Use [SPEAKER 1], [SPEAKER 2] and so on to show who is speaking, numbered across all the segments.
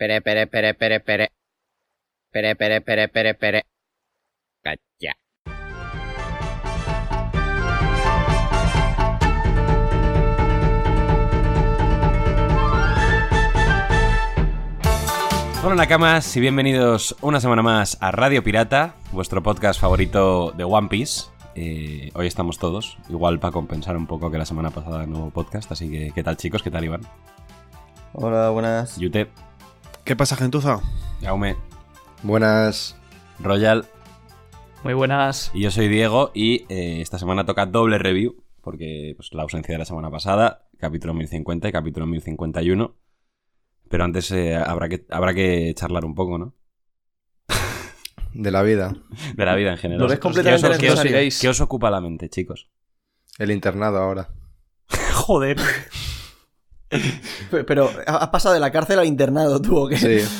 [SPEAKER 1] Pere, pere, pere, pere, pere. Pere, pere, pere, pere, pere. Cacha.
[SPEAKER 2] Hola Nakamas y bienvenidos una semana más a Radio Pirata, vuestro podcast favorito de One Piece. Eh, hoy estamos todos, igual para compensar un poco que la semana pasada no hubo podcast, así que ¿qué tal chicos? ¿Qué tal Iván?
[SPEAKER 3] Hola, buenas.
[SPEAKER 2] Yute,
[SPEAKER 4] ¿Qué pasa, gentuza?
[SPEAKER 2] Jaume,
[SPEAKER 3] Buenas.
[SPEAKER 2] Royal
[SPEAKER 5] Muy buenas.
[SPEAKER 2] y yo soy Diego y eh, esta semana toca doble review porque pues, la ausencia de la semana pasada, capítulo 1050 y capítulo 1051. Pero antes eh, habrá, que, habrá que charlar un poco, ¿no?
[SPEAKER 3] De la vida.
[SPEAKER 2] De la vida en general.
[SPEAKER 3] Lo ves
[SPEAKER 2] ¿Qué os-
[SPEAKER 3] completamente
[SPEAKER 2] ¿qué os, qué os-
[SPEAKER 5] necesario.
[SPEAKER 2] qué os ocupa la mente, chicos?
[SPEAKER 3] El internado ahora.
[SPEAKER 2] Joder.
[SPEAKER 6] Pero has pasado de la cárcel al internado, tú, ¿o qué?
[SPEAKER 3] Sí.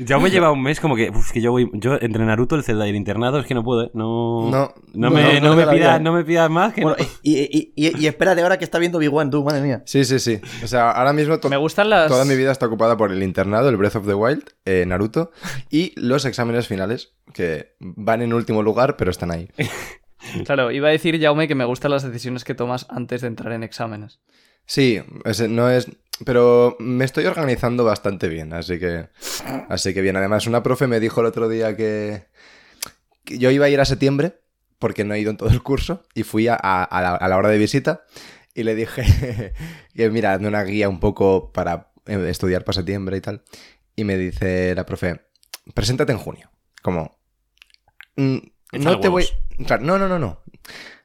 [SPEAKER 2] Ya me lleva un mes como que, uf, que yo voy, yo entre Naruto, el Zelda y el internado es que no puedo, ¿eh? No,
[SPEAKER 3] No,
[SPEAKER 2] no,
[SPEAKER 3] no,
[SPEAKER 2] me,
[SPEAKER 6] no
[SPEAKER 2] me pidas, no me pidas más que
[SPEAKER 6] Bueno,
[SPEAKER 2] no.
[SPEAKER 6] y, y, y, y espérate ahora que está viendo Big One, tú, madre mía.
[SPEAKER 3] Sí, sí, sí. O sea, ahora mismo to-
[SPEAKER 5] Me gustan las.
[SPEAKER 3] toda mi vida está ocupada por el internado, el Breath of the Wild, eh, Naruto y los exámenes finales, que van en último lugar, pero están ahí.
[SPEAKER 5] Claro, iba a decir, Jaume, que me gustan las decisiones que tomas antes de entrar en exámenes.
[SPEAKER 3] Sí, ese no es... Pero me estoy organizando bastante bien, así que... Así que bien. Además, una profe me dijo el otro día que... que yo iba a ir a septiembre, porque no he ido en todo el curso, y fui a, a- a la, a la hora de visita y le dije que, mira, hazme una guía un poco para eh, estudiar para septiembre y tal. Y me dice la profe, preséntate en junio. Como... "Mm, No te voy... no, no, no, no.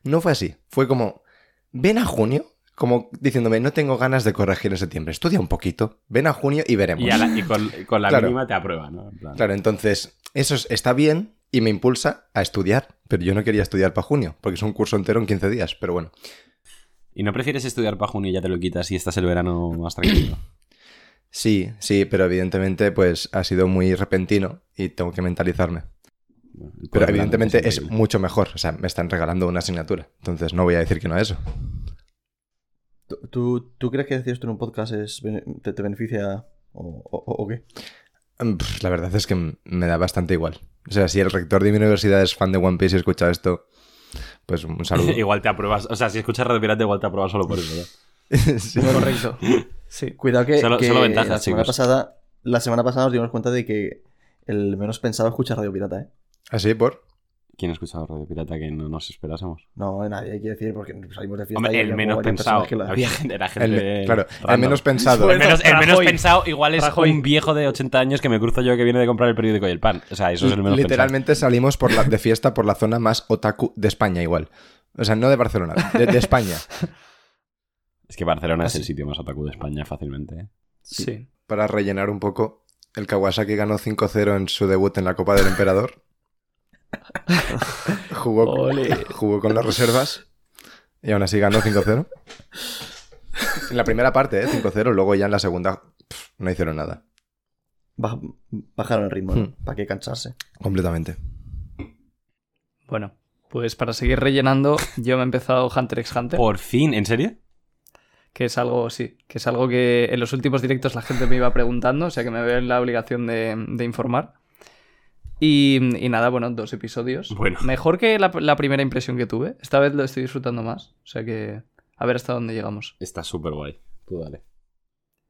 [SPEAKER 3] No fue así. Fue como, ven a junio, como diciéndome, no tengo ganas de corregir en septiembre. Estudia un poquito, ven a junio y veremos.
[SPEAKER 2] Y, a la- y con, la
[SPEAKER 3] Claro.
[SPEAKER 2] mínima te aprueba, ¿no? En plan,
[SPEAKER 3] Claro, entonces, eso es- está bien y me impulsa a estudiar. Pero yo no quería estudiar para junio, porque es un curso entero en 15 días. Pero bueno,
[SPEAKER 2] ¿Y no prefieres estudiar para junio y ya te lo quitas y estás el verano más tranquilo?
[SPEAKER 3] sí, sí, pero evidentemente, pues ha sido muy repentino y tengo que mentalizarme.
[SPEAKER 2] Bueno,
[SPEAKER 3] Pero evidentemente es
[SPEAKER 2] increíble.
[SPEAKER 3] mucho mejor. O sea, me están regalando una asignatura. Entonces no voy a decir que no a eso.
[SPEAKER 6] ¿Tú, tú, crees que decir esto en un podcast es, te, te beneficia o, o- o qué?
[SPEAKER 3] Mm, La verdad es que me da bastante igual. O sea, si el rector de mi universidad es fan de One Piece y escucha esto, pues un saludo.
[SPEAKER 2] igual te apruebas. O sea, si escuchas Radio Pirata, igual te apruebas solo por eso, ¿no?
[SPEAKER 3] Sí.
[SPEAKER 5] Correcto. Sí.
[SPEAKER 6] Cuidado que,
[SPEAKER 2] Solo-
[SPEAKER 6] que
[SPEAKER 2] solo ventajas,
[SPEAKER 6] la semana
[SPEAKER 2] chicos.
[SPEAKER 6] pasada la semana pasada nos dimos cuenta de que el menos pensado escucha Radio Pirata, ¿eh?
[SPEAKER 3] ¿Así por?
[SPEAKER 2] ¿Quién ha escuchado Radio Pirata que no nos esperásemos?
[SPEAKER 6] No, nadie hay que decir porque salimos de fiesta.
[SPEAKER 2] Hombre,
[SPEAKER 6] y
[SPEAKER 2] el menos pensado.
[SPEAKER 6] que la-
[SPEAKER 2] Había gente, era gente
[SPEAKER 3] claro, el menos pensado.
[SPEAKER 2] El menos, el menos
[SPEAKER 5] Rajoy.
[SPEAKER 2] pensado igual es
[SPEAKER 5] Rajoy.
[SPEAKER 2] un viejo de 80 años que me cruzo yo que viene de comprar el periódico y el pan. O sea, eso es el menos
[SPEAKER 3] Literalmente salimos por la, de fiesta por la zona más otaku de España igual. O sea, no de Barcelona, de, de España.
[SPEAKER 2] Es que Barcelona es el sitio más otaku de España fácilmente. ¿eh?
[SPEAKER 5] Sí.
[SPEAKER 3] Para rellenar un poco, el Kawasaki ganó 5-0 en su debut en la Copa del Emperador. jugó, jugó con las reservas y aún así ganó 5-0. En la primera parte, ¿eh? 5-0. Luego ya en la segunda pff, no hicieron nada.
[SPEAKER 6] Baj- bajaron el ritmo, ¿no?
[SPEAKER 3] Hmm.
[SPEAKER 6] ¿Para qué cansarse?
[SPEAKER 3] Completamente.
[SPEAKER 5] Bueno, pues para seguir rellenando, yo me he empezado Hunter x Hunter.
[SPEAKER 2] Por fin, ¿en serio?
[SPEAKER 5] Que es algo, sí, que es algo que en los últimos directos la gente me iba preguntando, o sea que me veo en la obligación de, de informar. Y, y nada, bueno, dos episodios.
[SPEAKER 2] Bueno.
[SPEAKER 5] Mejor que la, la primera impresión que tuve. Esta vez lo estoy disfrutando más. O sea que a ver hasta dónde llegamos.
[SPEAKER 2] Está súper guay. Tú dale.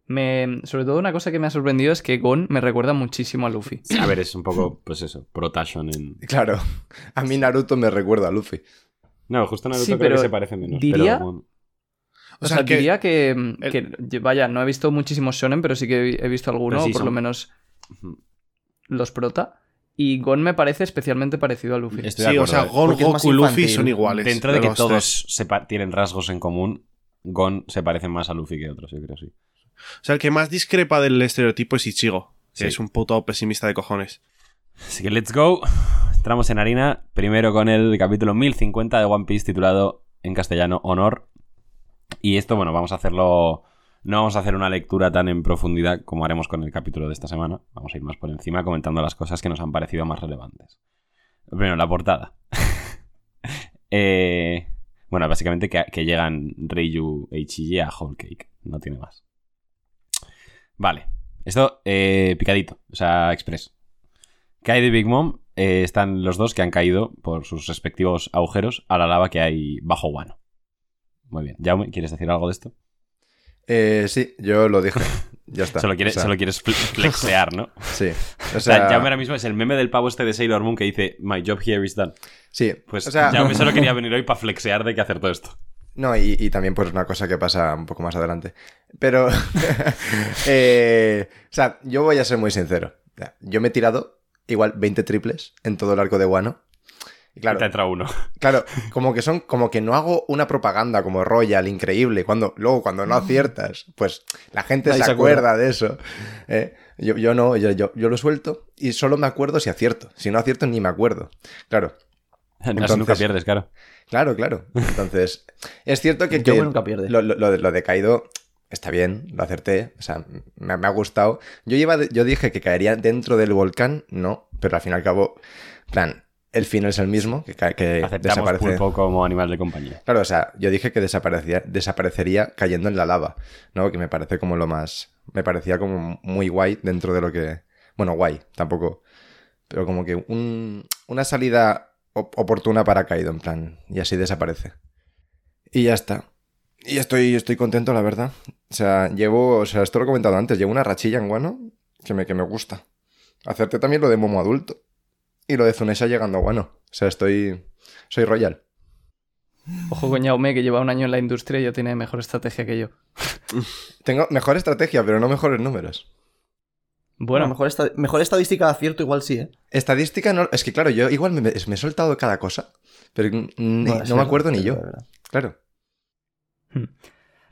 [SPEAKER 5] Me, sobre todo una cosa que me ha sorprendido es que Gon me recuerda muchísimo a Luffy.
[SPEAKER 2] A ver, es un poco, pues eso, protation en...
[SPEAKER 3] Claro, a mí Naruto me recuerda a Luffy.
[SPEAKER 2] No, justo Naruto
[SPEAKER 5] Sí,
[SPEAKER 2] creo
[SPEAKER 5] pero
[SPEAKER 2] que se parece menos.
[SPEAKER 5] diría-
[SPEAKER 2] pero.
[SPEAKER 5] O, sea, diría que, que- vaya, no he visto muchísimos shonen, pero sí que he visto alguno,
[SPEAKER 2] sí,
[SPEAKER 5] o por
[SPEAKER 2] son-
[SPEAKER 5] lo menos los prota. Y Gon me parece especialmente parecido a Luffy.
[SPEAKER 2] Estoy de
[SPEAKER 4] Sí, o sea. Gon, Goku y Luffy son iguales.
[SPEAKER 2] Dentro de que todos se tienen rasgos en común, Gon se parecen más a Luffy que otros, yo creo, sí.
[SPEAKER 4] O sea, el que más discrepa del estereotipo es Ichigo.
[SPEAKER 2] Sí.
[SPEAKER 4] Que es un puto pesimista de cojones.
[SPEAKER 2] Así que let's go. Entramos en harina. Primero con el capítulo 1050 de One Piece titulado en castellano Honor. Y esto, bueno, vamos a hacerlo. No vamos a hacer una lectura tan en profundidad como haremos con el capítulo de esta semana. Vamos a ir más por encima comentando las cosas que nos han parecido más relevantes. Primero, la portada. Eh, bueno, básicamente que, llegan Reiju e Ichiji a Whole Cake. No tiene más. Vale. Esto, eh, picadito, o sea, express. Kai y Big Mom eh, están los dos que han caído por sus respectivos agujeros a la lava que hay bajo Guano. Muy bien. Jaume, ¿quieres decir algo de esto?
[SPEAKER 3] Eh, sí, yo lo dije. Ya está.
[SPEAKER 2] Solo quieres,
[SPEAKER 3] O sea,
[SPEAKER 2] solo quieres fle- flexear, ¿no?
[SPEAKER 3] Sí. O
[SPEAKER 2] O sea, Jaume ahora mismo es el meme del pavo este de Sailor Moon que dice My job here is done.
[SPEAKER 3] sí.
[SPEAKER 2] Pues
[SPEAKER 3] o sea,
[SPEAKER 2] Jaume solo quería venir hoy para flexear de que hacer todo esto.
[SPEAKER 3] No, y, y también pues una cosa que pasa un poco más adelante. Pero, eh, o sea, yo voy a ser muy sincero. Ya, Yo me he tirado igual 20 triples en todo el arco de Guano. Y claro,
[SPEAKER 2] Te entra uno.
[SPEAKER 3] claro, como que son, como que no hago una propaganda como Royal, increíble, cuando, luego cuando no aciertas, pues la gente
[SPEAKER 6] Nadie
[SPEAKER 3] se
[SPEAKER 6] se
[SPEAKER 3] acuerda
[SPEAKER 6] acuerda.
[SPEAKER 3] de eso. ¿eh? Yo, yo no, yo, yo, yo lo suelto y solo me acuerdo si acierto. Si no acierto, ni me acuerdo. Claro,
[SPEAKER 2] Así
[SPEAKER 3] Entonces-
[SPEAKER 2] nunca pierdes, claro.
[SPEAKER 3] Claro, claro. Entonces, es cierto que,
[SPEAKER 6] Yo
[SPEAKER 3] que
[SPEAKER 6] nunca pierde.
[SPEAKER 3] Lo, lo- lo de- Kaido está bien, lo acerté, o sea, me, me ha gustado. Yo, iba de- yo dije que caería dentro del volcán, no, pero al fin y al cabo, en plan, el fin es el mismo, que, que
[SPEAKER 2] Aceptamos
[SPEAKER 3] desaparece.
[SPEAKER 2] pulpo como animal de compañía.
[SPEAKER 3] Claro, o sea, yo dije que desaparecía, desaparecería cayendo en la lava, ¿no? Que me parece como lo más. Me parecía como muy guay dentro de lo que. Bueno, guay, tampoco. Pero como que un- una salida op- oportuna para Kaido, en plan. Y así desaparece. Y ya está. Y estoy, estoy contento, la verdad. O sea, llevo. O sea, esto lo he comentado antes, llevo una rachilla en Guano que me, que me gusta. Hacerte también lo de Momo adulto. Y lo de Zunesha llegando a Guano. O sea, estoy. Soy royal.
[SPEAKER 5] Ojo con Jaume, que lleva un año en la industria y ya tiene mejor estrategia que yo.
[SPEAKER 3] Tengo mejor estrategia, pero no mejores números.
[SPEAKER 5] Bueno,
[SPEAKER 6] Bueno, mejor, esta- mejor estadística de acierto igual sí, ¿eh?
[SPEAKER 3] Estadística no. Es que claro, yo igual me, me he soltado cada cosa, pero no, me
[SPEAKER 6] verdad,
[SPEAKER 3] acuerdo ni yo. Claro.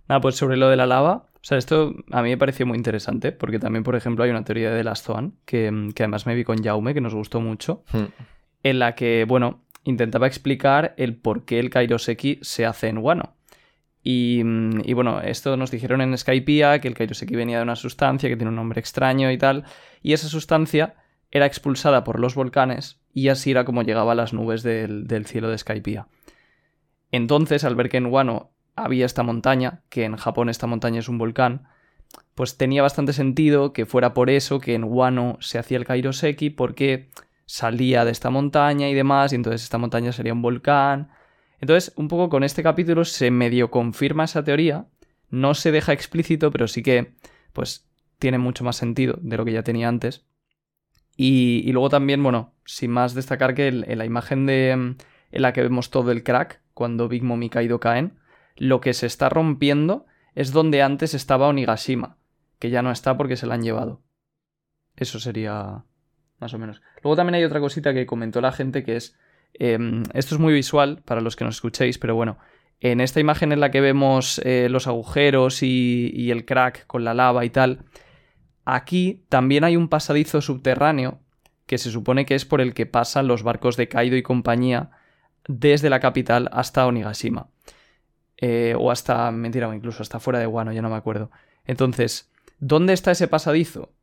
[SPEAKER 5] Nada, pues sobre lo de la lava, o sea, esto a mí me pareció muy interesante, porque también, por ejemplo, hay una teoría de Last One, que, que además me vi con Jaume, que nos gustó mucho,
[SPEAKER 3] Hmm.
[SPEAKER 5] en la que, bueno, intentaba explicar el por qué el Kairoseki se hace en Wano. Y, mm, y, bueno, esto nos dijeron en Skypiea que el Kairoseki venía de una sustancia que tiene un nombre extraño y tal, y esa sustancia era expulsada por los volcanes y así era como llegaba a las nubes del, del cielo de Skypiea. Entonces, al ver que en Wano había esta montaña, que en Japón esta montaña es un volcán, pues tenía bastante sentido que fuera por eso que en Wano se hacía el Kairoseki, porque salía de esta montaña y demás, y entonces esta montaña sería un volcán. Entonces, un poco con este capítulo se medio confirma esa teoría, no se deja explícito, pero sí que, pues, tiene mucho más sentido de lo que ya tenía antes. Y, luego también, bueno, sin más destacar que en la imagen de, en la que vemos todo el crack, cuando Big Mom y Kaido caen, lo que se está rompiendo es donde antes estaba Onigashima, que ya no está porque se la han llevado. Eso sería más o menos. Luego también hay otra cosita que comentó la gente que es, em, esto es muy visual para los que nos escuchéis, pero bueno, en esta imagen en la que vemos eh, los agujeros y, y el crack con la lava y tal, aquí también hay un pasadizo subterráneo que se supone que es por el que pasan los barcos de Kaido y compañía desde la capital hasta Onigashima. Eh, o hasta, mentira, o incluso hasta fuera de Wano, ya no me acuerdo. Entonces, ¿dónde está ese pasadizo?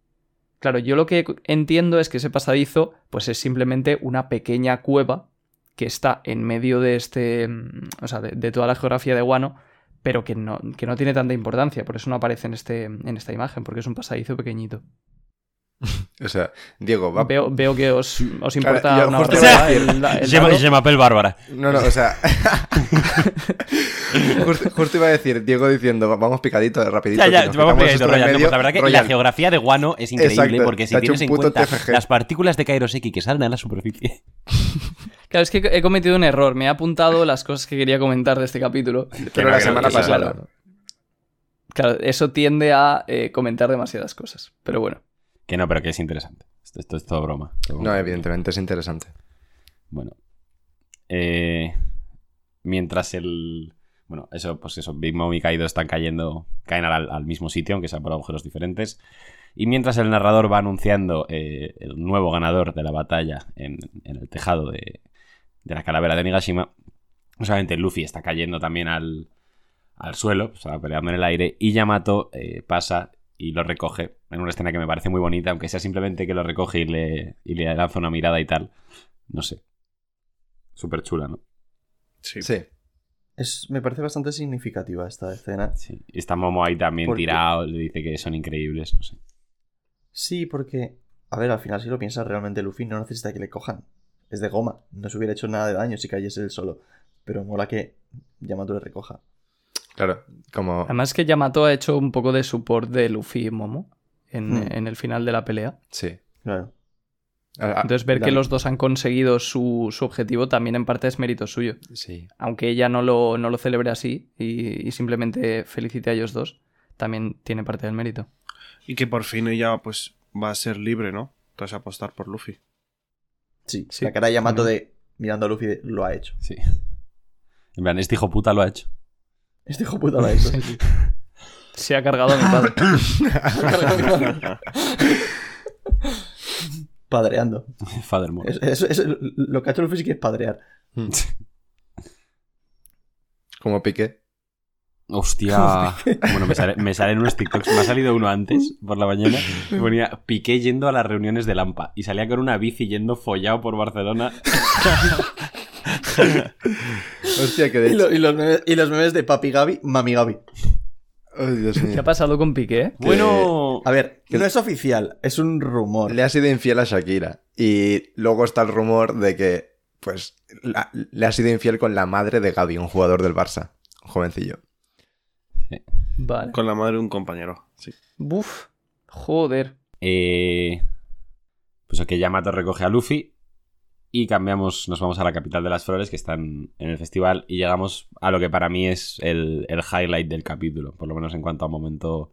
[SPEAKER 5] Claro, yo lo que entiendo es que ese pasadizo, pues es simplemente una pequeña cueva que está en medio de este, mm, o sea, de, de toda la geografía de Wano, pero que no, que no tiene tanta importancia, por eso no aparece en, este, en esta imagen, porque es un pasadizo pequeño.
[SPEAKER 3] O sea, Diego, va.
[SPEAKER 5] Veo, veo que os, os importa una
[SPEAKER 3] justo
[SPEAKER 5] barbaridad
[SPEAKER 3] iba a
[SPEAKER 5] el- el
[SPEAKER 2] Bárbara.
[SPEAKER 3] No, no, o sea. justo, justo iba a decir, Diego diciendo, vamos picadito, rapidito.
[SPEAKER 2] Ya, ya, vamos
[SPEAKER 3] de
[SPEAKER 2] Royal. No, pues la verdad que
[SPEAKER 3] Royal.
[SPEAKER 2] la geografía de Guano es increíble
[SPEAKER 3] Exacto,
[SPEAKER 2] porque si tienes en cuenta
[SPEAKER 3] TFG.
[SPEAKER 2] las partículas de Kairoseki que salen a la superficie.
[SPEAKER 5] Claro, es que he cometido un error. Me he apuntado las cosas que quería comentar de este capítulo.
[SPEAKER 3] Pero la semana pasada.
[SPEAKER 5] claro. Claro, eso tiende a eh, comentar demasiadas cosas. Pero bueno.
[SPEAKER 2] Que no, pero que es interesante. Esto, esto es todo broma. Todo
[SPEAKER 3] No, evidentemente es interesante.
[SPEAKER 2] Bueno. Eh, mientras el. Bueno, eso, pues eso, Big Mom y Kaido están cayendo, caen al, al mismo sitio, aunque sea por agujeros diferentes. Y mientras el narrador va anunciando eh, el nuevo ganador de la batalla en, en el tejado de, de la calavera de Nigashima, solamente Luffy está cayendo también al, al suelo, o sea, peleando en el aire, y Yamato eh, pasa y lo recoge en una escena que me parece muy bonita, aunque sea simplemente que lo recoge y le, y le lanza una mirada y tal. No sé. Súper chula, ¿no?
[SPEAKER 4] Sí.
[SPEAKER 3] Sí.
[SPEAKER 6] Es, me parece bastante significativa esta escena.
[SPEAKER 2] Sí. Y está Momo ahí también tirado, le dice que son increíbles, no sé.
[SPEAKER 6] Sí, porque. A ver, al final, si lo piensas, realmente Luffy no necesita que le cojan. Es de goma. No se hubiera hecho nada de daño si cayese él solo. Pero mola que Yamato le recoja.
[SPEAKER 3] Claro, como...
[SPEAKER 5] Además que Yamato ha hecho un poco de support de Luffy y Momo en,
[SPEAKER 6] Hmm.
[SPEAKER 5] en el final de la pelea.
[SPEAKER 3] Sí.
[SPEAKER 6] Claro.
[SPEAKER 3] Ah, ah,
[SPEAKER 5] Entonces ver que los dos han conseguido su, su objetivo también en parte es mérito suyo.
[SPEAKER 3] sí.
[SPEAKER 5] Aunque ella no lo, no lo celebre así y, y simplemente felicite a ellos dos, también tiene parte del mérito.
[SPEAKER 4] Y que por fin ella pues va a ser libre, ¿no? Entonces apostar por Luffy.
[SPEAKER 6] Sí,
[SPEAKER 5] Sí,
[SPEAKER 6] la cara de Yamato
[SPEAKER 5] también.
[SPEAKER 6] de mirando a Luffy de, lo ha hecho.
[SPEAKER 2] Sí. En plan, este hijo puta lo ha hecho.
[SPEAKER 6] Este hijo puta ha hecho.
[SPEAKER 5] Se ha cargado a mi padre.
[SPEAKER 6] Padreando.
[SPEAKER 2] Fathermore.
[SPEAKER 6] Es, es- es- lo que ha hecho Luffy sí que es padrear.
[SPEAKER 3] Como Piqué.
[SPEAKER 2] Hostia. Bueno, me, sale- me salen unos TikToks. Me ha salido uno antes, por la mañana. Ponía Piqué yendo a las reuniones de Lampa. Y salía con una bici yendo follado por Barcelona.
[SPEAKER 3] Hostia, que de
[SPEAKER 6] Y, lo- y los memes, y los memes de Papi Gaby, Mami Gaby.
[SPEAKER 3] Dios
[SPEAKER 5] ¿Qué ha pasado con Piqué?
[SPEAKER 2] Bueno.
[SPEAKER 6] A ver, no es oficial, es un rumor.
[SPEAKER 3] Le ha sido infiel a Shakira. Y luego está el rumor de que, pues, la- le ha sido infiel con la madre de Gaby, un jugador del Barça. Un jovencillo.
[SPEAKER 5] Vale.
[SPEAKER 4] Con la madre de un compañero. Sí.
[SPEAKER 5] Buf. Joder.
[SPEAKER 2] Eh, pues que Yamato recoge a Luffy y cambiamos, nos vamos a la capital de las flores que están en el festival y llegamos a lo que para mí es el, el highlight del capítulo, por lo menos en cuanto a momento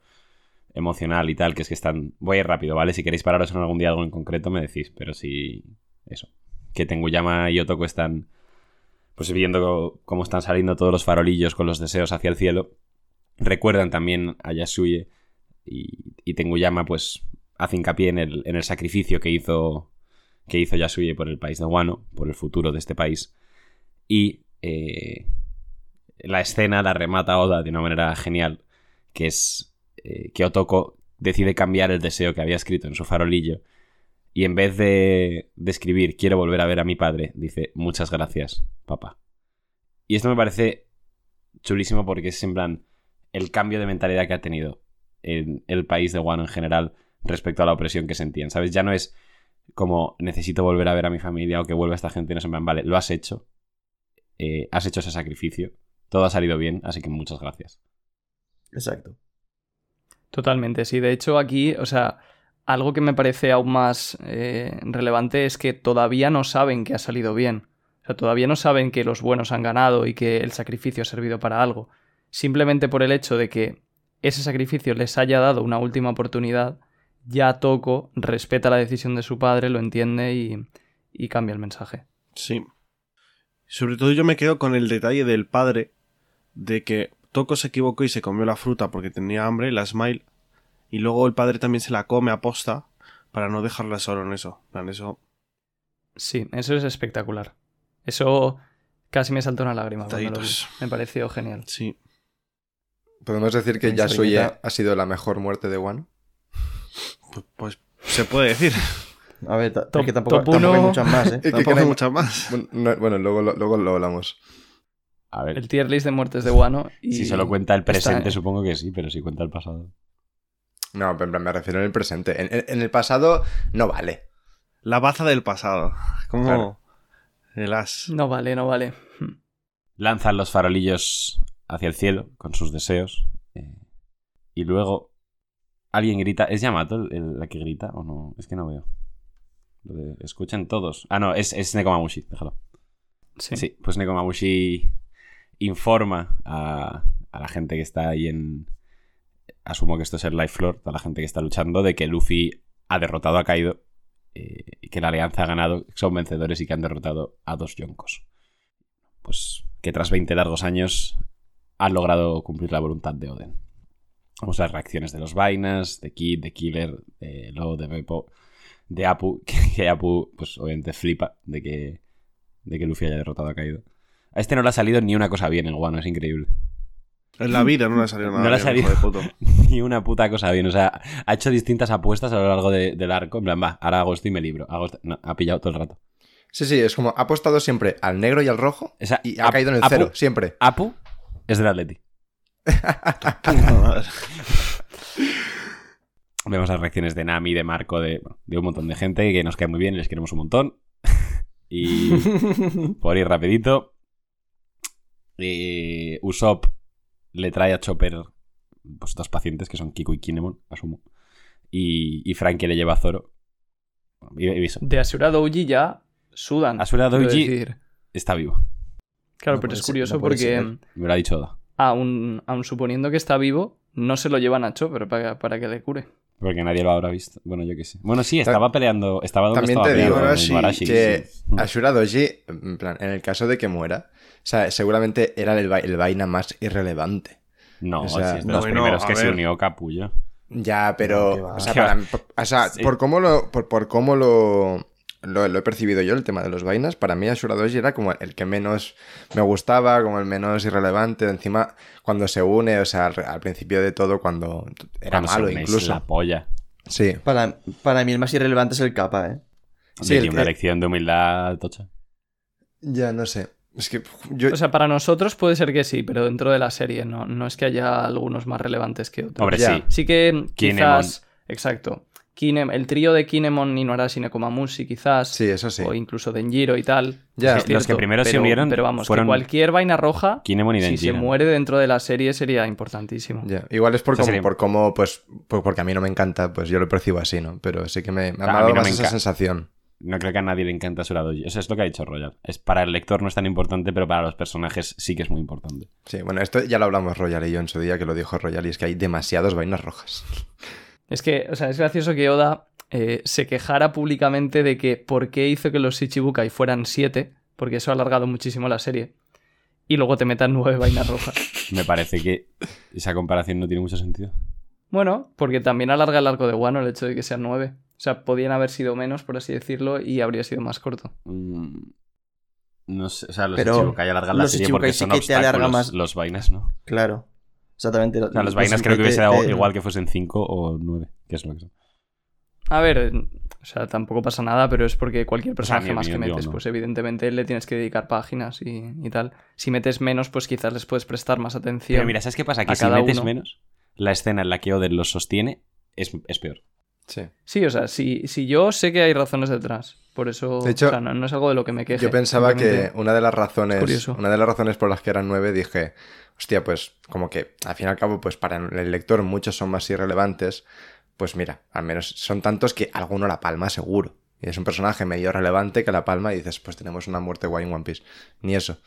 [SPEAKER 2] emocional y tal, que es que están... Voy a ir rápido, ¿vale? Si queréis pararos en algún día algo en concreto me decís, pero sí... Eso. Que Tenguyama y Otoko están pues viendo cómo están saliendo todos los farolillos con los deseos hacia el cielo. Recuerdan también a Yasuye y, y Tenguyama pues hace hincapié en el, en el sacrificio que hizo, que hizo Yasuye por el país de Wano, por el futuro de este país. Y eh, la escena la remata Oda de una manera genial, que es eh, que Otoko decide cambiar el deseo que había escrito en su farolillo y en vez de, escribir quiero volver a ver a mi padre, dice muchas gracias, papá. Y esto me parece chulísimo porque es el cambio de mentalidad que ha tenido en el país de Wano en general respecto a la opresión que sentían, ¿sabes? Ya no es como necesito volver a ver a mi familia o que vuelva esta gente, no en plan, vale, lo has hecho, eh, has hecho ese sacrificio, todo ha salido bien, así que muchas gracias.
[SPEAKER 6] Exacto.
[SPEAKER 5] Totalmente, sí. De hecho, aquí, o sea, algo que me parece aún más eh, relevante es que todavía no saben que ha salido bien. O sea, todavía no saben que los buenos han ganado y que el sacrificio ha servido para algo. Simplemente por el hecho de que ese sacrificio les haya dado una última oportunidad, ya Toko respeta la decisión de su padre, lo entiende y, y cambia el mensaje.
[SPEAKER 4] Sí. Sobre todo yo me quedo con el detalle del padre de que Toko se equivocó y se comió la fruta porque tenía hambre, la Smile, y luego el padre también se la come a posta para no dejarla solo en eso. En eso
[SPEAKER 5] Sí, eso es espectacular. Eso casi me saltó una lágrima cuando lo vi.
[SPEAKER 4] Detallitos.
[SPEAKER 5] Me pareció genial.
[SPEAKER 4] sí.
[SPEAKER 3] ¿Podemos decir que
[SPEAKER 6] viñeta-
[SPEAKER 3] ha sido la mejor muerte de Wano?
[SPEAKER 4] Pues, pues se puede decir.
[SPEAKER 6] A ver,
[SPEAKER 5] Top-
[SPEAKER 6] es que tampoco, tampoco hay
[SPEAKER 5] uno.
[SPEAKER 6] muchas más, ¿eh?
[SPEAKER 3] que
[SPEAKER 4] Tampoco hay
[SPEAKER 3] queremos-
[SPEAKER 4] muchas más.
[SPEAKER 3] Bueno, no- bueno, luego, lo- luego lo hablamos.
[SPEAKER 2] A ver,
[SPEAKER 5] El tier list de muertes de Wano. Y
[SPEAKER 2] si solo cuenta el presente,
[SPEAKER 5] está-
[SPEAKER 2] supongo que sí, pero si cuenta el pasado.
[SPEAKER 3] No, pero me refiero en el presente. En, en- en el pasado no vale.
[SPEAKER 4] La baza del pasado. Como
[SPEAKER 3] Claro.
[SPEAKER 4] el as.
[SPEAKER 5] No vale, no vale.
[SPEAKER 2] Lanzan los farolillos hacia el cielo con sus deseos. eh, y luego alguien grita. ¿Es Yamato el, el- la que grita o no? Es que no veo. Lo de- escuchen todos. Ah, no, es, es Nekomamushi, déjalo.
[SPEAKER 5] Sí.
[SPEAKER 2] Sí, pues Nekomamushi informa a, a la gente que está ahí en. Asumo que esto es el Life Floor, toda la gente que está luchando, de que Luffy ha derrotado a Kaido, eh, y que la alianza ha ganado, son vencedores y que han derrotado a dos Yonkos. Pues que tras 20 largos años han logrado cumplir la voluntad de Oden. Vamos a las reacciones de los vainas, de Kid, de Killer, de Lo, de Beppo, de Apu, que, que Apu, pues obviamente flipa de que, de que Luffy haya derrotado a Kaido. A este no le ha salido ni una cosa bien en Wano, es increíble.
[SPEAKER 4] En la vida no le ha salido nada.
[SPEAKER 2] No le ha salido. Ni una puta cosa bien. O sea, ha hecho distintas apuestas a lo largo de- del arco. En plan, va, ahora hago esto y me libro. Hago esto- No, ha pillado todo el rato.
[SPEAKER 3] Sí, sí, es como ha apostado siempre al negro y al rojo
[SPEAKER 2] O sea,
[SPEAKER 3] y ha caído en el
[SPEAKER 2] Apu-
[SPEAKER 3] cero, siempre.
[SPEAKER 2] Apu es del Atleti. Vemos las reacciones de Nami, de Marco, de, de un montón de gente que nos cae muy bien y les queremos un montón. y por ir rapidito. eh, Usopp le trae a Chopper pues, dos pacientes que son Kiko y Kinemon, asumo. Y, y Frankie le lleva a Zoro. Bueno, y- y eso.
[SPEAKER 5] De Asura Doji ya sudan.
[SPEAKER 2] Asura
[SPEAKER 5] decir.
[SPEAKER 2] está vivo.
[SPEAKER 5] Claro,
[SPEAKER 6] No
[SPEAKER 5] pero es
[SPEAKER 6] ser,
[SPEAKER 5] curioso
[SPEAKER 6] no
[SPEAKER 5] porque
[SPEAKER 6] ser.
[SPEAKER 2] Me lo ha dicho Oda.
[SPEAKER 5] Aun, aun suponiendo que está vivo, no se lo llevan a Chopper para, para que le cure.
[SPEAKER 2] Porque nadie lo habrá visto. Bueno, yo qué sé. Bueno, sí, estaba peleando. Estaba donde
[SPEAKER 3] También
[SPEAKER 2] estaba
[SPEAKER 3] te digo
[SPEAKER 2] peleando, en
[SPEAKER 4] sí,
[SPEAKER 3] que
[SPEAKER 2] sí.
[SPEAKER 3] Ashura Doji, en plan, en el caso de que muera, o sea, seguramente era el, el vaina más irrelevante.
[SPEAKER 2] No,
[SPEAKER 3] o sea,
[SPEAKER 2] sí, es de
[SPEAKER 4] no,
[SPEAKER 2] los primeros que se unió Capullo.
[SPEAKER 3] Ya, pero.
[SPEAKER 6] No,
[SPEAKER 3] o sea, para o por cómo, lo, por, por cómo lo, lo, lo he percibido yo, el tema de los vainas, para mí Ashura Doji era como el que menos me gustaba, como el menos irrelevante. Encima, cuando se une, o sea, al, al principio de todo, cuando era
[SPEAKER 2] Cuando se
[SPEAKER 3] malo
[SPEAKER 2] es
[SPEAKER 3] incluso.
[SPEAKER 2] la polla.
[SPEAKER 3] Sí.
[SPEAKER 6] Para, para mí el más irrelevante es el capa, ¿eh?
[SPEAKER 3] Sí,
[SPEAKER 2] Sí,
[SPEAKER 3] el
[SPEAKER 2] una lección de humildad tocha.
[SPEAKER 3] Ya, no sé. Es que yo.
[SPEAKER 5] O sea, para nosotros puede ser que sí, pero dentro de la serie no, no es que haya algunos más relevantes que otros.
[SPEAKER 2] Hombre,
[SPEAKER 3] Ya.
[SPEAKER 2] sí.
[SPEAKER 5] Sí que
[SPEAKER 2] Kinemon.
[SPEAKER 5] quizás... Exacto. Kinem- el trío de Kinemon, Inuarashi, Nekomamushi quizás.
[SPEAKER 3] sí, eso sí.
[SPEAKER 5] O incluso Denjiro y tal.
[SPEAKER 3] Ya.
[SPEAKER 5] Sí,
[SPEAKER 2] Los que primero se unieron
[SPEAKER 5] Pero vamos,
[SPEAKER 2] fueron
[SPEAKER 5] que cualquier vaina roja,
[SPEAKER 2] Kinemon y
[SPEAKER 5] si se muere dentro de la serie sería importantísimo.
[SPEAKER 3] Ya, Igual es por,
[SPEAKER 2] O sea,
[SPEAKER 3] cómo,
[SPEAKER 2] sería-
[SPEAKER 3] por cómo, pues, por- porque a mí no me encanta, pues yo lo percibo así, ¿no? Pero sí que me, me ha dado
[SPEAKER 2] no
[SPEAKER 3] más
[SPEAKER 2] me
[SPEAKER 3] esa sensación.
[SPEAKER 2] No creo que a nadie le encanta Asura Doji. O sea, es lo que ha dicho Royal. Es, para el lector no es tan importante, pero para los personajes sí que es muy importante.
[SPEAKER 3] Sí, bueno, esto ya lo hablamos Royal y yo en su día, que lo dijo Royal, y es que hay demasiadas vainas rojas.
[SPEAKER 5] Es que, o sea, es gracioso que Oda eh, se quejara públicamente de que por qué hizo que los Shichibukai fueran siete, porque eso ha alargado muchísimo la serie. Y luego te metan nueve vainas rojas.
[SPEAKER 2] Me parece que esa comparación no tiene mucho sentido.
[SPEAKER 5] Bueno, porque también alarga el arco de Wano el hecho de que sean nueve. O sea, podían haber sido menos, por así decirlo, y habría sido más corto.
[SPEAKER 2] Mm, No sé, o sea, los
[SPEAKER 6] Pero
[SPEAKER 2] Ichibukai alargan la
[SPEAKER 6] los
[SPEAKER 2] serie
[SPEAKER 6] Ichibukai
[SPEAKER 2] porque
[SPEAKER 6] sí
[SPEAKER 2] son
[SPEAKER 6] que te alarga más.
[SPEAKER 2] Los vainas, ¿no?
[SPEAKER 6] Claro. Exactamente.
[SPEAKER 2] O sea, los vainas creo que hubiese dado igual que fuesen 5 o 9, que es lo que son.
[SPEAKER 5] A ver, o sea, tampoco pasa nada, pero es porque cualquier personaje más que metes,
[SPEAKER 2] no.
[SPEAKER 5] pues evidentemente le tienes que dedicar páginas y, y tal. Si metes menos, pues quizás les puedes prestar más atención.
[SPEAKER 2] Pero mira, ¿sabes qué pasa? Que
[SPEAKER 5] a
[SPEAKER 2] si
[SPEAKER 5] cada
[SPEAKER 2] metes
[SPEAKER 5] uno.
[SPEAKER 2] menos, la escena en la que Oden los sostiene es, es peor.
[SPEAKER 3] Sí.
[SPEAKER 5] Sí, o sea, si, si yo sé que hay razones detrás. Por eso,
[SPEAKER 3] De hecho,
[SPEAKER 5] o sea, no, no es algo de lo que me queje.
[SPEAKER 3] Yo pensaba que una de las
[SPEAKER 5] es
[SPEAKER 3] razones,
[SPEAKER 5] curioso.
[SPEAKER 3] una de las razones por las que eran nueve, dije, hostia, pues como que al fin y al cabo, pues para el lector muchos son más irrelevantes, pues mira, al menos son tantos que alguno la palma seguro. Y es un personaje medio relevante que la palma y dices, pues tenemos una muerte guay en One Piece. Ni eso.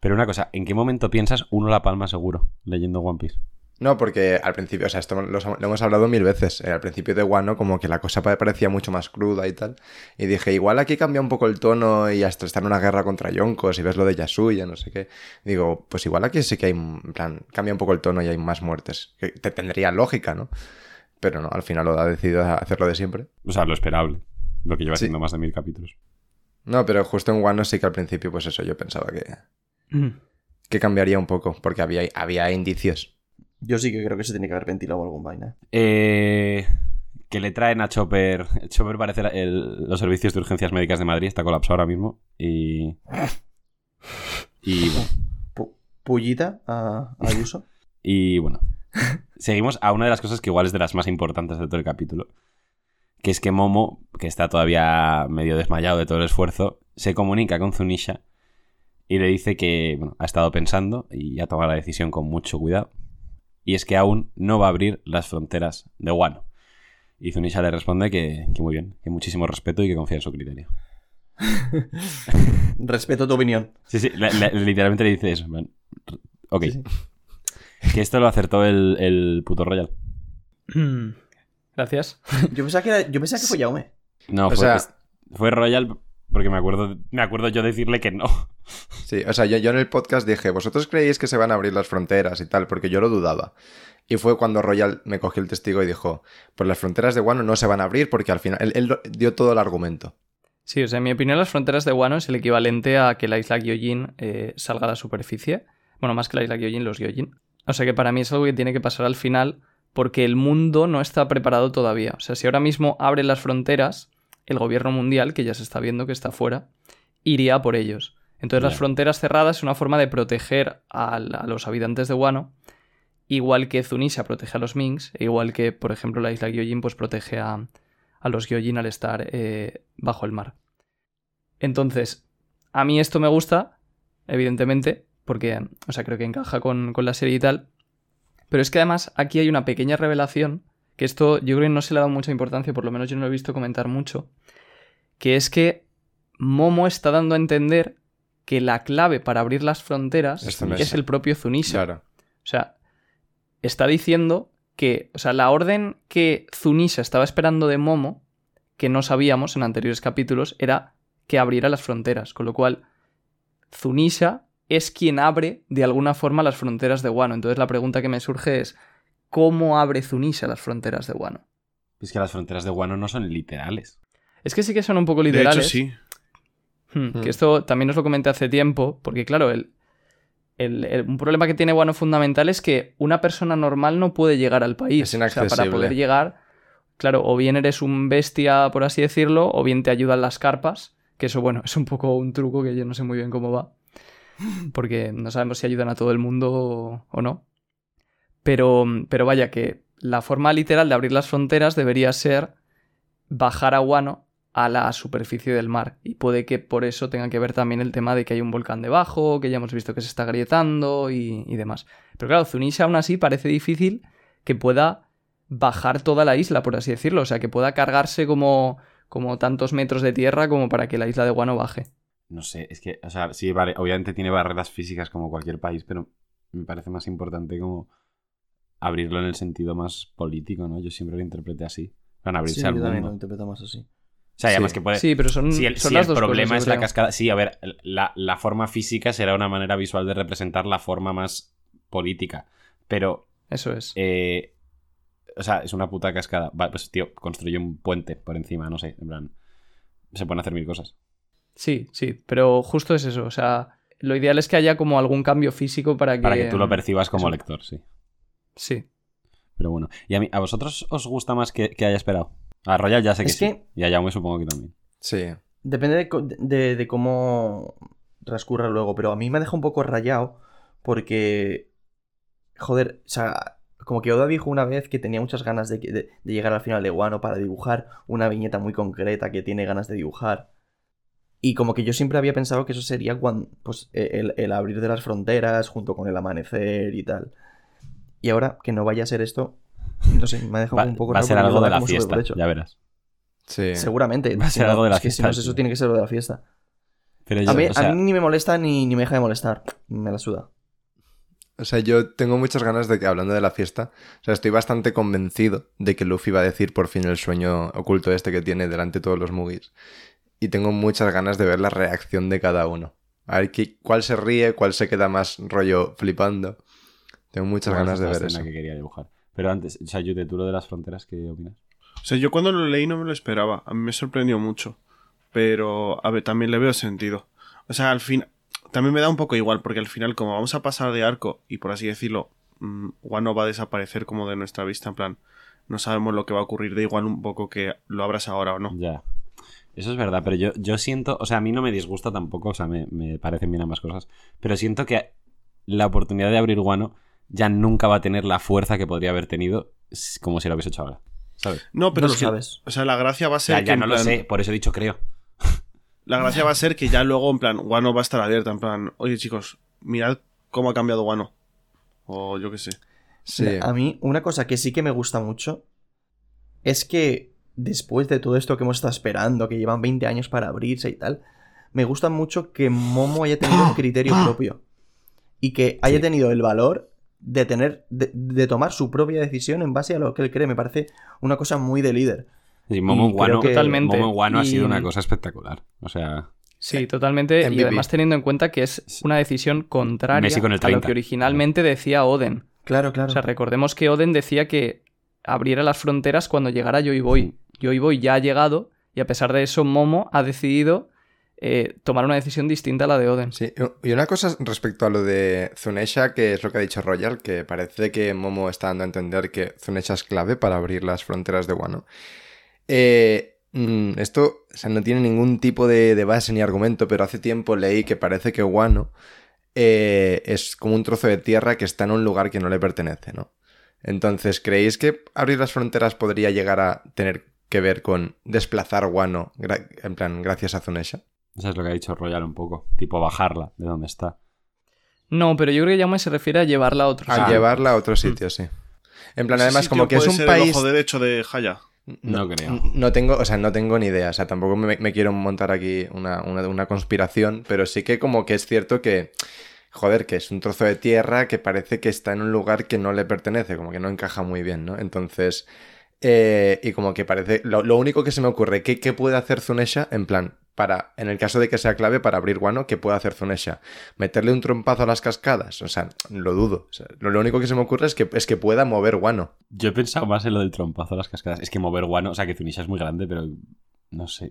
[SPEAKER 2] Pero una cosa, ¿en qué momento piensas uno la palma seguro leyendo One Piece?
[SPEAKER 3] No, porque al principio, o sea, esto lo, lo hemos hablado mil veces. eh, al principio de Wano, como que la cosa pa- parecía mucho más cruda y tal. Y dije, igual aquí cambia un poco el tono y hasta está en una guerra contra Yonkos y ves lo de Yasuya, no sé qué. Digo, pues igual aquí sí que hay, en plan, cambia un poco el tono y hay más muertes. Que te tendría lógica, ¿no? Pero no, al final lo ha decidido hacerlo de siempre.
[SPEAKER 2] O sea, lo esperable. Lo que lleva
[SPEAKER 3] Sí.
[SPEAKER 2] siendo más de mil capítulos.
[SPEAKER 3] No, pero justo en Wano sí que al principio, pues eso, yo pensaba que, que cambiaría un poco, porque había, había indicios.
[SPEAKER 6] Yo sí que creo que se tiene que haber ventilado algún vaina.
[SPEAKER 2] Eh, que le traen a Chopper. Chopper parece el- los servicios de urgencias médicas de Madrid, está colapsado ahora mismo. Y. Y bueno.
[SPEAKER 6] Pu- Pullita a, a Ayuso.
[SPEAKER 2] Y bueno. Seguimos a una de las cosas que igual es de las más importantes de todo el capítulo. Que es que Momo, que está todavía medio desmayado de todo el esfuerzo, se comunica con Zunisha y le dice que bueno, ha estado pensando y ha tomado la decisión con mucho cuidado. Y es que aún no va a abrir las fronteras de Wano. Y Zunisha le responde que, que muy bien, que muchísimo respeto y que confía en su criterio.
[SPEAKER 6] Respeto tu opinión.
[SPEAKER 2] Sí, sí, le- le- literalmente le dice eso. Ok. Que esto lo acertó el, el puto Royal.
[SPEAKER 5] Gracias.
[SPEAKER 6] Yo pensaba que, era- yo pensaba que fue Yaume.
[SPEAKER 2] No,
[SPEAKER 3] O
[SPEAKER 2] fue,
[SPEAKER 3] sea-
[SPEAKER 2] fue Royal porque me acuerdo, me acuerdo yo decirle que no.
[SPEAKER 3] Sí, o sea, yo, yo en el podcast dije, ¿vosotros creéis que se van a abrir las fronteras y tal? Porque yo lo dudaba. Y fue cuando Royal me cogió el testigo y dijo, pues las fronteras de Wano no se van a abrir porque al final, él, dio todo el argumento.
[SPEAKER 5] Sí, o sea, en mi opinión, las fronteras de Wano es el equivalente a que la isla Gyojin eh, salga a la superficie. Bueno, más que la isla Gyojin, los Gyojin. O sea que para mí es algo que tiene que pasar al final porque el mundo no está preparado todavía. O sea, si ahora mismo abre las fronteras, el gobierno mundial, que ya se está viendo que está fuera, iría por ellos. Entonces las fronteras cerradas es una forma de proteger a, los habitantes de Wano igual que Zunisha protege a los Minks, e igual que, por ejemplo, la isla Gyojin pues protege a, a los Gyojin al estar eh, bajo el mar. Entonces, a mí esto me gusta, evidentemente, porque, o sea, creo que encaja con, con la serie y tal. Pero es que además aquí hay una pequeña revelación, que esto yo creo que no se le ha dado mucha importancia, por lo menos yo no lo he visto comentar mucho, que es que Momo está dando a entender que la clave para abrir las fronteras
[SPEAKER 3] Es
[SPEAKER 5] el propio Zunisha.
[SPEAKER 3] Claro.
[SPEAKER 5] O sea, está diciendo que, o sea, la orden que Zunisha estaba esperando de Momo, que no sabíamos en anteriores capítulos, era que abriera las fronteras. Con lo cual, Zunisha es quien abre de alguna forma las fronteras de Wano. Entonces la pregunta que me surge es, ¿cómo abre Zunisha las fronteras de Wano?
[SPEAKER 2] Es que las fronteras de Wano no son literales.
[SPEAKER 5] Es que sí que son un poco
[SPEAKER 4] De
[SPEAKER 5] literales.
[SPEAKER 4] hecho, sí.
[SPEAKER 5] Hmm,
[SPEAKER 3] Hmm.
[SPEAKER 5] Que esto también os lo comenté hace tiempo, porque claro, el, el- el- un problema que tiene Wano fundamental es que una persona normal no puede llegar al país.
[SPEAKER 3] Es
[SPEAKER 5] O sea, para
[SPEAKER 3] inaccesible.
[SPEAKER 5] poder llegar, claro, o bien eres un bestia, por así decirlo, o bien te ayudan las carpas, que eso, bueno, es un poco un truco que yo no sé muy bien cómo va, porque no sabemos si ayudan a todo el mundo o, o no. Pero, pero vaya, que la forma literal de abrir las fronteras debería ser bajar a Wano a la superficie del mar. Y puede que por eso tenga que ver también el tema de que hay un volcán debajo, que ya hemos visto que se está agrietando y, y demás. Pero claro, Zunisha aún así parece difícil que pueda bajar toda la isla, por así decirlo. O sea, que pueda cargarse como, como tantos metros de tierra como para que la isla de Guano baje.
[SPEAKER 2] No sé, es que, o sea, sí, vale, obviamente tiene barreras físicas como cualquier país, pero me parece más importante como abrirlo en el sentido más político, ¿no? Yo siempre lo interpreté así. Van a abrirse
[SPEAKER 6] Sí,
[SPEAKER 2] al
[SPEAKER 6] yo también lo interpretamos así.
[SPEAKER 2] O sea, y además
[SPEAKER 3] Sí.
[SPEAKER 2] que puede...
[SPEAKER 5] Sí, pero son,
[SPEAKER 2] si el,
[SPEAKER 5] son
[SPEAKER 2] si
[SPEAKER 5] las
[SPEAKER 2] el
[SPEAKER 5] dos
[SPEAKER 2] problema
[SPEAKER 5] cosas,
[SPEAKER 2] es la
[SPEAKER 5] creo.
[SPEAKER 2] cascada... Sí, a ver, la, la forma física será una manera visual de representar la forma más política. Pero,
[SPEAKER 5] Eso es.
[SPEAKER 2] eh, o sea, es una puta cascada. Va, pues, tío, construye un puente por encima, no sé, en plan... Se pueden hacer mil cosas.
[SPEAKER 5] Sí, sí, pero justo es eso. O sea, lo ideal es que haya como algún cambio físico para que...
[SPEAKER 2] Para que tú lo percibas como
[SPEAKER 5] eso.
[SPEAKER 2] lector, sí.
[SPEAKER 5] Sí.
[SPEAKER 2] Pero bueno. ¿Y a, mí, a vosotros os gusta más que, que haya esperado? A Royal ya sé que
[SPEAKER 6] Es
[SPEAKER 2] sí.
[SPEAKER 6] que-
[SPEAKER 2] Y a Jaume supongo que también.
[SPEAKER 3] Sí.
[SPEAKER 6] Depende de, de- de cómo transcurra luego, pero a mí me deja un poco rayado porque, joder, o sea, como que Oda dijo una vez que tenía muchas ganas de, que- de- de llegar al final de Wano para dibujar una viñeta muy concreta que tiene ganas de dibujar. Y como que yo siempre había pensado que eso sería cuando, pues, e- el, el abrir de las fronteras junto con el amanecer y tal. Y ahora que no vaya a ser esto, no sé, me ha dejado
[SPEAKER 2] Va,
[SPEAKER 6] un poco
[SPEAKER 2] va a ser algo de la fiesta,
[SPEAKER 6] por hecho.
[SPEAKER 2] ya verás.
[SPEAKER 3] Sí.
[SPEAKER 6] Seguramente.
[SPEAKER 2] Va a
[SPEAKER 6] si
[SPEAKER 2] ser
[SPEAKER 6] no-
[SPEAKER 2] algo de la
[SPEAKER 6] es que si
[SPEAKER 2] fiesta,
[SPEAKER 6] no, eso tiene que ser lo de la fiesta.
[SPEAKER 2] Pero yo,
[SPEAKER 6] A mí,
[SPEAKER 2] o sea,
[SPEAKER 6] a mí ni me molesta ni, ni me deja de molestar. Me la suda.
[SPEAKER 3] O sea, yo tengo muchas ganas de que, hablando de la fiesta, o sea, estoy bastante convencido de que Luffy va a decir por fin el sueño oculto este que tiene delante de todos los Mugis. Y tengo muchas ganas de ver la reacción de cada uno. A ver qué- cuál se ríe, cuál se queda más rollo flipando. Tengo muchas
[SPEAKER 2] igual
[SPEAKER 3] ganas de ver eso.
[SPEAKER 2] que quería dibujar. Pero antes, o sea, Yute, tú lo de las fronteras, ¿qué opinas?
[SPEAKER 4] O sea, yo cuando lo leí no me lo esperaba. A mí me sorprendió mucho. Pero, a ver, también le veo sentido. O sea, al fin. También me da un poco igual, porque al final, como vamos a pasar de arco, y por así decirlo, mm, Wano va a desaparecer como de nuestra vista, en plan, no sabemos lo que va a ocurrir, da igual un poco que lo abras ahora o no.
[SPEAKER 2] Ya. Eso es verdad, pero yo, yo siento, o sea, a mí no me disgusta tampoco, o sea, me, me parecen bien ambas cosas, pero siento que la oportunidad de abrir Guano ya nunca va a tener la fuerza que podría haber tenido como si lo hubiese hecho ahora. ¿Sabes?
[SPEAKER 4] No, pero
[SPEAKER 6] no lo sabes.
[SPEAKER 4] O sea, la gracia va a ser
[SPEAKER 2] Ya,
[SPEAKER 4] que.
[SPEAKER 2] ya no lo sé, por eso he dicho creo.
[SPEAKER 4] La gracia va a ser que ya luego, en plan, Wano va a estar abierta, en plan, oye chicos, mirad cómo ha cambiado Wano. O yo qué sé.
[SPEAKER 3] Sí.
[SPEAKER 6] A mí, una cosa que sí que me gusta mucho es que después de todo esto que hemos estado esperando, que llevan 20 años para abrirse y tal, me gusta mucho que Momo haya tenido un criterio propio. Y que haya
[SPEAKER 2] Sí.
[SPEAKER 6] tenido el valor de tener. De, de tomar su propia decisión en base a lo que él cree. Me parece una cosa muy de líder.
[SPEAKER 2] Sí, Momo
[SPEAKER 6] Y
[SPEAKER 2] Guano,
[SPEAKER 6] que-
[SPEAKER 5] Totalmente.
[SPEAKER 2] Momo Guano ha sido una cosa espectacular. O sea,
[SPEAKER 5] Sí, totalmente. Y además teniendo en cuenta que es una decisión contraria
[SPEAKER 2] con
[SPEAKER 5] a lo
[SPEAKER 2] 30.
[SPEAKER 5] que originalmente decía Oden.
[SPEAKER 6] Claro, claro.
[SPEAKER 5] O sea, recordemos que Oden decía que abriera las fronteras cuando llegara Joy Boy. Joy Boy ya ha llegado y a pesar de eso Momo ha decidido eh, tomar una decisión distinta a la de Oden.
[SPEAKER 3] Sí, y una cosa respecto a lo de Zunesha, que es lo que ha dicho Royal, que parece que Momo está dando a entender que Zunesha es clave para abrir las fronteras de Wano. Eh, mm, esto o sea, no tiene ningún tipo de, base ni argumento, pero hace tiempo leí que parece que Wano eh, es como un trozo de tierra que está en un lugar que no le pertenece, ¿no? Entonces, ¿creéis que abrir las fronteras podría llegar a tener que ver con desplazar gra- en plan, gracias a Zunesha?
[SPEAKER 2] Eso es lo que ha dicho Royal un poco. Tipo bajarla de donde está.
[SPEAKER 5] No, pero yo creo que Jaume se refiere a llevarla a otro
[SPEAKER 3] A
[SPEAKER 5] sitio.
[SPEAKER 3] llevarla a otro sitio, sí. En plan, además, como que es un
[SPEAKER 4] ser
[SPEAKER 3] país...
[SPEAKER 4] El ojo derecho de Haya.
[SPEAKER 2] No creo.
[SPEAKER 3] No tengo, o sea, no tengo ni idea. O sea, tampoco me, me quiero montar aquí una, una- una conspiración, pero sí que como que es cierto que, joder, que es un trozo de tierra que parece que está en un lugar que no le pertenece, como que no encaja muy bien, ¿no? Entonces, eh, y como que parece, lo, lo único que se me ocurre, ¿qué, qué puede hacer Zunesha? En plan, para, en el caso de que sea clave para abrir Guano, ¿qué puede hacer Zunesha? ¿Meterle un trompazo a las cascadas? O sea, lo dudo. O sea, lo, lo único que se me ocurre es que, es que pueda mover Guano.
[SPEAKER 2] Yo he pensado más en lo del trompazo a las cascadas. Es que mover guano, o sea que Zunisha es muy grande, pero no sé.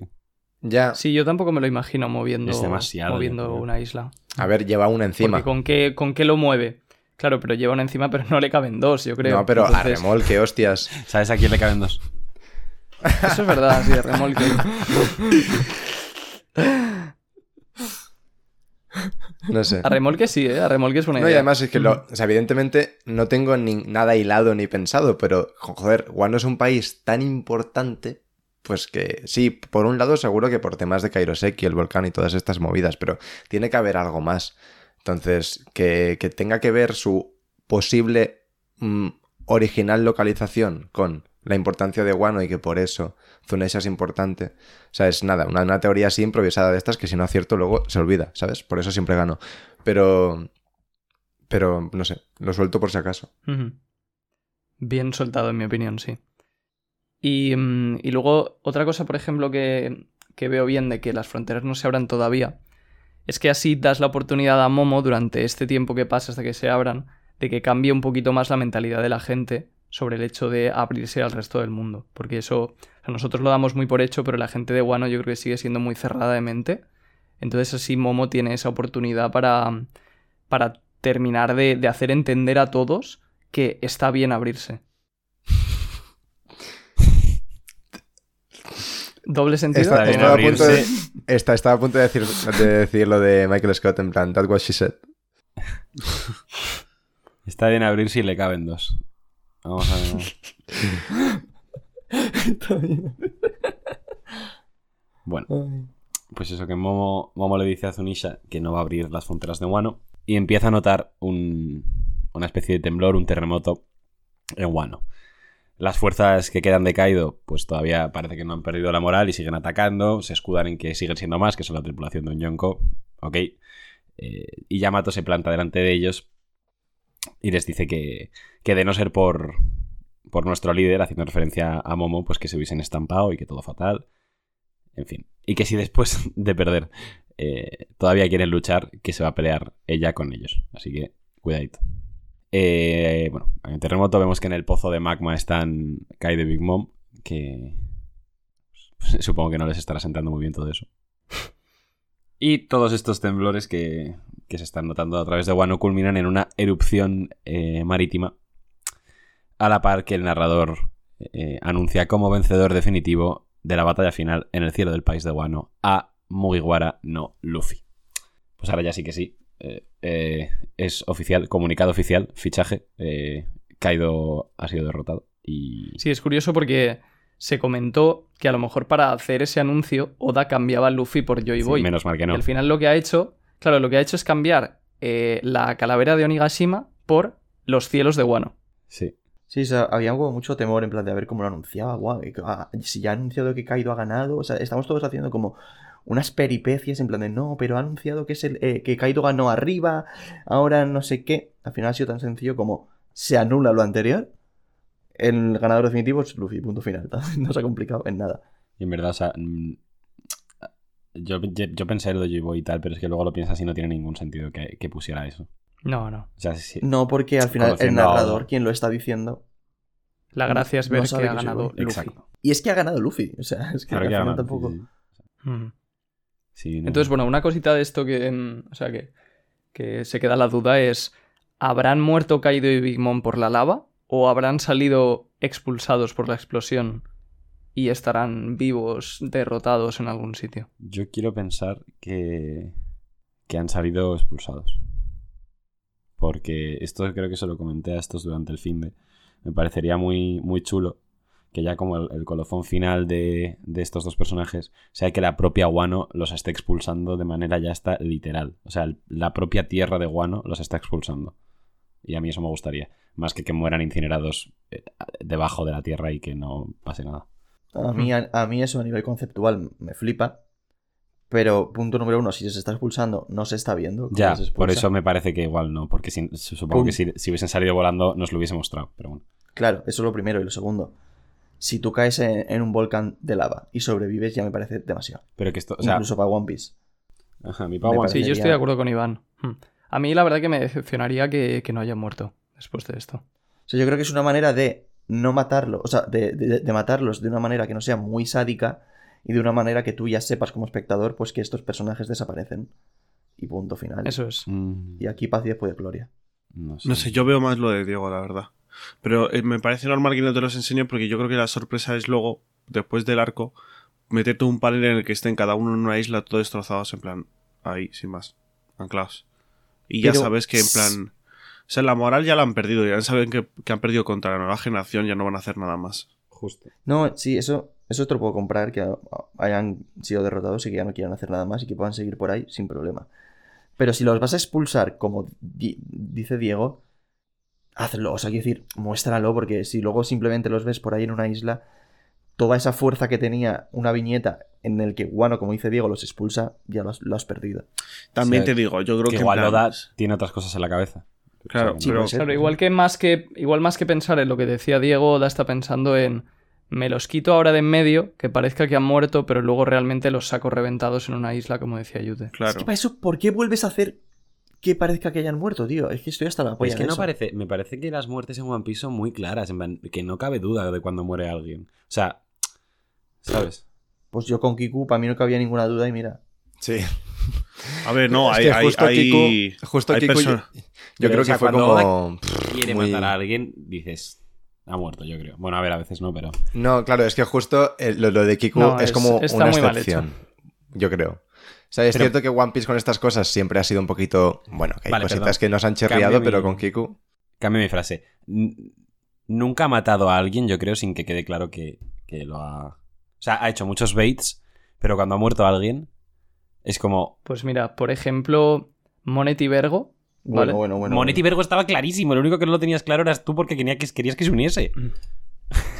[SPEAKER 3] Ya,
[SPEAKER 5] Sí, yo tampoco me lo imagino moviendo,
[SPEAKER 2] Es demasiado,
[SPEAKER 5] moviendo una isla.
[SPEAKER 3] a ver, lleva una encima.
[SPEAKER 5] Porque ¿con qué, ¿con qué lo mueve? Claro, pero lleva una encima, pero no le caben dos, yo creo.
[SPEAKER 3] No, pero a
[SPEAKER 5] Entonces,
[SPEAKER 3] remolque, hostias.
[SPEAKER 2] ¿Sabes a quién le caben dos?
[SPEAKER 5] Eso es verdad, sí, de remolque.
[SPEAKER 3] No sé.
[SPEAKER 5] A remolque sí, ¿eh? A remolque es buena
[SPEAKER 3] No, y
[SPEAKER 5] idea.
[SPEAKER 3] además es que, lo, o sea, evidentemente no tengo ni nada hilado ni pensado, pero joder, Guano es un país tan importante, pues que sí, por un lado seguro que por temas de Kairoseki, el volcán y todas estas movidas, pero tiene que haber algo más. Entonces, que, que tenga que ver su posible mm, original localización con la importancia de Guano y que por eso Zunesha es importante. O sea, es nada, una, una teoría así improvisada de estas que si no acierto luego se olvida, ¿sabes? Por eso siempre gano. Pero... Pero, no sé, lo suelto por si acaso.
[SPEAKER 5] Bien soltado, en mi opinión, sí. Y, mm, y luego, otra cosa, por ejemplo, que, que veo bien de que las fronteras no se abran todavía, es que así das la oportunidad a Momo durante este tiempo que pasa hasta que se abran, de que cambie un poquito más la mentalidad de la gente sobre el hecho de abrirse al resto del mundo. Porque eso, o sea, nosotros lo damos muy por hecho, pero la gente de Wano yo creo que sigue siendo muy cerrada de mente. Entonces así Momo tiene esa oportunidad para, para terminar de, de hacer entender a todos que está bien abrirse. Doble sentido.
[SPEAKER 3] Está- estaba, a punto de,
[SPEAKER 2] abrirse.
[SPEAKER 3] está- estaba a punto de decir, de decir lo de Michael Scott en plan, that what she said.
[SPEAKER 2] Está bien abrirse y le caben dos. Vamos a ver. Bueno, pues eso que Momo, Momo le dice a Zunisha que no va a abrir las fronteras de Wano y empieza a notar un- una especie de temblor, un terremoto en Wano. Las fuerzas que quedan de Kaido, pues todavía parece que no han perdido la moral y siguen atacando, se escudan en que siguen siendo más, que son la tripulación de un Yonko, ok. Eh, y Yamato se planta delante de ellos y les dice que, que de no ser por, por nuestro líder, haciendo referencia a Momo, pues que se hubiesen estampado y que todo fatal. En fin. Y que si después de perder eh, todavía quieren luchar, que se va a pelear ella con ellos. Así que, cuidadito. Eh, bueno, en el terremoto vemos que en el pozo de magma están Kai de Big Mom, que pues, supongo que no les estará sentando muy bien todo eso. Y todos estos temblores que, que se están notando a través de Wano culminan en una erupción eh, marítima, a la par que el narrador eh, anuncia como vencedor definitivo de la batalla final en el cielo del país de Wano a Mugiwara no Luffy. Pues ahora ya sí que sí. eh, es oficial, comunicado oficial, fichaje. Kaido ha sido derrotado. Y
[SPEAKER 5] Sí, es curioso porque se comentó que a lo mejor para hacer ese anuncio Oda cambiaba a Luffy por Joy
[SPEAKER 2] sí,
[SPEAKER 5] Boy.
[SPEAKER 2] menos mal que
[SPEAKER 5] Y
[SPEAKER 2] no.
[SPEAKER 5] al final lo que ha hecho, claro, lo que ha hecho es cambiar eh, la calavera de Onigashima por los cielos de Wano.
[SPEAKER 2] Sí.
[SPEAKER 6] Sí, o sea, había como mucho temor en plan de a ver cómo lo anunciaba, guau, y ah, si ya ha anunciado que Kaido ha ganado, o sea, estamos todos haciendo como unas peripecias en plan de no, pero ha anunciado que es el eh, que Kaido ganó arriba, ahora no sé qué. Al final ha sido tan sencillo como se anula lo anterior. El ganador definitivo es Luffy, punto final. No se ha complicado en nada.
[SPEAKER 2] Y en verdad, o sea. mm, Yo, yo, yo pensé lo de Joy y tal, pero es que luego lo piensas y no tiene ningún sentido que, que pusiera eso.
[SPEAKER 5] No, no.
[SPEAKER 2] O sea, sí-
[SPEAKER 6] No, porque al final el
[SPEAKER 2] a
[SPEAKER 6] narrador, quien lo está diciendo.
[SPEAKER 5] La gracia es ver que ha
[SPEAKER 6] que
[SPEAKER 5] ganado
[SPEAKER 6] Boy.
[SPEAKER 5] Luffy.
[SPEAKER 2] Exacto.
[SPEAKER 6] Y es que ha ganado Luffy. O sea, es que
[SPEAKER 2] Claro
[SPEAKER 6] al
[SPEAKER 2] que
[SPEAKER 6] final
[SPEAKER 2] gana,
[SPEAKER 6] tampoco.
[SPEAKER 2] sí, sí.
[SPEAKER 5] Mm.
[SPEAKER 2] Sí, no.
[SPEAKER 5] Entonces, bueno, una cosita de esto que, mm, o sea, que, que se queda la duda es, ¿habrán muerto Kaido y Big Mom por la lava? ¿O habrán salido expulsados por la explosión y estarán vivos, derrotados en algún sitio?
[SPEAKER 2] Yo quiero pensar que. que han salido expulsados. porque esto creo que se lo comenté a estos durante el fin de. Me parecería muy, muy chulo que ya como el, colofón final de, de estos dos personajes sea que la propia Guano los esté expulsando de manera ya está literal. O sea, la propia tierra de Guano los está expulsando. Y a mí eso me gustaría. Más que que mueran incinerados eh, debajo de la tierra y que no pase nada.
[SPEAKER 6] A mí, a, a mí eso a nivel conceptual me flipa. Pero punto número uno, si se está expulsando, no se está viendo.
[SPEAKER 2] Ya,
[SPEAKER 6] se
[SPEAKER 2] por eso me parece que igual no, porque si- supongo
[SPEAKER 6] Pum.
[SPEAKER 2] que si, si hubiesen salido volando nos lo hubiese mostrado, pero bueno.
[SPEAKER 6] Claro, eso es lo primero. Y lo segundo, si tú caes en, en un volcán de lava y sobrevives, ya me parece demasiado.
[SPEAKER 2] Pero que esto, o sea,
[SPEAKER 6] Incluso para One Piece.
[SPEAKER 2] ajá, mi
[SPEAKER 6] me
[SPEAKER 2] Pau
[SPEAKER 6] parece-
[SPEAKER 5] Sí, yo estoy de acuerdo con Iván. Hmm. A mí la verdad que me decepcionaría que, que no haya muerto después de esto.
[SPEAKER 6] O sea, yo creo que es una manera de no matarlo, o sea, de, de- de matarlos de una manera que no sea muy sádica y de una manera que tú ya sepas como espectador, pues que estos personajes desaparecen. Y punto final.
[SPEAKER 5] Eso es.
[SPEAKER 2] Mm,
[SPEAKER 6] Y aquí paz y después de gloria.
[SPEAKER 2] no sé.
[SPEAKER 4] No sé, yo veo más lo de Diego, la verdad. Pero eh, me parece normal que no te los enseñe porque yo creo que la sorpresa es luego, después del arco, meterte un panel en el que estén cada uno en una isla todo destrozados, en plan, ahí, sin más, anclados. Y ya sabes que en plan... O sea, la moral ya la han perdido, ya saben que, que han perdido contra la nueva generación, ya no van a hacer nada más.
[SPEAKER 2] Justo.
[SPEAKER 6] No, sí, eso, eso te lo puedo comprar, que hayan sido derrotados y que ya no quieran hacer nada más y que puedan seguir por ahí sin problema. Pero si los vas a expulsar, como di- dice Diego, hazlo. O sea, quiero decir, muéstralo, porque si luego simplemente los ves por ahí en una isla, toda esa fuerza que tenía una viñeta en el que Guano, como dice Diego, los expulsa, ya lo has, lo has perdido.
[SPEAKER 4] También te digo, yo creo
[SPEAKER 2] que
[SPEAKER 4] que...
[SPEAKER 2] igual
[SPEAKER 4] plan-
[SPEAKER 2] Oda tiene otras cosas en la cabeza.
[SPEAKER 4] Claro,
[SPEAKER 2] O sea,
[SPEAKER 4] pero-
[SPEAKER 5] Claro, igual que más que igual más que pensar en lo que decía Diego, Oda está pensando en me los quito ahora de en medio, que parezca que han muerto, pero luego realmente los saco reventados en una isla, como decía Yude.
[SPEAKER 6] Es
[SPEAKER 4] Claro.
[SPEAKER 6] que para eso, ¿por qué vuelves a hacer que parezca que hayan muerto, tío? Es que estoy hasta la polla
[SPEAKER 2] es que
[SPEAKER 6] de
[SPEAKER 2] no
[SPEAKER 6] eso.
[SPEAKER 2] parece, me parece que las muertes en One Piece son muy claras, en plan, que no cabe duda de cuando muere alguien. O sea, ¿sabes?
[SPEAKER 6] Pues yo con Kiku, para mí no cabía ninguna duda y mira.
[SPEAKER 3] Sí.
[SPEAKER 4] A ver, no,
[SPEAKER 3] Es
[SPEAKER 4] hay...
[SPEAKER 3] que
[SPEAKER 4] hay-
[SPEAKER 3] justo
[SPEAKER 4] hay-
[SPEAKER 3] Kiku, justo
[SPEAKER 4] hay
[SPEAKER 3] Kiku yo, creo
[SPEAKER 2] o sea,
[SPEAKER 3] que fue
[SPEAKER 2] cuando
[SPEAKER 3] como...
[SPEAKER 2] Quiere
[SPEAKER 3] muy-
[SPEAKER 2] matar a alguien, dices, ha muerto, yo creo. Bueno, a ver, a veces no, pero...
[SPEAKER 3] No, claro, es que justo eh, lo, lo de Kiku
[SPEAKER 5] No,
[SPEAKER 3] es,
[SPEAKER 5] es-
[SPEAKER 3] como una excepción. Yo creo. O sea, es
[SPEAKER 2] Pero-
[SPEAKER 3] cierto que One Piece con estas cosas siempre ha sido un poquito. Bueno, que hay
[SPEAKER 2] Vale,
[SPEAKER 3] cositas
[SPEAKER 2] perdón.
[SPEAKER 3] que nos han chirriado,
[SPEAKER 2] mi-
[SPEAKER 3] pero con Kiku.
[SPEAKER 2] Cambio mi frase. N- Nunca ha matado a alguien, yo creo, sin que quede claro que, que lo ha... O sea, ha hecho muchos baits, pero cuando ha muerto alguien, es como...
[SPEAKER 5] Pues mira, por ejemplo, Monet y Vergo.
[SPEAKER 6] Bueno,
[SPEAKER 5] ¿vale?
[SPEAKER 6] bueno, bueno.
[SPEAKER 2] Monet y Vergo estaba clarísimo, lo único que no lo tenías claro eras tú porque quería que, querías que se uniese.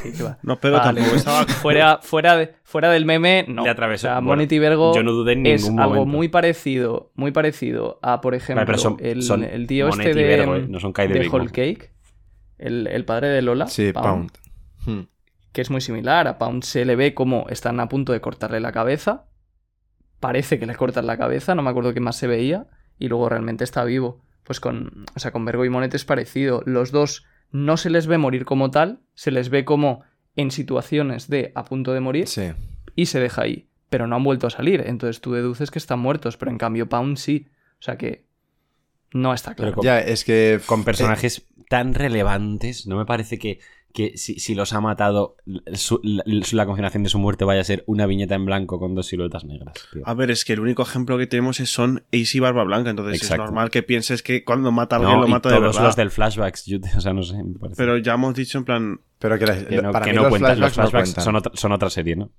[SPEAKER 5] Sí, que va.
[SPEAKER 4] No, pero
[SPEAKER 5] Vale.
[SPEAKER 4] tampoco estaba...
[SPEAKER 5] fuera, fuera, de- fuera del meme, no.
[SPEAKER 2] Le atravesó.
[SPEAKER 5] O sea,
[SPEAKER 2] Bueno,
[SPEAKER 5] Monet y Vergo
[SPEAKER 2] Yo no dudé en
[SPEAKER 5] es
[SPEAKER 2] ningún
[SPEAKER 5] algo
[SPEAKER 2] momento.
[SPEAKER 5] muy parecido, muy parecido a, por ejemplo,
[SPEAKER 2] Vale, pero son,
[SPEAKER 5] el,
[SPEAKER 2] son
[SPEAKER 5] el tío
[SPEAKER 2] Monet
[SPEAKER 5] este
[SPEAKER 2] y
[SPEAKER 5] de,
[SPEAKER 2] Vergo, ¿eh? no son Kai de,
[SPEAKER 5] de
[SPEAKER 2] Big Mom.
[SPEAKER 5] Whole Cake, el, el padre de Lola,
[SPEAKER 3] Sí,
[SPEAKER 5] Pound,
[SPEAKER 3] Pound. Hmm.
[SPEAKER 5] que es muy similar. A Pound se le ve como están a punto de cortarle la cabeza. Parece que le cortan la cabeza, no me acuerdo qué más se veía. Y luego realmente está vivo. Pues con, o sea, con Vergo y Monet es parecido. Los dos no se les ve morir como tal, se les ve como en situaciones de a punto de morir
[SPEAKER 3] Sí.
[SPEAKER 5] y se deja ahí. Pero no han vuelto a salir. Entonces tú deduces que están muertos. Pero en cambio Pound sí. O sea que no está claro.
[SPEAKER 2] Pero
[SPEAKER 3] Ya, es que.
[SPEAKER 2] Con
[SPEAKER 3] eh,
[SPEAKER 2] personajes tan relevantes, no me parece que, que si, si los ha matado, su- la, la confirmación de su muerte vaya a ser una viñeta en blanco con dos siluetas negras. tío.
[SPEAKER 4] A ver, es que el único ejemplo que tenemos es son Ace y Barba Blanca, entonces
[SPEAKER 2] Exacto.
[SPEAKER 4] es normal que pienses que cuando mata a alguien
[SPEAKER 2] No,
[SPEAKER 4] lo
[SPEAKER 2] y
[SPEAKER 4] mata de
[SPEAKER 2] todos
[SPEAKER 4] verdad.
[SPEAKER 2] los del flashbacks, yo o sea, no sé, me parece.
[SPEAKER 4] Pero ya hemos dicho en plan...
[SPEAKER 3] Pero que,
[SPEAKER 2] que no,
[SPEAKER 3] para
[SPEAKER 2] que
[SPEAKER 3] mí
[SPEAKER 2] no
[SPEAKER 3] los
[SPEAKER 2] cuentan, los
[SPEAKER 3] flashbacks, no
[SPEAKER 2] flashbacks
[SPEAKER 3] cuentan.
[SPEAKER 2] son, otra, son otra serie, ¿no?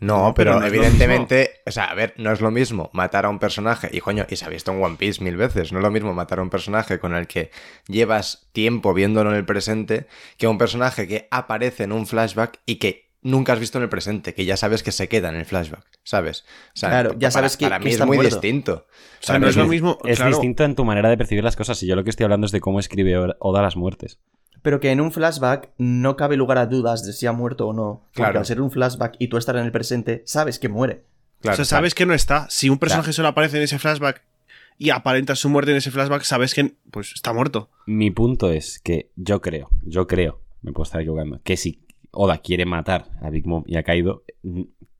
[SPEAKER 3] No, pero,
[SPEAKER 4] no
[SPEAKER 3] evidentemente, o sea, a ver, no es lo mismo matar a un personaje, y coño, y se ha visto en One Piece mil veces, no es lo mismo matar a un personaje con el que llevas tiempo viéndolo en el presente que a un personaje que aparece en un flashback y que nunca has visto en el presente, que ya sabes que se queda en el flashback, ¿sabes? O sea,
[SPEAKER 6] Claro, ya
[SPEAKER 3] para-
[SPEAKER 6] sabes que-
[SPEAKER 3] para
[SPEAKER 6] que
[SPEAKER 3] mí es
[SPEAKER 6] está
[SPEAKER 3] muy
[SPEAKER 6] muerto.
[SPEAKER 3] distinto.
[SPEAKER 4] O sea, no es lo mismo...
[SPEAKER 2] Es
[SPEAKER 4] claro,
[SPEAKER 2] distinto en tu manera de percibir las cosas, y yo lo que estoy hablando es de cómo escribe Oda las muertes.
[SPEAKER 6] Pero que en un flashback no cabe lugar a dudas de si ha muerto o no. Porque al ser un flashback y tú estar en el presente, sabes que muere.
[SPEAKER 3] Claro,
[SPEAKER 4] o sea, sabes que no está. Si un personaje
[SPEAKER 3] Claro.
[SPEAKER 4] solo aparece en ese flashback y aparenta su muerte en ese flashback, sabes que pues está muerto.
[SPEAKER 2] Mi punto es que yo creo, yo creo, me puedo estar equivocando, que si Oda quiere matar a Big Mom y a Kaido,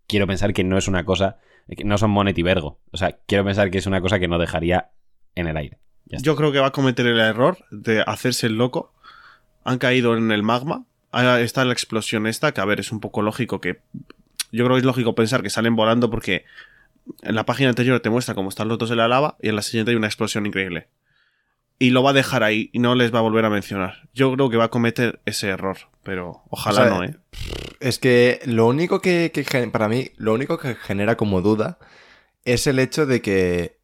[SPEAKER 2] quiero pensar que no es una cosa, que no son Monet y Vergo. O sea, quiero pensar que es una cosa que no dejaría en el aire.
[SPEAKER 4] Yo creo que va a cometer el error de hacerse el loco. Han caído en el magma. Ahí está la explosión esta, que a ver, es un poco lógico que... Yo creo que es lógico pensar que salen volando porque en la página anterior te muestra cómo están los dos en la lava y en la siguiente hay una explosión increíble. y lo va a dejar ahí y no les va a volver a mencionar. Yo creo que va a cometer ese error, pero ojalá
[SPEAKER 3] O sea,
[SPEAKER 4] no, ¿eh?
[SPEAKER 3] Es que lo único que, para mí, lo único que genera como duda es el hecho de que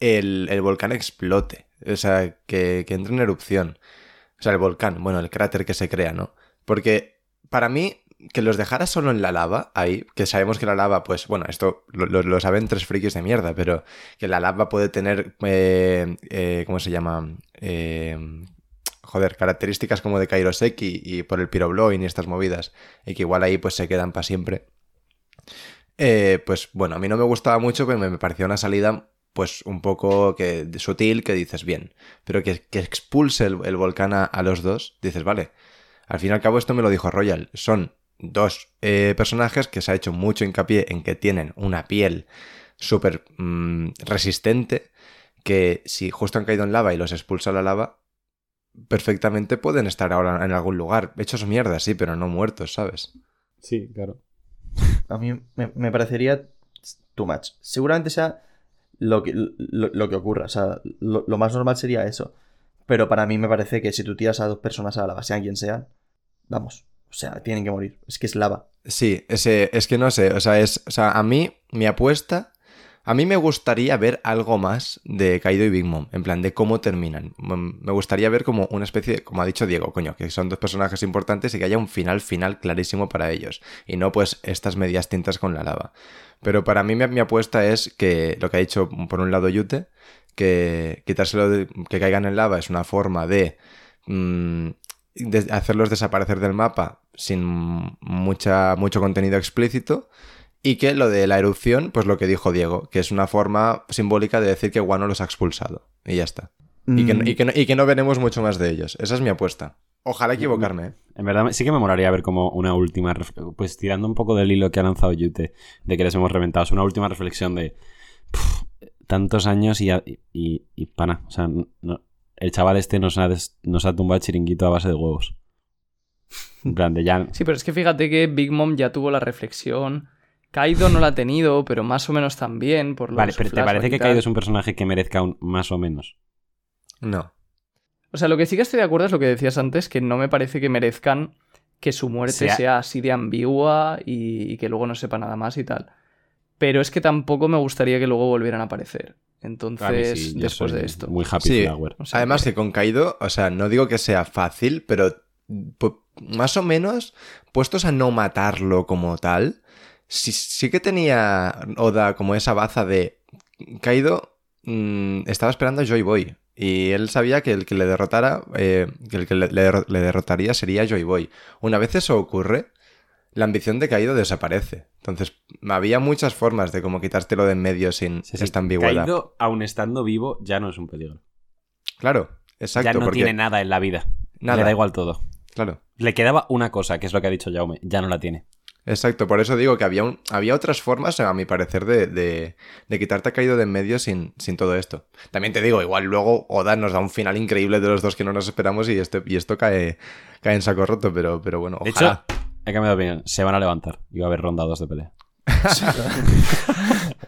[SPEAKER 3] el, el volcán explote. O sea, que, que entre en erupción. O sea, el volcán, bueno, el cráter que se crea, ¿no? Porque para mí, que los dejara solo en la lava, ahí, que sabemos que la lava, pues, bueno, esto lo, saben tres frikis de mierda, pero que la lava puede tener, eh, eh, ¿cómo se llama? Eh, joder, características como de Kairoseki y por el pyroblowing y estas movidas, y que igual ahí pues se quedan para siempre. Eh, pues bueno, a mí no me gustaba mucho, pero me, me parecía una salida pues un poco que, sutil, que dices bien, pero que, que expulse el, el volcán a, los dos, dices, vale, al fin y al cabo esto me lo dijo Royal, son dos eh, personajes que se ha hecho mucho hincapié en que tienen una piel súper mm, resistente, que si justo han caído en lava y los expulsa la lava, perfectamente pueden estar ahora en algún lugar, hechos mierda, sí, pero no muertos, ¿sabes?
[SPEAKER 2] Sí, claro.
[SPEAKER 6] A mí me, me parecería too much. Seguramente sea lo que, lo, que ocurra. O sea, lo, lo más normal sería eso. Pero para mí me parece que si tú tiras a dos personas a la lava, sean quien sean, vamos. O sea, tienen que morir. Es que es lava.
[SPEAKER 3] Sí, ese, es que no sé, o sea, es, o sea, a mí, mi apuesta, a mí me gustaría ver algo más de Kaido y Big Mom, en plan de cómo terminan. Mm, Me gustaría ver como una especie, de- como ha dicho Diego, coño, que son dos personajes importantes y que haya un final final clarísimo para ellos, y no pues estas medias tintas con la lava. Pero para mí mi, apuesta es que lo que ha dicho por un lado Yute, que quitárselo de, que caigan en lava es una forma de mm, de hacerlos desaparecer del mapa sin mucha, mucho contenido explícito. Y que lo de la erupción, pues lo que dijo Diego, que es una forma simbólica de decir que Wano los ha expulsado. Y ya está. Y, que,
[SPEAKER 6] Mm,
[SPEAKER 3] y que no, y que no veremos mucho más de ellos. Esa es mi apuesta. Ojalá equivocarme. ¿eh?
[SPEAKER 2] En verdad, sí que me molaría ver como una última. Pues tirando un poco del hilo que ha lanzado Yute, de que les hemos reventado, es una última reflexión de. pff, tantos años y, y, y pana. O sea, no- el chaval este nos ha, des- nos ha tumbado el chiringuito a base de huevos. En plan, de ya.
[SPEAKER 5] Sí, pero es que fíjate que Big Mom ya tuvo la reflexión. Kaido no la ha tenido, pero más o menos también. Por
[SPEAKER 2] Vale, pero ¿te parece que. Kaido es un personaje que merezca un más o menos?
[SPEAKER 3] No.
[SPEAKER 5] O sea, lo que sí que estoy de acuerdo es lo que decías antes, que no me parece que merezcan que su muerte
[SPEAKER 2] Sea-
[SPEAKER 5] sea, así de ambigua y, y que luego no sepa nada más y tal. Pero es que tampoco me gustaría que luego volvieran a aparecer. Entonces,
[SPEAKER 2] sí,
[SPEAKER 5] después de esto.
[SPEAKER 2] Muy happy
[SPEAKER 3] Sí.
[SPEAKER 2] flower.
[SPEAKER 5] O sea,
[SPEAKER 3] Además
[SPEAKER 5] que-
[SPEAKER 3] con Kaido, o sea, no digo que sea fácil, pero pu- más o menos puestos a no matarlo como tal, sí, sí que tenía Oda como esa baza de Kaido mm, estaba esperando a Joy Boy y él sabía que el que le derrotara, eh, que el que le, le derro- le derrotaría sería Joy Boy. Una vez eso ocurre, la ambición de Kaido desaparece. Entonces, había muchas formas de como quitártelo de en medio sin
[SPEAKER 2] Sí, sí.
[SPEAKER 3] esta ambigüedad.
[SPEAKER 2] Kaido, aun estando vivo, ya no es un peligro.
[SPEAKER 3] Claro, exacto.
[SPEAKER 2] ya no
[SPEAKER 3] porque
[SPEAKER 2] tiene nada en la vida.
[SPEAKER 3] Nada.
[SPEAKER 2] Le da igual todo.
[SPEAKER 3] Claro.
[SPEAKER 2] Le quedaba una cosa, que es lo que ha dicho Jaume. Ya no la tiene.
[SPEAKER 3] Exacto, por eso digo que había, un- había otras formas, a mi parecer, de, de, de quitarte a caído de en medio sin, sin todo esto. También te digo, igual luego Oda nos da un final increíble de los dos que no nos esperamos y, este, y esto cae, cae en saco roto, pero, pero bueno,
[SPEAKER 2] De
[SPEAKER 3] ojalá.
[SPEAKER 2] hecho, he cambiado de opinión. Se van a levantar. Y va a haber ronda 2 de pelea.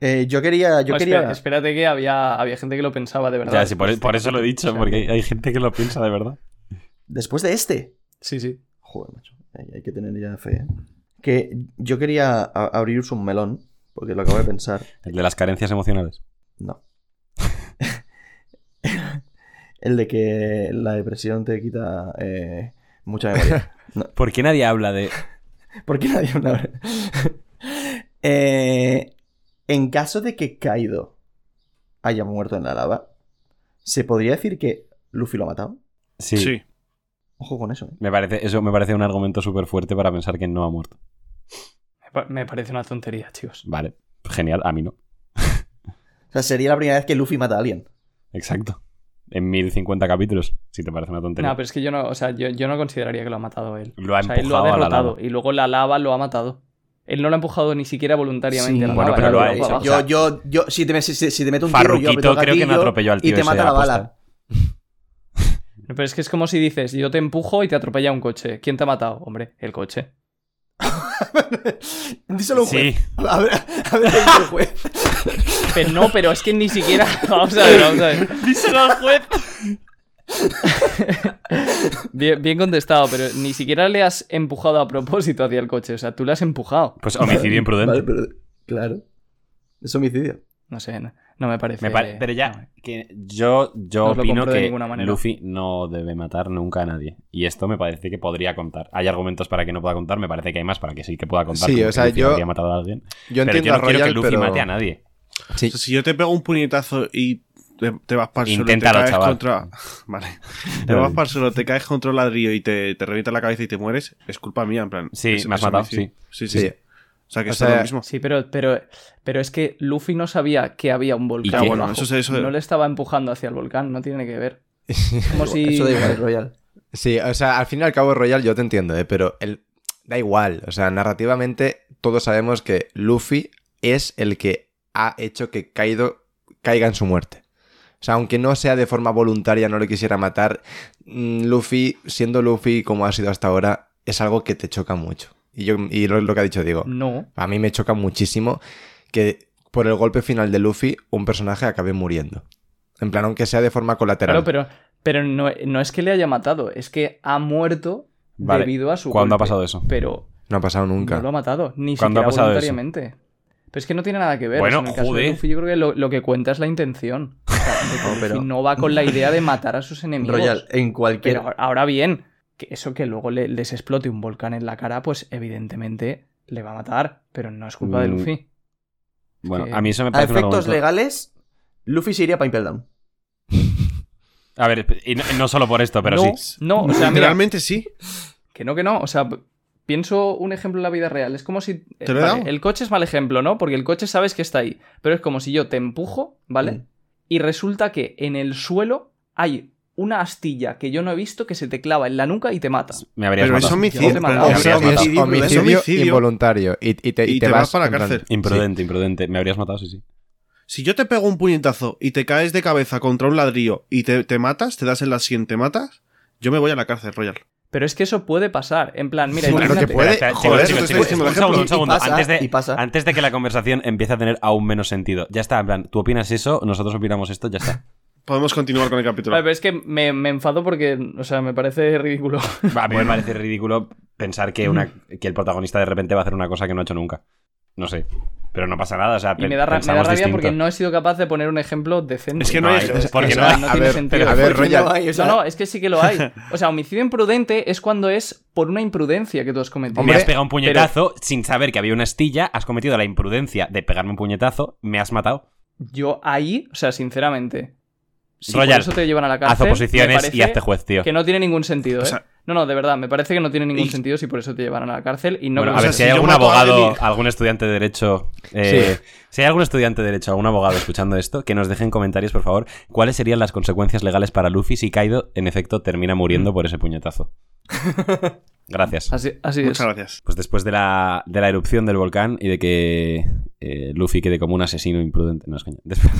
[SPEAKER 6] eh, yo quería. Yo
[SPEAKER 5] No,
[SPEAKER 6] quería...
[SPEAKER 5] espera- espérate que había, había gente que lo pensaba de verdad.
[SPEAKER 2] Ya, sí, por, por eso lo he dicho,
[SPEAKER 5] O sea,
[SPEAKER 2] porque hay, hay gente que lo piensa de verdad.
[SPEAKER 6] Después de este.
[SPEAKER 5] Sí, sí.
[SPEAKER 6] Joder, macho. Hay, que tener ya fe. ¿eh? Que yo quería a- abriros un melón, porque lo acabo de pensar.
[SPEAKER 2] El de las carencias emocionales.
[SPEAKER 6] No. El de que la depresión te quita eh, mucha memoria. No.
[SPEAKER 2] ¿Por qué nadie habla de.?
[SPEAKER 6] ¿Por qué nadie habla? Eh, en caso de que Kaido haya muerto en la lava, ¿se podría decir que Luffy lo ha matado?
[SPEAKER 2] Sí.
[SPEAKER 4] Sí.
[SPEAKER 6] Ojo con eso. ¿eh?
[SPEAKER 2] Me parece, eso me parece un argumento súper fuerte para pensar que no ha muerto.
[SPEAKER 5] Me pa- Me parece una tontería, chicos.
[SPEAKER 2] Vale. Genial. A mí no.
[SPEAKER 6] O sea, sería la primera vez que Luffy mata a alguien.
[SPEAKER 2] Exacto. En 1050 capítulos, si te parece una tontería.
[SPEAKER 5] No, pero es que yo no, o sea, yo, yo no consideraría que lo ha matado él.
[SPEAKER 2] Lo ha
[SPEAKER 5] o sea, él lo ha
[SPEAKER 2] la
[SPEAKER 5] derrotado
[SPEAKER 2] lava.
[SPEAKER 5] y luego la lava lo ha matado. Él no lo ha empujado ni siquiera voluntariamente
[SPEAKER 6] Sí,
[SPEAKER 5] a la
[SPEAKER 2] bueno,
[SPEAKER 5] lava,
[SPEAKER 2] pero lo ha hecho.
[SPEAKER 6] Yo, yo, yo, si te, me- si, si te meto un tiro, yo
[SPEAKER 2] creo que
[SPEAKER 6] gatillo
[SPEAKER 2] atropelló al tío
[SPEAKER 6] y te mata la
[SPEAKER 2] aposta.
[SPEAKER 6] bala.
[SPEAKER 5] Pero es que es como si dices, yo te empujo y te atropella un coche. ¿Quién te ha matado? Hombre, el coche.
[SPEAKER 6] Díselo un
[SPEAKER 2] Sí.
[SPEAKER 6] juez. A ver, a ver el juez.
[SPEAKER 5] Pero no, pero es que ni siquiera. Vamos a ver, vamos a ver.
[SPEAKER 2] Díselo al juez.
[SPEAKER 5] Bien, bien contestado, pero ni siquiera le has empujado a propósito hacia el coche. O sea, tú le has empujado.
[SPEAKER 2] Pues homicidio imprudente.
[SPEAKER 6] Vale, pero- claro. Es homicidio.
[SPEAKER 5] No sé, no, no me parece.
[SPEAKER 2] Me pare- pero ya,
[SPEAKER 5] no.
[SPEAKER 2] que yo, yo
[SPEAKER 5] No
[SPEAKER 2] opino
[SPEAKER 5] de
[SPEAKER 2] que. Luffy no debe matar nunca a nadie. Y esto me parece que podría contar. Hay argumentos para que no pueda contar, me parece que hay más para que sí que pueda contar.
[SPEAKER 3] Sí, o sea,
[SPEAKER 2] Luffy
[SPEAKER 3] yo-
[SPEAKER 2] habría matado a alguien.
[SPEAKER 3] Yo
[SPEAKER 2] Pero
[SPEAKER 3] entiendo
[SPEAKER 2] yo no
[SPEAKER 3] a
[SPEAKER 2] quiero que Luffy
[SPEAKER 3] pero...
[SPEAKER 2] mate a nadie.
[SPEAKER 3] Sí.
[SPEAKER 4] O sea, si yo te pego un puñetazo y te, te vas para el suelo te caes
[SPEAKER 2] chaval.
[SPEAKER 4] contra. Vale. Te vas para el suelo, te caes contra el ladrillo y te, te revienta la cabeza y te mueres, es culpa mía, en plan.
[SPEAKER 2] Sí,
[SPEAKER 4] es-
[SPEAKER 2] me has matado,
[SPEAKER 4] sí, Sí.
[SPEAKER 3] sí.
[SPEAKER 4] O sea, que
[SPEAKER 3] O
[SPEAKER 4] es
[SPEAKER 3] sea,
[SPEAKER 4] lo mismo.
[SPEAKER 5] Sí, pero, pero, pero es que Luffy no sabía que había un volcán.
[SPEAKER 4] Bueno, eso es- eso-
[SPEAKER 5] No le estaba empujando hacia el volcán, no tiene que ver. Como si.
[SPEAKER 6] Eso da igual, Royal.
[SPEAKER 3] Sí, o sea, al fin y al cabo Royal yo te entiendo, ¿eh? pero el... da igual. O sea, narrativamente todos sabemos que Luffy es el que ha hecho que Kaido caiga en su muerte. O sea, aunque no sea de forma voluntaria, no le quisiera matar, mm, Luffy, siendo Luffy como ha sido hasta ahora, es algo que te choca mucho. Y, yo, y lo, lo que ha dicho Diego,
[SPEAKER 5] No.
[SPEAKER 3] a mí me choca muchísimo que por el golpe final de Luffy un personaje acabe muriendo. En plan, aunque sea de forma colateral.
[SPEAKER 5] Claro, pero, pero no, no es que le haya matado, es que ha muerto
[SPEAKER 2] Vale.
[SPEAKER 5] debido a su.
[SPEAKER 2] ¿Cuándo ha pasado eso?
[SPEAKER 5] Pero
[SPEAKER 3] No ha pasado nunca.
[SPEAKER 5] no lo ha matado, ni
[SPEAKER 2] ¿Cuándo
[SPEAKER 5] siquiera
[SPEAKER 2] ha pasado eso?
[SPEAKER 5] voluntariamente. Pero es que no tiene nada que ver.
[SPEAKER 2] Bueno,
[SPEAKER 5] o sea, en el caso de. Luffy, yo creo que lo, lo que cuenta es la intención. O sea, de que
[SPEAKER 6] No, pero-
[SPEAKER 5] Luffy no va con la idea de matar a sus enemigos.
[SPEAKER 6] Royal, en cualquier.
[SPEAKER 5] Pero ahora bien, que eso que luego le- les explote un volcán en la cara, pues evidentemente le va a matar, pero no es culpa de
[SPEAKER 2] Mm,
[SPEAKER 5] Luffy.
[SPEAKER 2] Bueno,
[SPEAKER 5] que-
[SPEAKER 2] a mí eso me
[SPEAKER 6] A
[SPEAKER 2] parece un
[SPEAKER 6] efectos legales, Luffy se iría para Impel Down.
[SPEAKER 2] A ver, y no, no solo por esto, pero
[SPEAKER 5] no,
[SPEAKER 2] sí.
[SPEAKER 5] no, o sea, mira,
[SPEAKER 4] Literalmente sí.
[SPEAKER 5] que no, que no, o sea, pienso un ejemplo en la vida real, es como si...
[SPEAKER 4] ¿Te lo he
[SPEAKER 5] vale,
[SPEAKER 4] dado?
[SPEAKER 5] el coche es mal ejemplo, ¿no? Porque el coche sabes que está ahí, pero es como si yo te empujo, ¿vale?
[SPEAKER 6] Mm.
[SPEAKER 5] Y resulta que en el suelo hay una astilla que yo no he visto que se te clava en la nuca y te mata.
[SPEAKER 2] Me habrías
[SPEAKER 4] Pero es
[SPEAKER 2] matado.
[SPEAKER 4] homicidio. Es
[SPEAKER 2] Me habrías matado.
[SPEAKER 4] homicidio,
[SPEAKER 3] homicidio,
[SPEAKER 4] es homicidio.
[SPEAKER 3] involuntario. Y, y te,
[SPEAKER 4] Y te vas para la cárcel.
[SPEAKER 2] Imprudente, imprudente. Me habrías matado, sí, sí.
[SPEAKER 4] Si yo te pego un puñetazo y te caes de cabeza contra un ladrillo y te, te matas, te das en la sien, te matas, yo me voy a la cárcel, Royal.
[SPEAKER 5] Pero es que eso puede pasar, en plan, mira,
[SPEAKER 3] Claro que puede. Joder,
[SPEAKER 2] chicos, chicos, chicos, un segundo, un segundo.
[SPEAKER 6] Pasa,
[SPEAKER 2] de, antes de que la conversación empiece a tener aún menos sentido. Ya está, en plan, tú opinas eso, nosotros opinamos esto, ya está.
[SPEAKER 4] Podemos continuar con el capítulo.
[SPEAKER 5] Vale, pero es que me, me enfado porque, o sea, me parece ridículo.
[SPEAKER 2] A mí me parece ridículo pensar que, una, que el protagonista de repente va a hacer una cosa que no ha hecho nunca. No sé. Pero no pasa nada, o sea,
[SPEAKER 5] Y me da, me rabia
[SPEAKER 2] distinto.
[SPEAKER 5] porque no he sido capaz de poner un ejemplo decente.
[SPEAKER 4] Es que no hay-
[SPEAKER 2] es- porque
[SPEAKER 3] o
[SPEAKER 2] no hay-
[SPEAKER 3] a
[SPEAKER 5] tiene
[SPEAKER 3] ver,
[SPEAKER 5] sentido.
[SPEAKER 3] a ver,
[SPEAKER 6] no hay, o sea,
[SPEAKER 5] No, no, es que sí que lo hay. O sea, homicidio imprudente es cuando es por una imprudencia que tú has cometido.
[SPEAKER 2] me
[SPEAKER 3] Hombre,
[SPEAKER 2] has pegado un puñetazo sin saber que había una astilla, has cometido la imprudencia de pegarme un puñetazo, me has matado.
[SPEAKER 5] Yo ahí, o sea, sinceramente. Si
[SPEAKER 2] Royal,
[SPEAKER 5] por eso te llevan a la
[SPEAKER 2] Haz
[SPEAKER 5] cárcel. me
[SPEAKER 2] oposiciones y hazte juez, tío.
[SPEAKER 5] Que no tiene ningún sentido, ¿eh?
[SPEAKER 4] O sea-
[SPEAKER 5] no, no, de verdad, me parece que no tiene ningún
[SPEAKER 4] Y-
[SPEAKER 5] sentido si por eso te llevaron a la cárcel y no
[SPEAKER 2] Bueno, a ver,
[SPEAKER 4] sea,
[SPEAKER 2] si
[SPEAKER 4] si
[SPEAKER 2] hay algún abogado, algún estudiante de derecho, eh, si hay algún estudiante de derecho, algún abogado escuchando esto, que nos deje en comentarios, por favor, cuáles serían las consecuencias legales para Luffy si Kaido, en efecto, termina muriendo por ese puñetazo. Gracias.
[SPEAKER 5] Así, así es.
[SPEAKER 4] Muchas gracias.
[SPEAKER 2] Pues después de la, de la erupción del volcán y de que eh, Luffy quede como un asesino imprudente. No es coña. Después,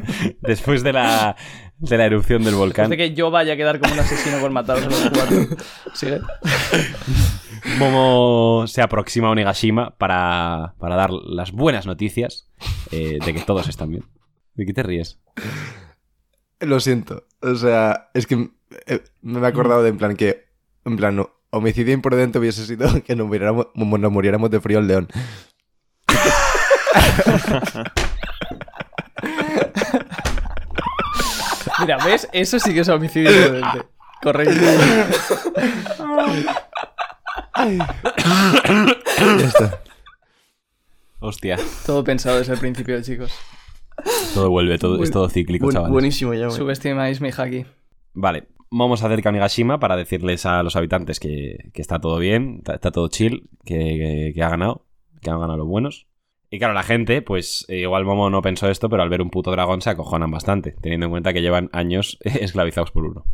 [SPEAKER 2] después de, la, de la erupción del volcán,
[SPEAKER 5] Desde que yo vaya a quedar como un asesino por mataros a los cuatro. Sigue.
[SPEAKER 2] Momo se aproxima a Onigashima para, para dar las buenas noticias eh, de que todos están bien. ¿De qué te ríes?
[SPEAKER 3] Lo siento. O sea, es que eh, me he acordado de en plan que, en plan, no, homicidio imprudente hubiese sido que nos muriéramos, nos muriéramos de frío el león.
[SPEAKER 5] Mira, ¿ves? Eso sí que es homicidio imprudente. Correcto.
[SPEAKER 3] Ya está.
[SPEAKER 2] Hostia.
[SPEAKER 5] Todo pensado desde el principio, chicos.
[SPEAKER 2] Todo vuelve, todo, es todo cíclico,
[SPEAKER 6] Buen-
[SPEAKER 2] chavales.
[SPEAKER 6] buenísimo ya, güey.
[SPEAKER 5] Subestimáis mi haki.
[SPEAKER 2] Vale, vamos a acerca a Onigashima para decirles a los habitantes que, está todo bien, está, está todo chill, que ha ganado, que han ganado los buenos. Y claro, la gente, pues eh, igual Momo no pensó esto, pero al ver un puto dragón se acojonan bastante, teniendo en cuenta que llevan años esclavizados por uno.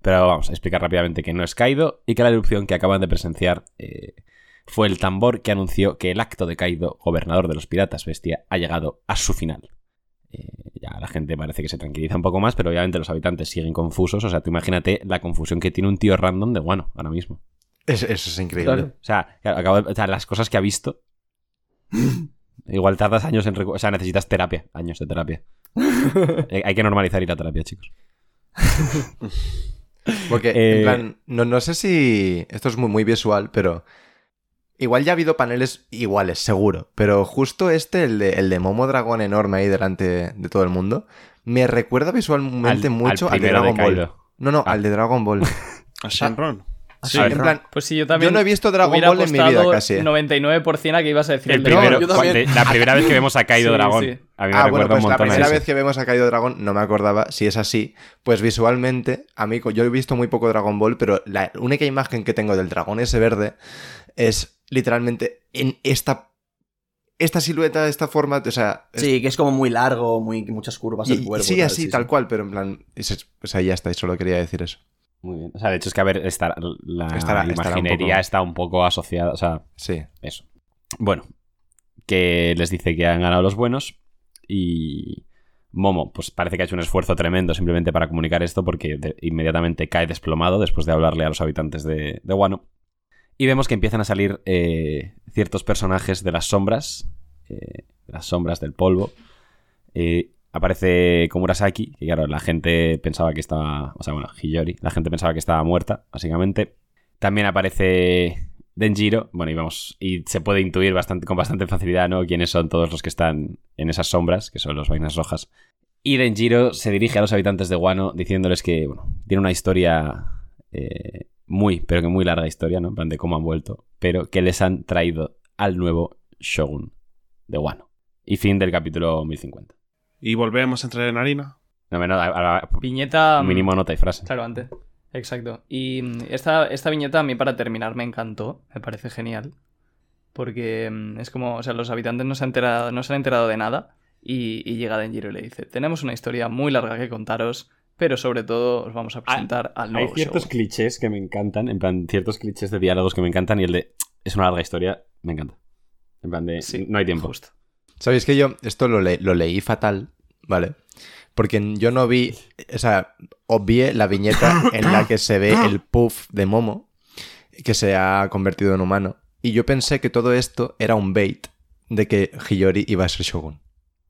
[SPEAKER 2] Pero vamos a explicar rápidamente que no es Kaido y que la erupción que acaban de presenciar eh, fue el tambor que anunció que el acto de Kaido, gobernador de los piratas bestia, ha llegado a su final. Eh, ya la gente parece que se tranquiliza un poco más, pero obviamente los habitantes siguen confusos. O sea, tú imagínate la confusión que tiene un tío random de Guano ahora mismo.
[SPEAKER 3] Es- eso es increíble.
[SPEAKER 6] Claro.
[SPEAKER 2] O sea, claro, acabo de- o sea, las cosas que ha visto. Igual tardas años en... O sea, necesitas terapia. Años de terapia. Eh, Hay que normalizar ir a terapia, chicos.
[SPEAKER 3] Porque,
[SPEAKER 2] Eh,
[SPEAKER 3] en plan, no, no sé si. Esto es muy, muy visual, pero. Igual ya ha habido paneles iguales, seguro. Pero justo este, el de, el de Momo Dragón enorme ahí delante de todo el mundo, me recuerda visualmente
[SPEAKER 2] Al-
[SPEAKER 3] mucho
[SPEAKER 2] al
[SPEAKER 3] al, de Dragon Ball. No, no,
[SPEAKER 2] Ah.
[SPEAKER 3] al de Dragon Ball.
[SPEAKER 4] A Shenron.
[SPEAKER 3] Sí,
[SPEAKER 2] A ver,
[SPEAKER 3] en plan,
[SPEAKER 5] Pues sí, yo también.
[SPEAKER 3] yo no he visto Dragon Ball en mi vida casi. ¿eh?
[SPEAKER 5] 99% a que ibas a decir
[SPEAKER 2] El
[SPEAKER 3] No,
[SPEAKER 2] primero, cuando- la primera vez que vemos a Kaido
[SPEAKER 5] Sí,
[SPEAKER 2] Dragón.
[SPEAKER 5] sí.
[SPEAKER 2] A mí me
[SPEAKER 3] Ah, bueno, pues
[SPEAKER 2] un
[SPEAKER 3] la primera vez que vemos a Kaido Dragón no me acordaba si es así. Pues visualmente, a mí, yo he visto muy poco Dragon Ball, pero la única imagen que tengo del dragón ese verde es literalmente en esta, esta silueta, esta forma, o sea... es-
[SPEAKER 6] Sí, que es como muy largo, muy, muchas curvas el cuerpo.
[SPEAKER 3] sí,
[SPEAKER 6] tal,
[SPEAKER 3] así, tal cual, pero en plan... es- o sea, ya está, y solo quería decir eso.
[SPEAKER 2] Muy bien. O sea, de hecho es que, a ver, esta- la
[SPEAKER 3] Estará- estará un
[SPEAKER 2] imaginería
[SPEAKER 3] poco-
[SPEAKER 2] está un poco asociada. O sea,
[SPEAKER 3] Sí.
[SPEAKER 2] eso. Bueno, que les dice que han ganado los buenos y Momo, pues parece que ha hecho un esfuerzo tremendo simplemente para comunicar esto porque de- inmediatamente cae desplomado después de hablarle a los habitantes de, de Wano. Y vemos que empiezan a salir eh, ciertos personajes de las sombras, eh, las sombras del polvo. Eh, aparece Komurasaki, que claro, la gente pensaba que estaba, o sea, bueno, Hiyori, la gente pensaba que estaba muerta, básicamente. También aparece Denjiro, bueno, y vamos, y se puede intuir bastante, con bastante facilidad, ¿no? Quiénes son todos los que están en esas sombras, que son los vainas rojas. Y Denjiro se dirige a los habitantes de Wano diciéndoles que, bueno, tiene una historia eh, muy, pero que muy larga historia, ¿no? En plan de cómo han vuelto, pero que les han traído al nuevo Shogun de Wano. Y fin del capítulo 1050.
[SPEAKER 4] Y volvemos a entrar en harina.
[SPEAKER 2] No, menos, ahora,
[SPEAKER 5] Viñeta. mm,
[SPEAKER 2] mínimo nota y frase.
[SPEAKER 5] Claro, antes. Exacto. Y mm, esta, esta viñeta a mí para terminar me encantó, me parece genial. Porque mm, es como, o sea, los habitantes no se han enterado, no se han enterado de nada y, y llega Denjiro y le dice, tenemos una historia muy larga que contaros, pero sobre todo os vamos a presentar al
[SPEAKER 2] Hay
[SPEAKER 5] nuevo
[SPEAKER 2] ciertos
[SPEAKER 5] show".
[SPEAKER 2] clichés que me encantan, en plan, ciertos clichés de diálogos que me encantan y el de es una larga historia, me encanta. En plan de
[SPEAKER 5] Sí,
[SPEAKER 2] no hay tiempo.
[SPEAKER 5] justo.
[SPEAKER 3] ¿Sabéis que yo esto lo, le- lo leí fatal? ¿Vale? Porque yo no vi, o sea, obvié la viñeta en la que se ve el puff de Momo, que se ha convertido en humano. Y yo pensé que todo esto era un bait de que Hiyori iba a ser Shogun.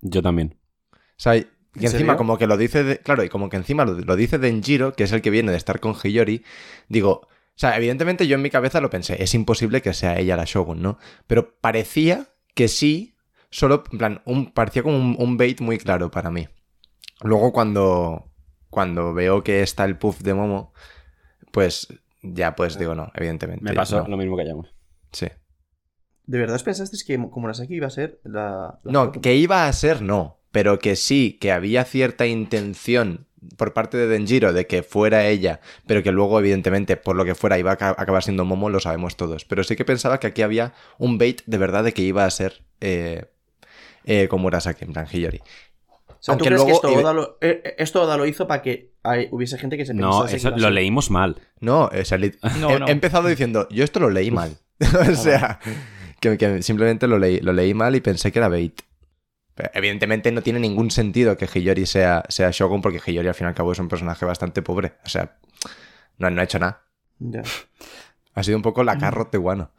[SPEAKER 2] Yo también.
[SPEAKER 3] O sea, y encima
[SPEAKER 6] serio?
[SPEAKER 3] como que lo dice, de- claro, y como que encima lo, lo dice Denjiro, que es el que viene de estar con Hiyori, digo, o sea, evidentemente yo en mi cabeza lo pensé, es imposible que sea ella la Shogun, ¿no? Pero parecía que sí, solo, en plan, un, parecía como un, un bait muy claro para mí. Luego cuando, cuando veo que está el puff de Momo, pues ya pues digo no, evidentemente.
[SPEAKER 2] Me pasó
[SPEAKER 3] no.
[SPEAKER 2] lo mismo que Yamus.
[SPEAKER 3] Sí.
[SPEAKER 6] ¿De verdad os pensasteis que Komurasaki iba a ser la. la
[SPEAKER 3] No,
[SPEAKER 6] Shogun?
[SPEAKER 3] que iba a ser no, pero que sí, que había cierta intención por parte de Denjiro de que fuera ella, pero que luego evidentemente por lo que fuera iba a ca- acabar siendo Momo, lo sabemos todos. Pero sí que pensaba que aquí había un bait de verdad de que iba a ser eh, eh, Komurasaki, en plan Hiyori.
[SPEAKER 6] O sea, ¿tú
[SPEAKER 3] aunque
[SPEAKER 6] crees que
[SPEAKER 3] luego-
[SPEAKER 6] esto Oda, lo, eh, eh, esto Oda lo hizo para que hay- hubiese gente que se
[SPEAKER 2] No,
[SPEAKER 6] pensase que
[SPEAKER 2] eso lo leímos mal.
[SPEAKER 3] No, o sea, lit-
[SPEAKER 5] No,
[SPEAKER 3] he,
[SPEAKER 5] no.
[SPEAKER 3] he empezado diciendo, yo esto lo leí mal. o sea, que, que simplemente lo leí, lo leí mal y pensé que era bait. Evidentemente no tiene ningún sentido que Hiyori sea, sea Shogun porque Hiyori al fin y al cabo es un personaje bastante pobre. O sea, no, no ha hecho nada.
[SPEAKER 6] Ya.
[SPEAKER 3] Ha sido un poco
[SPEAKER 5] Mm.
[SPEAKER 3] la Carrot de Wano.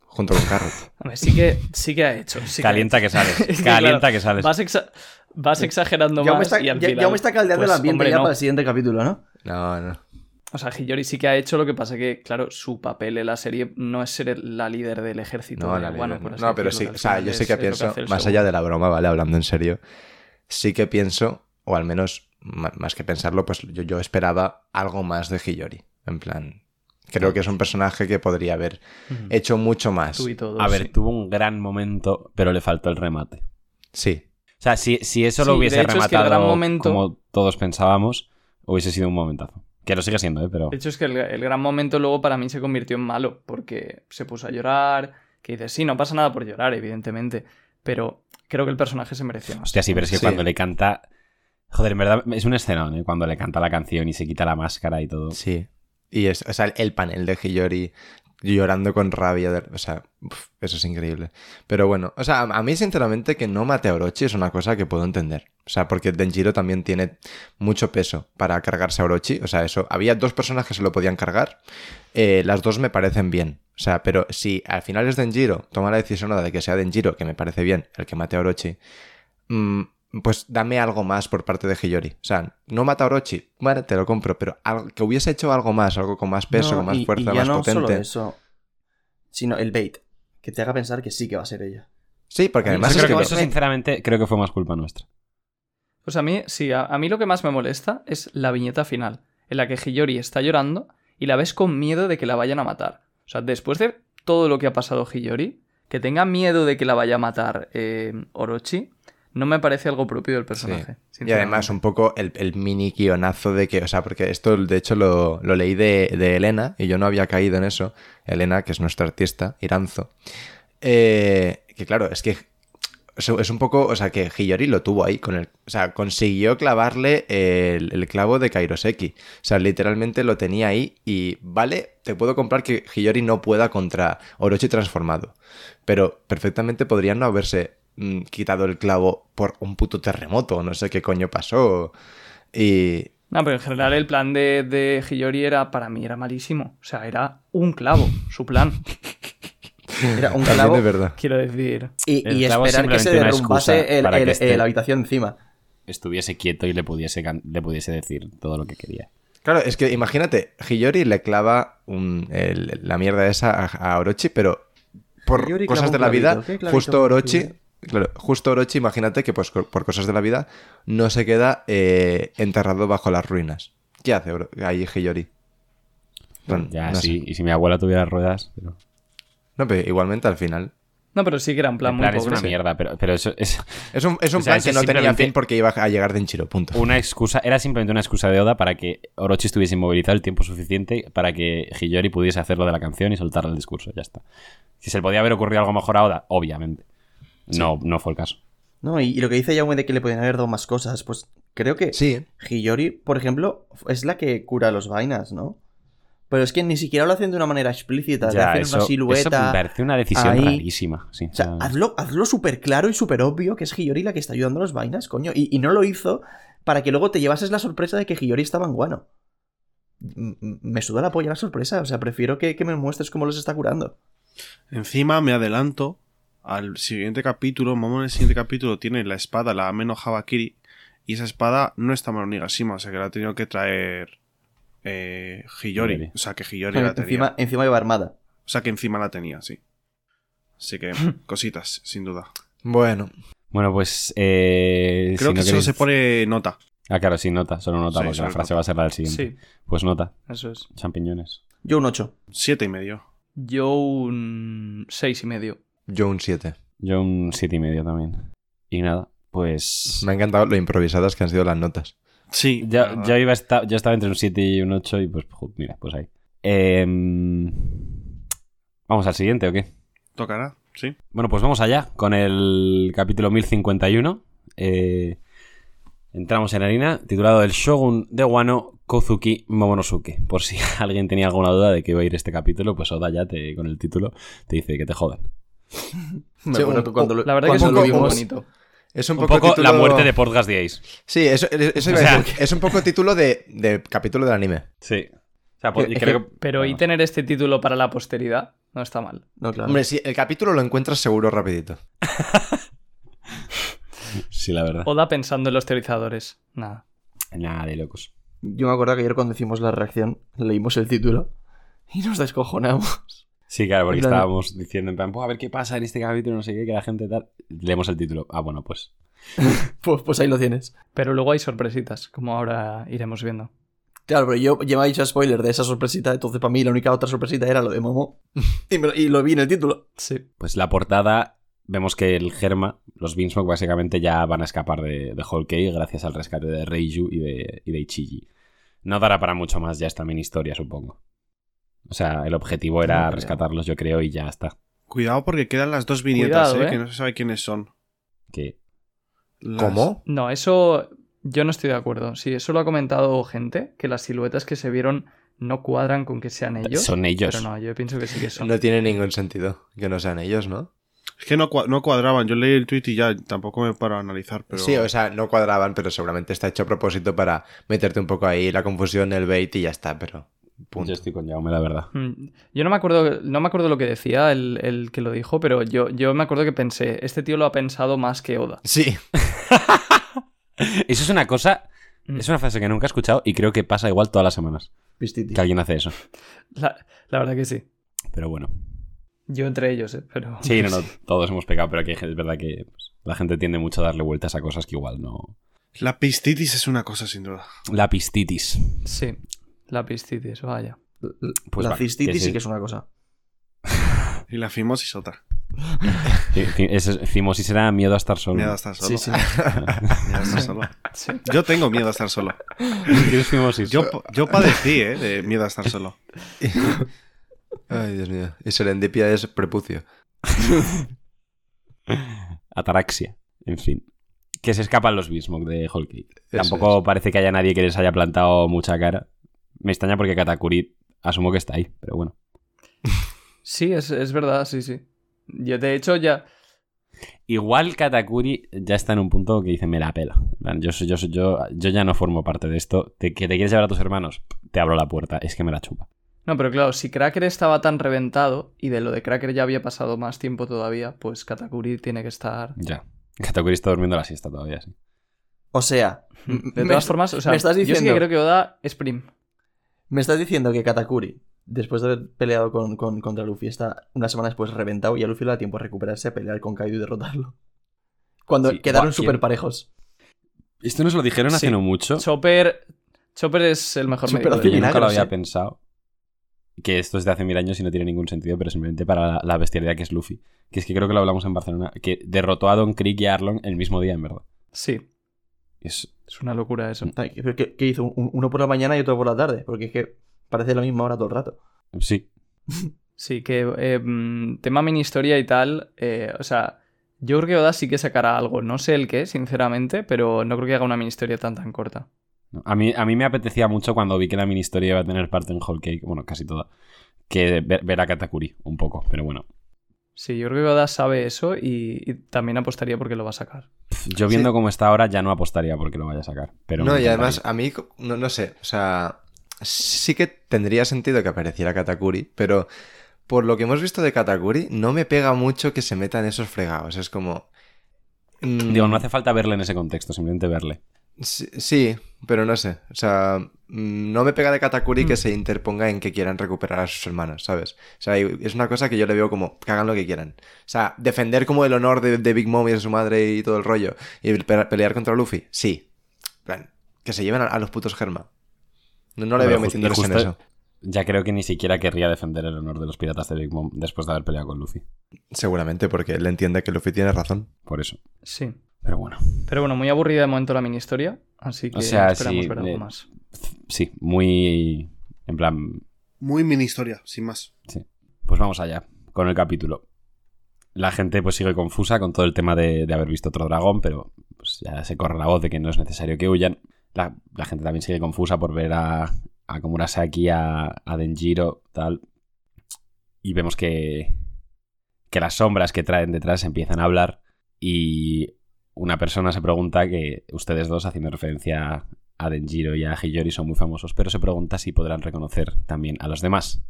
[SPEAKER 3] Junto con Carrot.
[SPEAKER 5] Hombre, sí que, sí que ha hecho. sí que
[SPEAKER 2] Calienta
[SPEAKER 5] hecho.
[SPEAKER 2] que sales.
[SPEAKER 5] Es que,
[SPEAKER 2] Calienta
[SPEAKER 5] claro,
[SPEAKER 2] que sales.
[SPEAKER 5] Vas, exa- vas exagerando
[SPEAKER 6] Ya me
[SPEAKER 5] más
[SPEAKER 6] está,
[SPEAKER 5] y al
[SPEAKER 6] ya-
[SPEAKER 5] final...
[SPEAKER 6] ya me está caldeando
[SPEAKER 5] pues,
[SPEAKER 6] el ambiente
[SPEAKER 5] hombre,
[SPEAKER 6] ya
[SPEAKER 5] no.
[SPEAKER 6] para el siguiente capítulo, ¿no?
[SPEAKER 3] No, no.
[SPEAKER 5] O sea, Hiyori sí que ha hecho lo que pasa que, claro, su papel en la serie no es ser el- la líder del ejército.
[SPEAKER 3] No,
[SPEAKER 5] de
[SPEAKER 3] la líder
[SPEAKER 5] por
[SPEAKER 3] no. No, pero sí,
[SPEAKER 5] que
[SPEAKER 3] o sea, yo sí que
[SPEAKER 5] lo
[SPEAKER 3] pienso,
[SPEAKER 5] el
[SPEAKER 3] más allá de la broma, ¿vale? Hablando en serio, sí que pienso, o al menos más que pensarlo, pues yo, yo esperaba algo más de Hiyori. En plan, creo que es un personaje que podría haber
[SPEAKER 5] Ujú.
[SPEAKER 3] hecho mucho más.
[SPEAKER 5] Tú y todo,
[SPEAKER 2] A ver,
[SPEAKER 5] sí.
[SPEAKER 2] tuvo un gran momento, pero le faltó el remate.
[SPEAKER 3] Sí.
[SPEAKER 2] O sea, si, si eso lo
[SPEAKER 5] Sí,
[SPEAKER 2] hubiese
[SPEAKER 5] de hecho es que el
[SPEAKER 2] rematado
[SPEAKER 5] gran momento-
[SPEAKER 2] como todos pensábamos, hubiese sido un momentazo. Que lo sigue siendo, ¿eh? Pero...
[SPEAKER 5] De hecho, es que el, el gran momento luego para mí se convirtió en malo, porque se puso a llorar, que dices, sí, no pasa nada por llorar, evidentemente, pero creo que el personaje se merecía más.
[SPEAKER 2] Hostia, sí, pero es que
[SPEAKER 3] Sí.
[SPEAKER 2] cuando le canta... Joder, en verdad es un escenón, ¿eh? Cuando le canta la canción y se quita la máscara y todo.
[SPEAKER 3] Sí. Y es, o sea, el panel de Hiyori llorando con rabia. de- o sea, eso es increíble. Pero bueno, o sea, a a mí sinceramente que no mate a Orochi es una cosa que puedo entender. O sea, porque Denjiro también tiene mucho peso para cargarse a Orochi. O sea, eso, había dos personas que se lo podían cargar. Eh, las dos me parecen bien. O sea, pero si al final es Denjiro, toma la decisión de que sea Denjiro, que me parece bien, el que mate a Orochi, mm, pues dame algo más por parte de Hiyori. O sea, no mata a Orochi, vale, te lo compro, pero algo- que hubiese hecho algo más, algo con más peso,
[SPEAKER 6] No,
[SPEAKER 3] con más
[SPEAKER 6] y-
[SPEAKER 3] fuerza,
[SPEAKER 6] y ya
[SPEAKER 3] más
[SPEAKER 6] no
[SPEAKER 3] potente.
[SPEAKER 6] solo eso, sino el bait. Que te haga pensar que sí que va a ser ella.
[SPEAKER 3] Sí, porque además
[SPEAKER 2] Eso
[SPEAKER 3] es que
[SPEAKER 2] que eso, sinceramente, creo que fue más culpa nuestra.
[SPEAKER 5] Pues a mí, sí, a, a mí lo que más me molesta es la viñeta final, en la que Hiyori está llorando y la ves con miedo de que la vayan a matar. O sea, después de todo lo que ha pasado Hiyori, que tenga miedo de que la vaya a matar eh, Orochi, no me parece algo propio del personaje.
[SPEAKER 3] Sí. Y además un poco el, el mini guionazo de que, o sea, porque esto de hecho lo, lo leí de, de Elena y yo no había caído en eso. Elena, que es nuestra artista, Iranzo. Eh, que claro, es que es es un poco, o sea, que Hiyori lo tuvo ahí con el, o sea, consiguió clavarle el, el clavo de Kairoseki. O sea, literalmente lo tenía ahí y vale, te puedo comprar que Hiyori no pueda contra Orochi transformado, pero perfectamente podrían no haberse mm, quitado el clavo por un puto terremoto, no sé qué coño pasó. Y
[SPEAKER 5] No, pero en general el plan de, de Hiyori era, para mí, era malísimo. O sea, era un clavo, su plan.
[SPEAKER 6] Era un clavo
[SPEAKER 3] es verdad.
[SPEAKER 5] Quiero decir.
[SPEAKER 6] y, y esperar que se derrumbase el- el- la habitación encima.
[SPEAKER 2] Estuviese quieto y le pudiese, le pudiese decir todo lo que quería.
[SPEAKER 3] Claro, es que imagínate, Hiyori le clava un- el- la mierda esa a, a Orochi, pero por
[SPEAKER 6] Hiyori
[SPEAKER 3] cosas de la vida,
[SPEAKER 6] clavito. ¿Qué clavito
[SPEAKER 3] justo Orochi? Claro, justo Orochi, imagínate que pues por cosas de la vida no se queda eh, enterrado bajo las ruinas. ¿Qué hace Oro- ahí Hiyori? Bueno,
[SPEAKER 2] Ya,
[SPEAKER 3] no sé.
[SPEAKER 2] sí. Y si mi abuela tuviera ruedas. Pero...
[SPEAKER 3] No, pero igualmente al final.
[SPEAKER 5] No, pero sí que era un plan
[SPEAKER 2] En
[SPEAKER 5] muy
[SPEAKER 2] plan, es
[SPEAKER 5] pobre.
[SPEAKER 2] una mierda, pero, pero eso es
[SPEAKER 3] Es un, es un
[SPEAKER 2] O sea,
[SPEAKER 3] plan que no tenía fin porque iba a llegar Denchiro, punto.
[SPEAKER 2] una excusa. Era simplemente una excusa de Oda para que Orochi estuviese inmovilizado el tiempo suficiente para que Hiyori pudiese hacer lo de la canción y soltar el discurso. Ya está. Si se le podía haber ocurrido algo mejor a Oda, obviamente. No, no fue el caso.
[SPEAKER 6] No, y, y lo que dice Yaume de que le podían haber dado más cosas, pues creo que
[SPEAKER 3] Sí,
[SPEAKER 6] Hiyori, por ejemplo, es la que cura los vainas, ¿no? Pero es que ni siquiera lo hacen de una manera explícita, le
[SPEAKER 2] Ya,
[SPEAKER 6] hacen
[SPEAKER 2] eso,
[SPEAKER 6] una
[SPEAKER 2] eso
[SPEAKER 6] silueta.
[SPEAKER 2] me parece una decisión
[SPEAKER 6] ahí.
[SPEAKER 2] rarísima. sí,
[SPEAKER 6] O sea, hazlo, hazlo súper claro y súper obvio que es Hiyori la que está ayudando a los vainas, coño. Y, y no lo hizo para que luego te llevases la sorpresa de que Hiyori estaba en guano. M- Me suda la polla la sorpresa, o sea, prefiero que, que me muestres cómo los está curando.
[SPEAKER 4] Encima me adelanto al siguiente capítulo. Momo en el siguiente capítulo tiene la espada, la Ameno Habakiri. Y esa espada no está Mano Nigashima, o sea que la ha tenido que traer eh, Hiyori. O sea que Hiyori la tenía.
[SPEAKER 6] Encima, encima iba armada.
[SPEAKER 4] O sea que encima la tenía, sí. Así que cositas, sin duda.
[SPEAKER 3] bueno.
[SPEAKER 2] Bueno, pues. eh,
[SPEAKER 4] Creo
[SPEAKER 2] si
[SPEAKER 4] que
[SPEAKER 2] no
[SPEAKER 4] solo
[SPEAKER 2] queréis-
[SPEAKER 4] se pone nota.
[SPEAKER 2] Ah, claro, sí, nota, solo nota,
[SPEAKER 4] Sí,
[SPEAKER 2] porque
[SPEAKER 4] solo
[SPEAKER 2] la frase
[SPEAKER 4] nota.
[SPEAKER 2] va a ser la del siguiente.
[SPEAKER 5] Sí,
[SPEAKER 2] Pues nota,
[SPEAKER 5] eso es.
[SPEAKER 2] champiñones.
[SPEAKER 6] Yo un 8.
[SPEAKER 4] Siete y medio.
[SPEAKER 5] Yo un seis y medio.
[SPEAKER 3] Yo un 7.
[SPEAKER 2] Yo un siete y medio también. Y nada, pues.
[SPEAKER 3] Me ha encantado lo improvisadas que han sido las notas.
[SPEAKER 4] Sí.
[SPEAKER 2] Yo, yo iba a estar, yo estaba entre un 7 y un 8 y pues, mira, pues ahí. Em, Vamos al siguiente, ¿o qué?
[SPEAKER 4] Tocará, sí.
[SPEAKER 2] Bueno, pues vamos allá con el capítulo 1051. Eh, entramos en harina, titulado El Shogun de Wano Kozuki Momonosuke. Por si alguien tenía alguna duda de que iba a ir este capítulo, pues Oda ya te, con el título te dice que te jodan.
[SPEAKER 6] Me
[SPEAKER 3] Sí,
[SPEAKER 6] acuerdo
[SPEAKER 3] un-
[SPEAKER 6] que cuando lo,
[SPEAKER 5] La verdad que es
[SPEAKER 6] cuando
[SPEAKER 5] un
[SPEAKER 6] lo
[SPEAKER 5] poco
[SPEAKER 6] vimos-
[SPEAKER 5] bonito.
[SPEAKER 3] Es un
[SPEAKER 2] Un
[SPEAKER 3] poco,
[SPEAKER 2] poco la muerte de Portgas de Ace.
[SPEAKER 3] Sí, eso, eso iba
[SPEAKER 2] O
[SPEAKER 3] a
[SPEAKER 2] sea-
[SPEAKER 3] decir. Es un poco título de, de capítulo del anime.
[SPEAKER 2] Sí. O sea, pues,
[SPEAKER 6] Que-
[SPEAKER 2] creo que-
[SPEAKER 5] Pero y tener este título para la posteridad no está mal.
[SPEAKER 6] No, claro.
[SPEAKER 3] Hombre, sí, el capítulo lo encuentras seguro rapidito.
[SPEAKER 2] Sí, la verdad.
[SPEAKER 5] Oda pensando en los teorizadores. Nada.
[SPEAKER 2] Nada de locos.
[SPEAKER 6] Yo me acuerdo que ayer cuando hicimos la reacción leímos el título y nos descojonamos.
[SPEAKER 2] Sí, claro, porque estábamos diciendo en plan, "Buah, a ver qué pasa en este capítulo, no sé qué, que la gente tal. Leemos el título. Ah, bueno, pues.
[SPEAKER 6] Pues, pues ahí lo tienes.
[SPEAKER 5] Pero luego hay sorpresitas, como ahora iremos viendo.
[SPEAKER 6] Claro, pero yo ya me ha dicho spoiler de esa sorpresita, entonces para mí la única otra sorpresita era lo de Momo. Y, me lo, y lo vi en el título.
[SPEAKER 5] Sí.
[SPEAKER 2] Pues la portada, vemos que el Germa, los Beansmoke básicamente ya van a escapar de, de Whole Cake gracias al rescate de Reiju y de, y de Ichiji. No dará para mucho más ya esta mini historia, supongo. O sea, el objetivo era
[SPEAKER 6] No
[SPEAKER 2] rescatarlos, yo creo, y ya está.
[SPEAKER 4] Cuidado porque quedan las dos viñetas,
[SPEAKER 5] Cuidado,
[SPEAKER 4] eh,
[SPEAKER 5] eh.
[SPEAKER 4] que no se sabe quiénes son. Las-
[SPEAKER 3] ¿Cómo?
[SPEAKER 5] No, eso yo no estoy de acuerdo. Sí, eso lo ha comentado gente, que las siluetas que se vieron no cuadran con que sean ellos.
[SPEAKER 2] Son ellos.
[SPEAKER 5] Pero no, yo pienso que sí que son.
[SPEAKER 3] No tiene ningún sentido que no sean ellos, ¿no?
[SPEAKER 4] Es que no, no cuadraban. Yo leí el tweet y ya tampoco me paro a analizar. Pero...
[SPEAKER 3] Sí, o sea, no cuadraban, pero seguramente está hecho a propósito para meterte un poco ahí la confusión, el bait y ya está, pero punto.
[SPEAKER 2] Yo estoy con Jaume, la verdad.
[SPEAKER 5] Mm, Yo no me acuerdo, no me acuerdo lo que decía el, el que lo dijo, pero yo, yo me acuerdo que pensé, este tío lo ha pensado más que Oda.
[SPEAKER 3] Sí,
[SPEAKER 2] Eso es una cosa.
[SPEAKER 5] Mm.
[SPEAKER 2] Es una frase que nunca he escuchado y creo que pasa igual todas las semanas.
[SPEAKER 6] Pistitis.
[SPEAKER 2] Que alguien hace eso.
[SPEAKER 5] La, la verdad que sí.
[SPEAKER 2] Pero bueno.
[SPEAKER 5] Yo entre ellos, ¿eh? Pero...
[SPEAKER 2] Sí, no, no, todos hemos pecado, pero aquí es verdad que pues, la gente tiende mucho a darle vueltas a cosas que igual no.
[SPEAKER 4] La pistitis es una cosa, sin duda.
[SPEAKER 2] La pistitis.
[SPEAKER 5] Sí, la pistitis, vaya.
[SPEAKER 2] Pues
[SPEAKER 6] la
[SPEAKER 2] va,
[SPEAKER 6] cistitis
[SPEAKER 2] que
[SPEAKER 6] sí
[SPEAKER 2] sí.
[SPEAKER 6] que es una cosa.
[SPEAKER 4] Y la fimosis otra.
[SPEAKER 2] Fimosis era miedo a estar solo.
[SPEAKER 4] Miedo a estar solo.
[SPEAKER 6] Sí, sí.
[SPEAKER 4] Miedo a estar solo.
[SPEAKER 5] Sí.
[SPEAKER 4] Yo tengo miedo a estar solo.
[SPEAKER 2] ¿Tienes fimosis?
[SPEAKER 4] Yo, yo padecí, ¿eh? De miedo a estar solo.
[SPEAKER 3] Ay, Dios mío. Y serendipia es prepucio.
[SPEAKER 2] Ataraxia. En fin. Que se escapan los Bismok de Whole Cake. Tampoco
[SPEAKER 3] es.
[SPEAKER 2] parece que haya nadie que les haya plantado mucha cara. Me extraña porque Katakuri asumo que está ahí, pero bueno.
[SPEAKER 5] Sí, es, es verdad, sí, sí. Yo, de hecho, ya...
[SPEAKER 2] Igual Katakuri ya está en un punto que dice, me la pela. Yo, soy- yo, soy- yo, yo ya no formo parte de esto. ¿Te, ¿Que te quieres llevar a tus hermanos? Te abro la puerta. Es que me la chupa.
[SPEAKER 5] No, pero claro, si Cracker estaba tan reventado y de lo de Cracker ya había pasado más tiempo todavía, pues Katakuri tiene que estar...
[SPEAKER 2] Ya. Katakuri está durmiendo la siesta todavía, sí.
[SPEAKER 6] O sea,
[SPEAKER 5] De
[SPEAKER 6] me-
[SPEAKER 5] todas formas, o sea,
[SPEAKER 6] me estás
[SPEAKER 5] yo sí que
[SPEAKER 6] diciendo-
[SPEAKER 5] creo que Oda es prim.
[SPEAKER 6] Me estás diciendo que Katakuri, después de haber peleado con, con- contra Luffy, está una semana después reventado y a Luffy le da tiempo a recuperarse, a pelear con Kaido y derrotarlo. Cuando
[SPEAKER 2] Sí,
[SPEAKER 6] quedaron súper parejos.
[SPEAKER 2] Esto nos lo dijeron hace no mucho.
[SPEAKER 5] Chopper... Chopper es el mejor
[SPEAKER 6] Chopper
[SPEAKER 5] médico
[SPEAKER 2] yo nunca lo había pensado. Que esto es de hace mil años y no tiene ningún sentido, pero simplemente para la, la bestialidad que es Luffy. Que es que creo que lo hablamos en Barcelona. Que derrotó a Don Creek y a Arlong el mismo día, en verdad.
[SPEAKER 5] Sí,
[SPEAKER 2] Es,
[SPEAKER 5] es una locura eso.
[SPEAKER 6] ¿Qué, hizo? Un- Uno por la mañana y otro por la tarde, porque es que parece la misma hora todo el rato.
[SPEAKER 2] sí.
[SPEAKER 5] Sí, que eh, mm, tema mini historia y tal, eh, o sea, yo creo que Oda sí que sacará algo, no sé el qué, sinceramente, pero no creo que haga una mini historia tan tan corta.
[SPEAKER 2] A mí, a mí me apetecía mucho cuando vi que la mini historia iba a tener parte en Whole Cake, bueno, casi toda, que ver, ver a Katakuri un poco, pero bueno.
[SPEAKER 5] Sí, yo creo que Oda sabe eso y, y también apostaría porque lo va a sacar.
[SPEAKER 2] Yo viendo
[SPEAKER 3] Sí.
[SPEAKER 2] cómo está ahora ya no apostaría porque lo vaya a sacar. Pero
[SPEAKER 3] no, y además, a mí, no, no sé, o sea, sí que tendría sentido que apareciera Katakuri, pero por lo que hemos visto de Katakuri, no me pega mucho que se meta en esos fregados. Es como. mm,
[SPEAKER 2] Digo, no hace falta verle en ese contexto, simplemente verle.
[SPEAKER 3] Sí, sí, pero no sé. O sea, mm, no me pega de Katakuri que se interponga en que quieran recuperar a sus hermanos, ¿sabes? O sea, es una cosa que yo le veo como que hagan lo que quieran. O sea, defender como el honor de, de Big Mom y de su madre y todo el rollo. Y pe- pelear contra Luffy, sí. Plan, que se lleven a, a los putos Germa. No, no le
[SPEAKER 2] Pero
[SPEAKER 3] veo
[SPEAKER 2] ju-
[SPEAKER 3] metiéndoles
[SPEAKER 2] y
[SPEAKER 3] en
[SPEAKER 2] justo-
[SPEAKER 3] eso.
[SPEAKER 2] Ya creo que ni siquiera querría defender el honor de los piratas de Big Mom después de haber peleado con Luffy.
[SPEAKER 3] Seguramente, porque él entiende que Luffy tiene razón.
[SPEAKER 2] Por eso.
[SPEAKER 5] Sí.
[SPEAKER 2] Pero bueno.
[SPEAKER 5] Pero bueno, muy aburrida de momento la mini historia, así que
[SPEAKER 2] O sea,
[SPEAKER 5] esperamos
[SPEAKER 2] sí,
[SPEAKER 5] ver algo
[SPEAKER 2] eh,
[SPEAKER 5] más.
[SPEAKER 2] Sí, muy. En plan.
[SPEAKER 4] Muy mini historia, sin más.
[SPEAKER 2] Sí. Pues vamos allá con el capítulo. La gente pues sigue confusa con todo el tema de, de haber visto otro dragón, pero pues ya se corre la voz de que no es necesario que huyan. La, la gente también sigue confusa por ver a, a Komurasaki, a, a Denjiro, tal. Y vemos que, que las sombras que traen detrás empiezan a hablar y una persona se pregunta que ustedes dos, haciendo referencia a Denjiro y a Hiyori, son muy famosos, pero se pregunta si podrán reconocer también a los demás.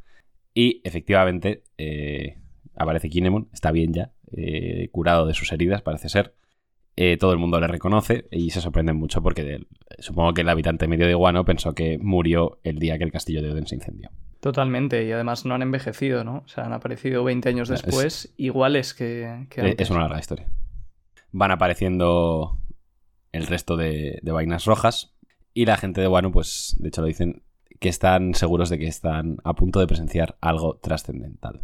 [SPEAKER 2] Y efectivamente eh, aparece Kinemon, está bien ya, eh, curado de sus heridas, parece ser. Eh, todo el mundo le reconoce y se sorprenden mucho porque de- supongo que el habitante medio de Guano pensó que murió el día que el castillo de Oden se incendió.
[SPEAKER 5] Totalmente, y además no han envejecido, ¿no? O sea, han aparecido 20 años
[SPEAKER 2] Es-
[SPEAKER 5] después, iguales que, que
[SPEAKER 2] Eh,
[SPEAKER 5] antes.
[SPEAKER 2] Es una larga historia. Van apareciendo el resto de, vainas rojas y la gente de Wano, pues de hecho lo dicen, que están seguros de que están a punto de presenciar algo trascendental.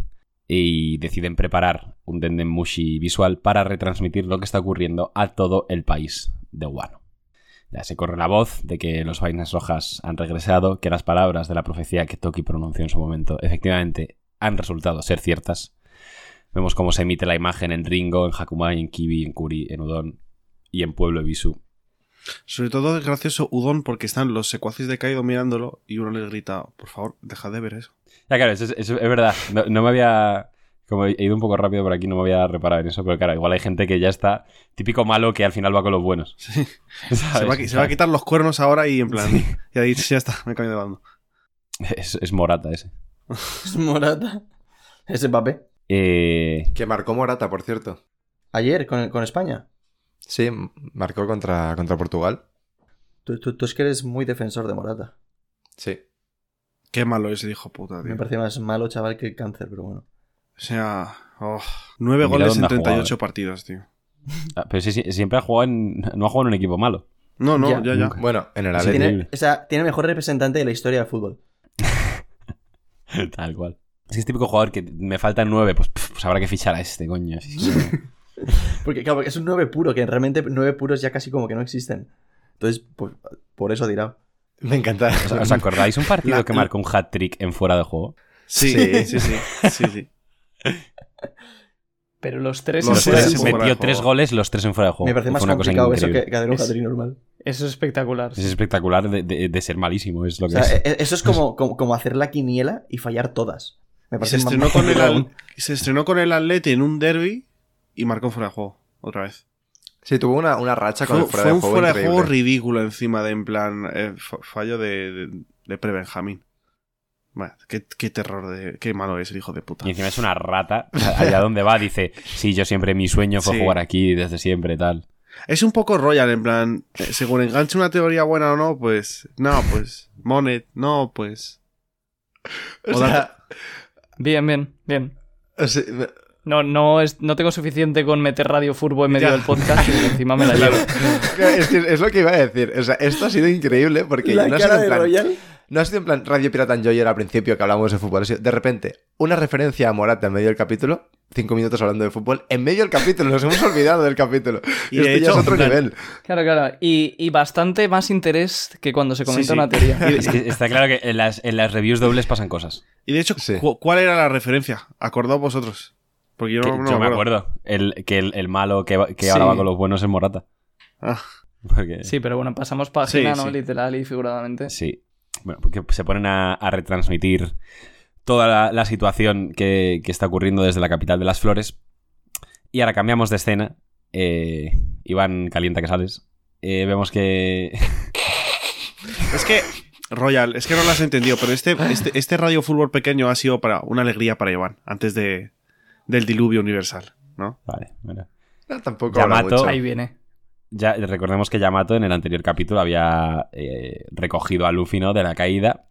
[SPEAKER 2] Y deciden preparar un Dendemushi visual para retransmitir lo que está ocurriendo a todo el país de Wano. Ya se corre la voz de que los vainas rojas han regresado, que las palabras de la profecía que Toki pronunció en su momento efectivamente han resultado ser ciertas. Vemos cómo se emite la imagen en Ringo, en Hakumai, en Kibi, en Kuri, en Udon y en Pueblo Ebisu.
[SPEAKER 4] Sobre todo es gracioso Udon porque están los secuaces de Kaido mirándolo y uno les grita, por favor, dejad de ver eso.
[SPEAKER 2] Ya, claro, eso es, eso es verdad. No, no me había. Como he ido un poco rápido por aquí, no me había reparado en eso, pero claro, igual hay gente que ya está. Típico malo que al final va con los buenos.
[SPEAKER 4] Sí.
[SPEAKER 2] ¿sabes?
[SPEAKER 4] Se va, se va a quitar los cuernos ahora y en plan. Y ahí ya está, me cambio de bando.
[SPEAKER 2] Es, es Morata ese.
[SPEAKER 6] Es Morata. Ese papel.
[SPEAKER 2] Eh,
[SPEAKER 3] Que marcó Morata, por cierto.
[SPEAKER 6] Ayer con, con España.
[SPEAKER 3] Sí, marcó contra, contra Portugal.
[SPEAKER 6] Tú, tú- tú es que eres muy defensor de Morata.
[SPEAKER 3] Sí.
[SPEAKER 4] Qué malo ese hijo puta, tío.
[SPEAKER 6] Me parece más malo, chaval, que el cáncer, pero bueno.
[SPEAKER 4] O sea, oh, nueve
[SPEAKER 2] Mira
[SPEAKER 4] goles en
[SPEAKER 2] dónde ha
[SPEAKER 4] 38
[SPEAKER 2] jugado, eh.
[SPEAKER 4] partidos, tío.
[SPEAKER 2] ah, pero sí, sí, siempre ha jugado en. No ha jugado en un equipo malo.
[SPEAKER 4] No, no,
[SPEAKER 6] Ya.
[SPEAKER 4] ya, ya.
[SPEAKER 3] Bueno, en el
[SPEAKER 6] Sí,
[SPEAKER 3] Atleti.
[SPEAKER 6] tiene, o sea, tiene el mejor representante de la historia del fútbol.
[SPEAKER 2] Tal cual. Es que es típico jugador que me faltan nueve, pues, pues habrá que fichar a este, coño. Sí, sí.
[SPEAKER 6] Porque, claro, porque es un 9 puro, que realmente 9 puros ya casi como que no existen. Entonces, pues, por eso dirá.
[SPEAKER 3] Me encanta.
[SPEAKER 2] ¿Os, os acordáis un partido
[SPEAKER 4] La-
[SPEAKER 2] que marcó un hat-trick en fuera de juego?
[SPEAKER 4] Sí,
[SPEAKER 3] Sí.
[SPEAKER 4] sí, sí. sí, sí.
[SPEAKER 5] Pero los tres
[SPEAKER 4] Los
[SPEAKER 5] en fuera
[SPEAKER 4] tres fuera
[SPEAKER 2] metió tres goles, los tres en fuera de juego.
[SPEAKER 6] Me parece más
[SPEAKER 2] una cosa
[SPEAKER 6] eso que,
[SPEAKER 2] increíble.
[SPEAKER 6] que hacer un
[SPEAKER 5] Es-
[SPEAKER 6] hat-trick normal.
[SPEAKER 5] Eso es espectacular.
[SPEAKER 2] Es espectacular de, de- de ser malísimo, es lo
[SPEAKER 6] O
[SPEAKER 2] que
[SPEAKER 6] sea,
[SPEAKER 2] es.
[SPEAKER 6] e- eso es como, como, como hacer la quiniela y fallar todas. Me
[SPEAKER 4] Y
[SPEAKER 6] parece
[SPEAKER 4] se, estrenó con el, Al- se estrenó con el Atleti en un derby y marcó fuera de juego. Otra vez.
[SPEAKER 3] Sí, tuvo una, una racha con
[SPEAKER 4] Fue,
[SPEAKER 3] el fuera
[SPEAKER 4] fue
[SPEAKER 3] de
[SPEAKER 4] un
[SPEAKER 3] juego
[SPEAKER 4] fuera de juego ridículo encima de, en plan, eh, fa- fallo de, de, de pre-Benjamín. Bueno, qué, qué terror, de, qué malo es el hijo de puta.
[SPEAKER 2] Y encima es una rata. Allá donde va dice, sí, yo siempre, mi sueño fue
[SPEAKER 4] Sí.
[SPEAKER 2] jugar aquí desde siempre, tal.
[SPEAKER 4] Es un poco Royal, en plan, eh, según enganche una teoría buena o no, pues, no, pues, Monet, no, pues.
[SPEAKER 3] O sea,
[SPEAKER 5] Bien, bien, bien.
[SPEAKER 3] o sea, me-
[SPEAKER 5] No, no, es, no tengo suficiente con meter Radio Furbo en medio
[SPEAKER 4] Ya.
[SPEAKER 5] del podcast y encima me la llevo.
[SPEAKER 3] es, que es lo que iba a decir. O sea, esto ha sido increíble porque
[SPEAKER 6] La
[SPEAKER 3] no
[SPEAKER 6] cara
[SPEAKER 3] en
[SPEAKER 6] de
[SPEAKER 3] plan,
[SPEAKER 6] Royal.
[SPEAKER 3] No ha sido en plan Radio Pirata Enjoyer al principio que hablamos de fútbol. Ha sido de repente una referencia a Morata en medio del capítulo. Cinco minutos hablando de fútbol. En medio del capítulo. Nos hemos olvidado del capítulo.
[SPEAKER 4] Y de
[SPEAKER 3] ya es otro nivel.
[SPEAKER 5] Claro, claro. Y, y bastante más interés que cuando se comenta
[SPEAKER 4] Sí, sí.
[SPEAKER 5] una teoría.
[SPEAKER 2] Es que está claro que en las, en las reviews dobles pasan cosas.
[SPEAKER 4] Y de hecho,
[SPEAKER 3] Sí.
[SPEAKER 4] cu- ¿cuál era la referencia? Acordaos vosotros. Porque yo
[SPEAKER 2] Que-
[SPEAKER 4] no, no
[SPEAKER 2] yo me
[SPEAKER 4] acuerdo.
[SPEAKER 2] acuerdo. El, que el, el malo que, que
[SPEAKER 5] Sí.
[SPEAKER 2] ahora va con los buenos es Morata.
[SPEAKER 4] Ah,
[SPEAKER 2] Porque,
[SPEAKER 5] Sí, pero bueno, pasamos página,
[SPEAKER 4] Sí,
[SPEAKER 5] ¿no?
[SPEAKER 4] sí.
[SPEAKER 5] Literal y figuradamente.
[SPEAKER 2] Sí. Bueno, porque se ponen a, a retransmitir toda la, la situación que, que está ocurriendo desde la capital de las flores. Y ahora cambiamos de escena. Eh, Iván calienta que sales. Eh, vemos que.
[SPEAKER 4] Es que, Royal, es que no lo has entendido, pero este, este, este radio fútbol pequeño ha sido para una alegría para Iván, antes de, del diluvio universal, ¿no?
[SPEAKER 2] Vale, bueno.
[SPEAKER 3] No, tampoco
[SPEAKER 2] Yamato-
[SPEAKER 3] mucho.
[SPEAKER 5] Ahí viene.
[SPEAKER 2] Ya recordemos que Yamato en el anterior capítulo había eh, recogido a Luffy de la caída.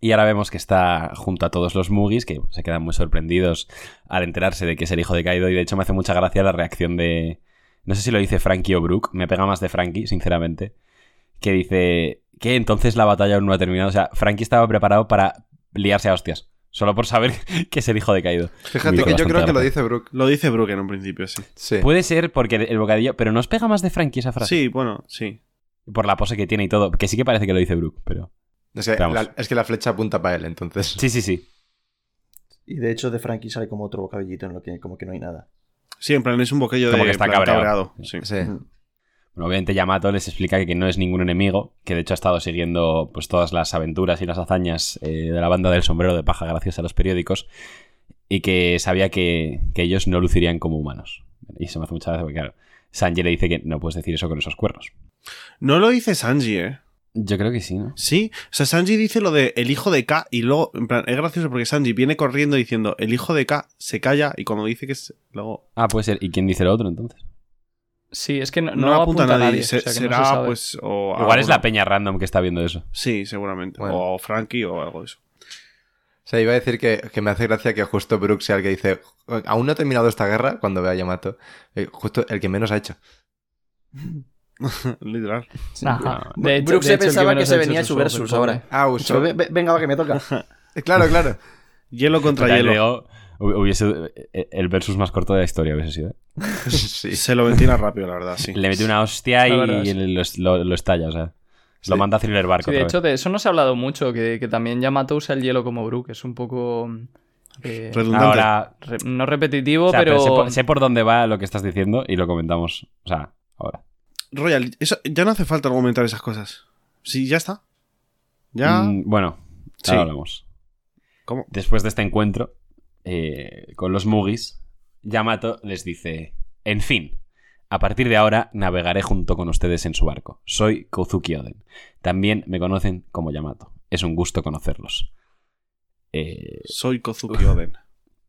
[SPEAKER 2] Y ahora vemos que está junto a todos los Mugis, que se quedan muy sorprendidos al enterarse de que es el hijo de Kaido. Y de hecho me hace mucha gracia la reacción de. No sé si lo dice Frankie o Brook, me pega más de Frankie, sinceramente. Que dice que entonces la batalla aún no ha terminado. O sea, Frankie estaba preparado para liarse a hostias. Solo por saber que es el hijo de Kaido.
[SPEAKER 3] Fíjate que yo creo que lo dice Brooke.
[SPEAKER 4] Lo dice Brook en un principio, sí.
[SPEAKER 3] Sí.
[SPEAKER 2] Puede ser porque el bocadillo. Pero nos pega más de Frankie esa frase.
[SPEAKER 4] Sí, bueno, sí.
[SPEAKER 2] Por la pose que tiene y todo. Que sí que parece que lo dice Brook, pero.
[SPEAKER 3] Es que, la, es que la flecha apunta para él, entonces.
[SPEAKER 2] Sí, sí, sí.
[SPEAKER 6] Y de hecho, de Frankie sale como otro bocadillito en lo que como que no hay nada.
[SPEAKER 4] Sí, en plan, es un boquillo
[SPEAKER 2] Como
[SPEAKER 4] de
[SPEAKER 2] que está cabreado.
[SPEAKER 4] Sí.
[SPEAKER 3] Sí.
[SPEAKER 2] Bueno, obviamente Yamato les explica que no es ningún enemigo, que de hecho ha estado siguiendo pues todas las aventuras y las hazañas eh, de la banda del sombrero de paja gracias a los periódicos y que sabía que, que ellos no lucirían como humanos. Y se me hace mucha gracia porque, claro, Sanji le dice que no puedes decir eso con esos cuernos.
[SPEAKER 4] No lo dice Sanji, ¿eh?
[SPEAKER 2] Yo creo que sí, ¿no?
[SPEAKER 4] Sí, o sea, Sanji dice lo de el hijo de K y luego, en plan, es gracioso porque Sanji viene corriendo diciendo el hijo de K se calla y cuando dice que es. Luego.
[SPEAKER 2] Ah, puede ser. ¿Y quién dice lo otro entonces?
[SPEAKER 5] Sí, es que no,
[SPEAKER 4] No,
[SPEAKER 5] no
[SPEAKER 4] apunta, a nadie.
[SPEAKER 5] o sea
[SPEAKER 4] se-
[SPEAKER 5] que no se
[SPEAKER 4] será, pues. O
[SPEAKER 2] Igual es la peña random que está viendo eso.
[SPEAKER 4] Sí, seguramente.
[SPEAKER 3] Bueno.
[SPEAKER 4] O Frankie o algo de eso.
[SPEAKER 3] O sea, iba a decir que, que me hace gracia que justo Brooke sea el que dice, aún no ha terminado esta guerra, cuando ve a Yamato. Eh, justo el que menos ha hecho.
[SPEAKER 4] Literal.
[SPEAKER 5] Ajá. De hecho- de
[SPEAKER 6] se
[SPEAKER 5] hecho,
[SPEAKER 6] pensaba que se venía su versus ahora.
[SPEAKER 3] Ah,
[SPEAKER 6] ve- venga, va, que me toca.
[SPEAKER 3] Eh, Claro, claro.
[SPEAKER 4] Hielo contra hielo.
[SPEAKER 2] Hubiese eh, el versus más corto de la historia hubiese sido. ¿eh?
[SPEAKER 3] Sí.
[SPEAKER 4] Se lo ventila rápido, la verdad, sí.
[SPEAKER 2] Le mete una hostia y
[SPEAKER 5] sí.
[SPEAKER 2] lo, lo- lo estalla, o sea. Lo
[SPEAKER 3] Sí.
[SPEAKER 2] manda a thriller barco.
[SPEAKER 5] Sí, de hecho,
[SPEAKER 2] vez.
[SPEAKER 5] de eso no se ha hablado mucho, que, que también Yamato usa el hielo como Brook, es un poco... eh,
[SPEAKER 4] Redundante.
[SPEAKER 2] Ahora,
[SPEAKER 5] re- no repetitivo,
[SPEAKER 2] O sea,
[SPEAKER 5] pero...
[SPEAKER 2] sé, por, sé por dónde va lo que estás diciendo y lo comentamos. O sea, ahora.
[SPEAKER 4] Royal, eso- ya no hace falta argumentar esas cosas. Sí, ya está. Ya.
[SPEAKER 2] Mm, bueno,
[SPEAKER 4] Sí.
[SPEAKER 2] ahora hablamos.
[SPEAKER 4] ¿Cómo?
[SPEAKER 2] Después de este encuentro eh, con los Mugis, Yamato les dice: En fin, a partir de ahora navegaré junto con ustedes en su barco. Soy Kozuki Oden. También me conocen como Yamato. Es un gusto conocerlos. Eh,
[SPEAKER 4] Soy Kozuki Oden.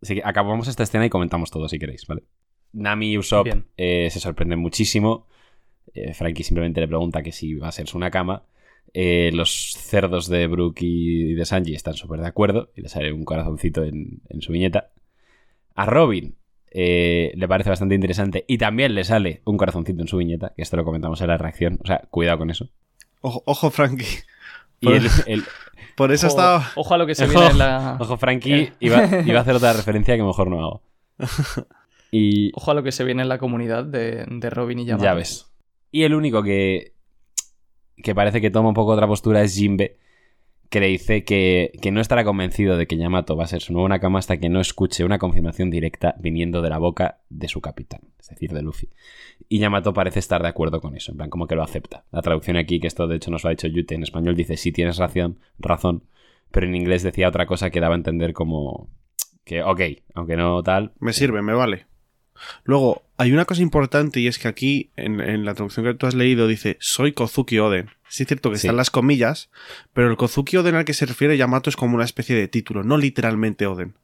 [SPEAKER 2] Así que acabamos esta escena y comentamos todo si queréis, ¿vale? Nami y Usopp eh, se sorprenden muchísimo. Eh, Frankie simplemente le pregunta que si va a ser su Nakama. Eh, los cerdos de Brook y de Sanji están súper de acuerdo y le sale un corazoncito en, en su viñeta. A Robin eh, le parece bastante interesante y también le sale un corazoncito en su viñeta, que esto lo comentamos en la reacción. O sea, cuidado con eso.
[SPEAKER 4] Ojo, ojo, Frankie.
[SPEAKER 2] Y el, el-
[SPEAKER 4] Por eso
[SPEAKER 5] Ojo,
[SPEAKER 4] estaba.
[SPEAKER 5] ojo a lo que se
[SPEAKER 2] Ojo,
[SPEAKER 5] viene en la.
[SPEAKER 2] ojo, Frankie iba, iba a hacer otra referencia que mejor no hago. Y,
[SPEAKER 5] Ojo a lo que se viene en la comunidad de, de Robin y Yamato.
[SPEAKER 2] Ya ves. Y el único que, que parece que toma un poco otra postura es Jinbe, que le dice que, que no estará convencido de que Yamato va a ser su nuevo Nakama hasta que no escuche una confirmación directa viniendo de la boca de su capitán, es decir, de Luffy. Y Yamato parece estar de acuerdo con eso, en plan, como que lo acepta. La traducción aquí, que esto de hecho nos lo ha dicho Yute en español, dice sí tienes razón, razón, pero en inglés decía otra cosa que daba a entender como que, ok, aunque no tal,
[SPEAKER 4] Me sirve, me vale. Luego, hay una cosa importante y es que aquí, en, en la traducción que tú has leído, dice Soy Kozuki Oden. Sí es cierto que
[SPEAKER 2] Sí.
[SPEAKER 4] están las comillas, pero el Kozuki Oden al que se refiere Yamato es como una especie de título, no literalmente Oden.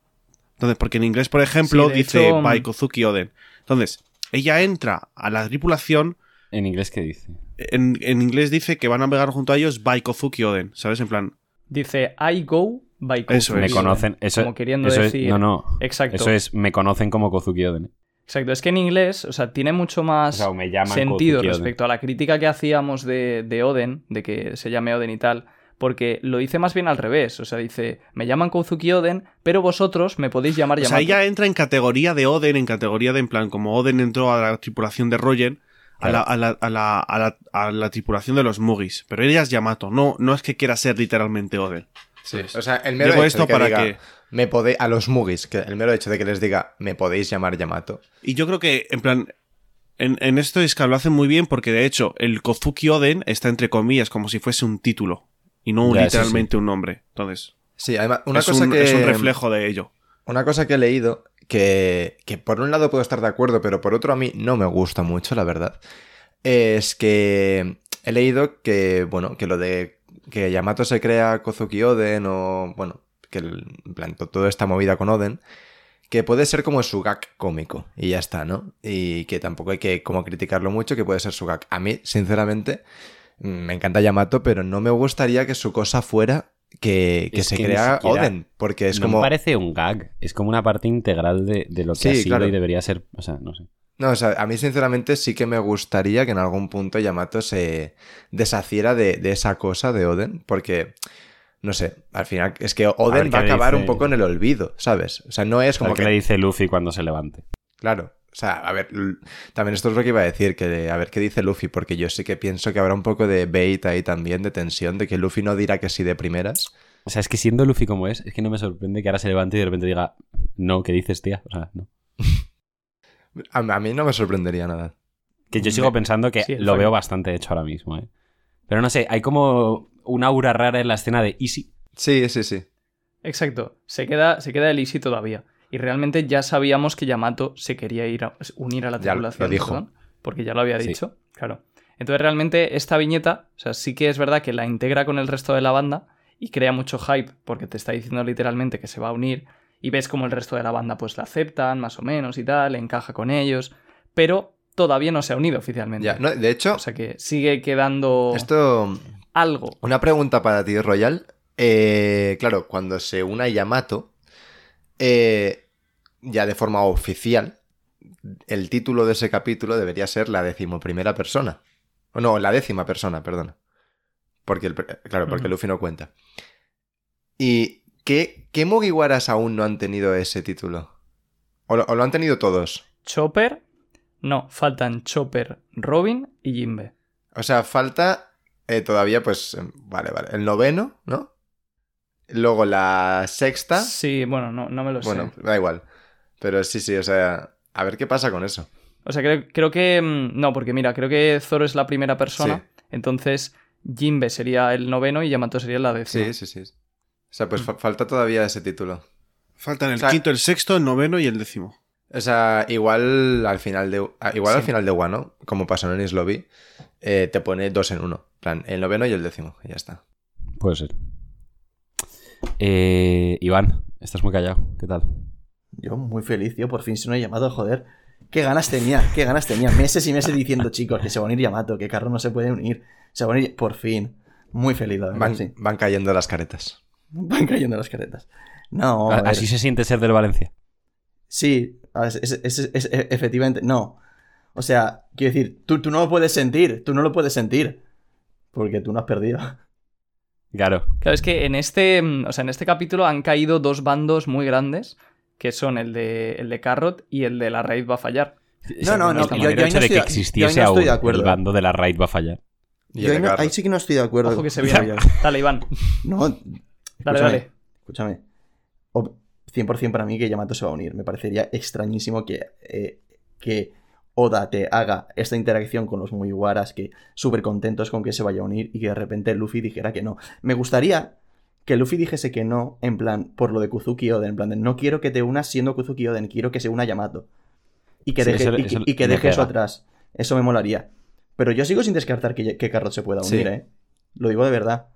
[SPEAKER 4] Entonces, porque en inglés, por ejemplo,
[SPEAKER 5] Sí,
[SPEAKER 4] dice
[SPEAKER 5] hecho,
[SPEAKER 4] By Kozuki Oden. Entonces, ella entra a la tripulación,
[SPEAKER 2] en inglés, ¿qué dice?
[SPEAKER 4] en, en inglés dice que van a navegar junto a ellos By Kozuki Oden, ¿sabes? En plan,
[SPEAKER 5] Dice I go by
[SPEAKER 4] Eso
[SPEAKER 5] Kozuki
[SPEAKER 2] Me
[SPEAKER 4] es.
[SPEAKER 5] Oden.
[SPEAKER 2] conocen, eso,
[SPEAKER 5] Como queriendo
[SPEAKER 2] eso
[SPEAKER 5] decir.
[SPEAKER 2] es, no, no,
[SPEAKER 5] Exacto.
[SPEAKER 2] Eso es, me conocen como Kozuki Oden.
[SPEAKER 5] Exacto. Es que en inglés, o sea, tiene mucho
[SPEAKER 2] O
[SPEAKER 5] más
[SPEAKER 2] o
[SPEAKER 5] sentido respecto a la crítica que hacíamos de, de Oden, de que se llame Oden y tal. Porque lo dice más bien al revés. O sea, dice, me llaman Kozuki Oden, pero vosotros me podéis llamar
[SPEAKER 4] o sea,
[SPEAKER 5] Yamato.
[SPEAKER 4] ella entra en categoría de Oden, en categoría de, en plan, como Oden entró a la tripulación de Rogen, a, la, a, la, a, la, a, la, a la tripulación de los Mugis. Pero ella es Yamato, no, no es que quiera ser literalmente Oden.
[SPEAKER 3] Sí, o sea, el mero
[SPEAKER 4] esto
[SPEAKER 3] de que
[SPEAKER 4] para
[SPEAKER 3] diga,
[SPEAKER 4] que-
[SPEAKER 3] me podéis a los Mugis, que el mero hecho de que les diga me podéis llamar Yamato.
[SPEAKER 4] Y yo creo que, en plan, en, en esto es que lo hacen muy bien porque, de hecho, el Kozuki Oden está entre comillas como si fuese un título y no un-
[SPEAKER 2] Ya, sí,
[SPEAKER 4] literalmente un nombre. Entonces,
[SPEAKER 3] Sí, además, una
[SPEAKER 4] es,
[SPEAKER 3] cosa
[SPEAKER 4] un,
[SPEAKER 3] que
[SPEAKER 4] es un reflejo de ello.
[SPEAKER 3] Una cosa que he leído, que, que por un lado puedo estar de acuerdo, pero por otro a mí no me gusta mucho, la verdad, es que he leído que, bueno, que lo de que Yamato se crea Kozuki Oden o, bueno, que el- en plan, to- toda esta movida con Oden, que puede ser como su gag cómico y ya está, ¿no? Y que tampoco hay que como criticarlo mucho, que puede ser su gag. A mí, sinceramente, mm, me encanta Yamato, pero no me gustaría que su cosa fuera que, que se
[SPEAKER 2] que
[SPEAKER 3] crea Oden, porque es
[SPEAKER 2] no
[SPEAKER 3] como...
[SPEAKER 2] me parece un gag, es como una parte integral de, de lo que
[SPEAKER 3] Sí,
[SPEAKER 2] ha sido
[SPEAKER 3] claro.
[SPEAKER 2] y debería ser. O sea, no sé.
[SPEAKER 3] No, o sea, a mí sinceramente sí que me gustaría que en algún punto Yamato se deshaciera de, de esa cosa de Oden, porque, no sé, al final es que Oden va a acabar
[SPEAKER 2] dice.
[SPEAKER 3] un poco en el olvido, ¿sabes? O sea, no es como
[SPEAKER 2] que le dice Luffy cuando se levante.
[SPEAKER 3] Claro, o sea, a ver, también esto es lo que iba a decir, que a ver qué dice Luffy, porque yo sí que pienso que habrá un poco de bait ahí también, de tensión, de que Luffy no dirá que sí de primeras.
[SPEAKER 2] O sea, es que siendo Luffy como es, es que no me sorprende que ahora se levante y de repente diga, no, ¿qué dices, tía? O sea, no.
[SPEAKER 3] A, a mí no me sorprendería nada.
[SPEAKER 2] Que yo sigo pensando que
[SPEAKER 5] Sí,
[SPEAKER 2] lo veo bastante hecho ahora mismo, ¿eh? Pero no sé, hay como un aura rara en la escena de Easy.
[SPEAKER 3] Sí, sí, sí.
[SPEAKER 5] Exacto. Se queda, se queda el Easy todavía. Y realmente ya sabíamos que Yamato se quería ir a- unir a la
[SPEAKER 3] Ya lo
[SPEAKER 5] tripulación.
[SPEAKER 3] dijo.
[SPEAKER 5] perdón, porque ya lo había
[SPEAKER 2] Sí.
[SPEAKER 5] dicho. Claro. Entonces realmente esta viñeta, o sea, sí que es verdad que la integra con el resto de la banda y crea mucho hype porque te está diciendo literalmente que se va a unir y ves como el resto de la banda pues la aceptan más o menos y tal, encaja con ellos, pero todavía no se ha unido oficialmente.
[SPEAKER 3] Ya, no, de hecho,
[SPEAKER 5] O sea que sigue quedando
[SPEAKER 3] esto...
[SPEAKER 5] algo.
[SPEAKER 3] Una pregunta para ti, Royal. Eh, claro, cuando se una Yamato, eh, ya de forma oficial, el título de ese capítulo debería ser la decimoprimera persona. O no, la décima persona, perdona. Porque el, claro, porque. Luffy no cuenta. ¿Y qué, qué Mugiwaras aún no han tenido ese título? ¿O lo, o lo han tenido todos?
[SPEAKER 5] Chopper, no, faltan Chopper, Robin y Jimbe.
[SPEAKER 3] O sea, falta eh, todavía, pues, em, vale, vale, el noveno, ¿no? Luego la sexta.
[SPEAKER 5] Sí, bueno, no, no me lo
[SPEAKER 3] Bueno,
[SPEAKER 5] sé.
[SPEAKER 3] da igual. Pero sí, sí, o sea, a ver qué pasa con eso.
[SPEAKER 5] O sea, creo, creo que. mm, No, porque mira, creo que Zoro es la primera persona.
[SPEAKER 3] Sí.
[SPEAKER 5] Entonces, Jinbe sería el noveno y Yamato sería la décima.
[SPEAKER 3] Sí, sí, sí. O sea, pues fa- falta todavía ese título.
[SPEAKER 4] Faltan el
[SPEAKER 3] O sea-
[SPEAKER 4] quinto, el sexto, el noveno y el décimo.
[SPEAKER 3] O sea, igual al final de igual al final de Wano, como pasó en Lobby, eh, te pone dos en uno. En plan, el noveno y el décimo. Y ya está.
[SPEAKER 2] Puede ser. Eh, Iván, estás muy callado. ¿Qué tal?
[SPEAKER 6] Yo muy feliz, tío, por fin se me ha llamado, joder. Qué ganas tenía, qué ganas tenía. Meses y meses diciendo, chicos, que se va a unir Yamato, que Carro no se puede unir. Se va a unir, por fin. Muy feliz, la verdad,
[SPEAKER 3] Van,
[SPEAKER 6] sí.
[SPEAKER 3] van cayendo las caretas.
[SPEAKER 6] Van cayendo las caretas. No, a
[SPEAKER 2] Así se siente ser del Valencia.
[SPEAKER 6] sí, es- es- es- es- efectivamente, no. O sea, quiero decir, tú, tú no lo puedes sentir, tú no lo puedes sentir. Porque tú no has perdido.
[SPEAKER 2] Claro.
[SPEAKER 5] Claro, es que en este, mm, o sea, en este capítulo han caído dos bandos muy grandes, que son el de, el de Carrot y el de la raid va a fallar.
[SPEAKER 6] No, no, no, yo-
[SPEAKER 2] el
[SPEAKER 6] yo no
[SPEAKER 2] de que
[SPEAKER 6] estoy yo ahí
[SPEAKER 2] existiese
[SPEAKER 6] no estoy
[SPEAKER 2] aún
[SPEAKER 6] de acuerdo.
[SPEAKER 2] el bando de la raid va a fallar.
[SPEAKER 3] Y
[SPEAKER 6] Yo ahí, no- ahí sí que no estoy de acuerdo.
[SPEAKER 5] Ojo que se
[SPEAKER 6] Yo-
[SPEAKER 5] viene.
[SPEAKER 6] yo-
[SPEAKER 5] Dale, Iván.
[SPEAKER 6] No,
[SPEAKER 5] Dale,
[SPEAKER 6] Escúchame.
[SPEAKER 5] dale.
[SPEAKER 6] Escúchame. Ob- 100% para mí que Yamato se va a unir. Me parecería extrañísimo que, eh, que Oda te haga esta interacción con los Mugiwaras, que súper contentos con que se vaya a unir y que de repente Luffy dijera que no. Me gustaría que Luffy dijese que no, en plan, por lo de Kuzuki Oden, en plan de no quiero que te unas siendo Kuzuki Oden, quiero que se una Yamato. Y que
[SPEAKER 2] Sí,
[SPEAKER 6] deje,
[SPEAKER 2] eso-
[SPEAKER 6] y, que-
[SPEAKER 2] eso
[SPEAKER 6] y que
[SPEAKER 2] me
[SPEAKER 6] deje eso
[SPEAKER 2] pega.
[SPEAKER 6] atrás. Eso me molaría. Pero yo sigo sin descartar que, que Carrot se pueda
[SPEAKER 3] Sí.
[SPEAKER 6] unir, ¿eh? Lo digo de verdad.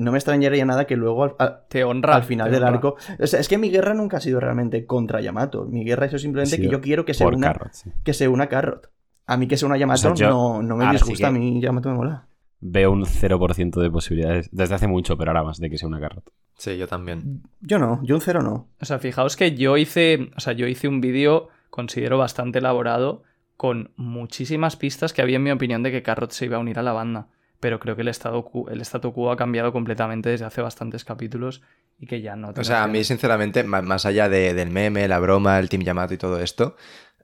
[SPEAKER 6] No me extrañaría nada que luego al- al,
[SPEAKER 5] Te honra.
[SPEAKER 6] al final
[SPEAKER 5] te
[SPEAKER 6] del
[SPEAKER 5] honra.
[SPEAKER 6] arco. O sea, es que mi guerra nunca ha sido realmente contra Yamato. Mi guerra es simplemente que yo quiero que se una
[SPEAKER 2] Carrot, sí.
[SPEAKER 6] que se una Carrot. A mí que se una Yamato
[SPEAKER 2] O sea, yo-
[SPEAKER 6] no, no me
[SPEAKER 2] sí
[SPEAKER 6] disgusta,
[SPEAKER 2] que-
[SPEAKER 6] a mí Yamato me mola.
[SPEAKER 2] Veo un 0% de posibilidades. Desde hace mucho, pero ahora más de que sea una Carrot.
[SPEAKER 3] Sí, yo también.
[SPEAKER 6] Yo no, yo un cero no.
[SPEAKER 5] O sea, fijaos que yo hice, o sea, yo hice un vídeo, considero bastante elaborado, con muchísimas pistas que había en mi opinión de que Carrot se iba a unir a la banda. Pero creo que el, estado, el statu quo ha cambiado completamente desde hace bastantes capítulos y que ya no.
[SPEAKER 3] O sea, a mí, sinceramente, más allá de- del meme, la broma, el Team Yamato y todo esto,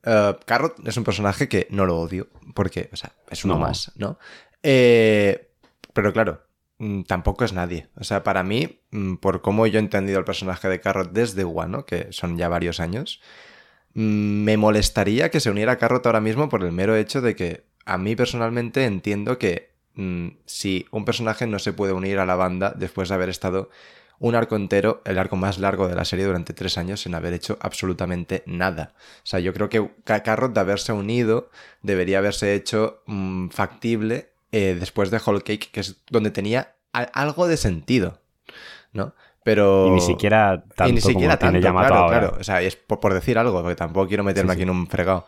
[SPEAKER 3] eh, Carrot es un personaje que no lo odio, porque, o sea, es uno
[SPEAKER 2] No.
[SPEAKER 3] más, ¿no? Eh, pero claro, mm, tampoco es nadie. O sea, para mí, mm, por cómo yo he entendido el personaje de Carrot desde Wano, que son ya varios años, mm, me molestaría que se uniera a Carrot ahora mismo por el mero hecho de que a mí personalmente entiendo que mm, si un personaje no se puede unir a la banda después de haber estado un arco entero, el arco más largo de la serie durante tres años sin haber hecho absolutamente nada. O sea, yo creo que Ca- Carrot de haberse unido debería haberse hecho mm, factible eh, después de Whole Cake, que es donde tenía algo de sentido, ¿no? Pero...
[SPEAKER 2] Y ni siquiera tanto
[SPEAKER 3] y ni siquiera
[SPEAKER 2] como
[SPEAKER 3] tanto, claro,
[SPEAKER 2] ahora.
[SPEAKER 3] claro. O sea, es por, por decir algo, porque tampoco quiero meterme
[SPEAKER 2] Sí, sí.
[SPEAKER 3] aquí en un fregado.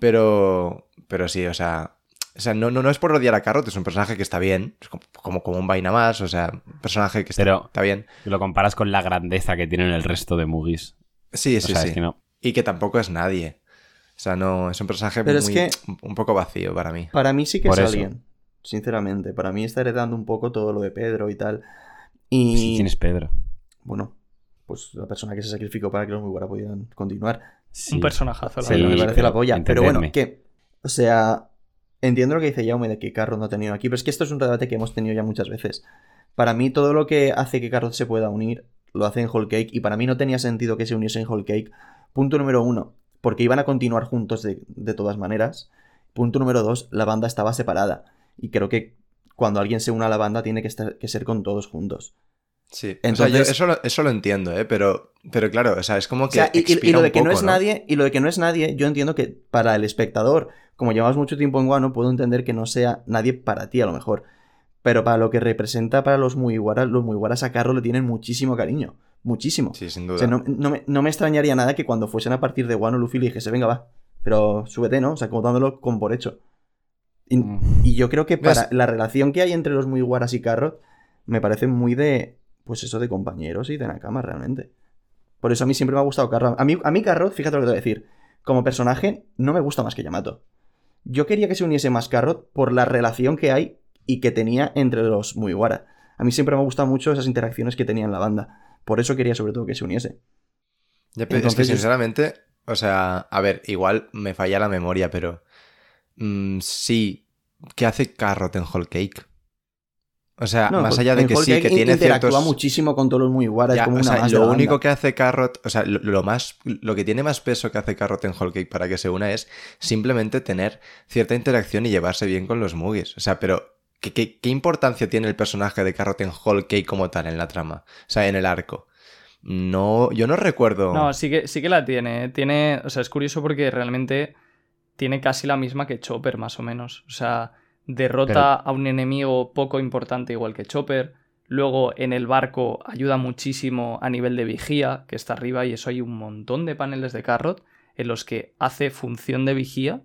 [SPEAKER 3] Pero, pero sí, o sea, o sea no, no, no es por odiar a Carrot, es un personaje que está bien, es como, como, como un vaina más, o sea, un personaje que está,
[SPEAKER 2] Pero-
[SPEAKER 3] está bien.
[SPEAKER 2] Lo comparas con la grandeza que tienen el resto de Mugis.
[SPEAKER 3] Sí,
[SPEAKER 2] O
[SPEAKER 3] sí,
[SPEAKER 2] sea,
[SPEAKER 3] sí.
[SPEAKER 2] es que no.
[SPEAKER 3] Y que tampoco es nadie. O sea, no, es un personaje
[SPEAKER 6] Pero es
[SPEAKER 3] muy,
[SPEAKER 6] que-
[SPEAKER 3] un poco vacío para mí.
[SPEAKER 6] Para mí sí que
[SPEAKER 2] Por
[SPEAKER 6] es
[SPEAKER 2] eso.
[SPEAKER 6] alguien. Sinceramente. Para mí está heredando un poco todo lo de Pedro y tal. Y.
[SPEAKER 2] Sí, ¿quién es Pedro?
[SPEAKER 6] Bueno, pues la persona que se sacrificó para que los Mugiwara pudieran continuar.
[SPEAKER 2] Sí.
[SPEAKER 5] Un personajazo, la
[SPEAKER 2] Sí,
[SPEAKER 6] Pero
[SPEAKER 5] verdad.
[SPEAKER 6] me parece
[SPEAKER 2] pero
[SPEAKER 6] la polla. Pero bueno, que. O sea. Entiendo lo que dice Jaume de que Carrot no ha tenido aquí, pero es que esto es un debate que hemos tenido ya muchas veces. Para mí, todo lo que hace que Carrot se pueda unir, lo hace en Whole Cake, y para mí no tenía sentido que se uniese en Whole Cake. Punto número uno, porque iban a continuar juntos de, de todas maneras. Punto número dos, la banda estaba separada. Y creo que cuando alguien se une a la banda tiene que, estar, que ser con todos juntos.
[SPEAKER 3] Sí,
[SPEAKER 6] Entonces-
[SPEAKER 3] o sea, yo eso, lo, eso lo entiendo, ¿eh? Pero, pero claro, o sea, es como
[SPEAKER 6] O
[SPEAKER 3] que.
[SPEAKER 6] sea, y, lo de que no es nadie, y lo de que no es nadie, yo entiendo que para el espectador, como llevamos mucho tiempo en Guano, puedo entender que no sea nadie para ti a lo mejor. Pero para lo que representa para los Mugiwaras, los Mugiwaras a Carro le tienen muchísimo cariño. Muchísimo.
[SPEAKER 3] Sí, sin duda.
[SPEAKER 6] O sea, no, no me, no me extrañaría nada que cuando fuesen a partir de Guano, Luffy le dijese, venga, va. Pero súbete, ¿no? O sea, como dándolo con por hecho. Y,
[SPEAKER 2] Mm.
[SPEAKER 6] y yo creo que
[SPEAKER 3] ¿Ves?
[SPEAKER 6] para la relación que hay entre los Mugiwaras y Carrot, me parece muy de. Pues eso de compañeros y de Nakama, realmente. Por eso a mí siempre me ha gustado Carrot. A mí, a mí Carrot, fíjate lo que te voy a decir. Como personaje, no me gusta más que Yamato. Yo quería que se uniese más Carrot por la relación que hay y que tenía entre los Mugiwara. A mí siempre me ha gustado mucho esas interacciones que tenía en la banda. Por eso quería sobre todo que se uniese.
[SPEAKER 3] Ya, pero es que sinceramente, o sea, a ver, igual me falla la memoria, pero mm, sí, ¿qué hace Carrot en Whole Cake? O sea,
[SPEAKER 6] No,
[SPEAKER 3] más
[SPEAKER 6] Whole-
[SPEAKER 3] allá de que sí, que tiene
[SPEAKER 6] interactúa
[SPEAKER 3] ciertos...
[SPEAKER 6] muchísimo con todos los Mugiwara,
[SPEAKER 3] Ya,
[SPEAKER 6] es como
[SPEAKER 3] o
[SPEAKER 6] una
[SPEAKER 3] sea,
[SPEAKER 6] más
[SPEAKER 3] lo único que hace Carrot, o sea, lo, lo más, lo que tiene más peso que hace Carrot en Whole Cake para que se una es simplemente tener cierta interacción y llevarse bien con los Mugis. O sea, pero ¿qué, qué, qué importancia tiene el personaje de Carrot en Whole Cake como tal en la trama? O sea, en el arco. No, yo no recuerdo.
[SPEAKER 5] No, sí que, sí que la tiene. Tiene. O sea, es curioso porque realmente tiene casi la misma que Chopper, más o menos. O sea, derrota
[SPEAKER 2] Pero-
[SPEAKER 5] a un enemigo poco importante igual que Chopper. Luego en el barco ayuda muchísimo a nivel de vigía, que está arriba, y eso hay un montón de paneles de Carrot en los que hace función de vigía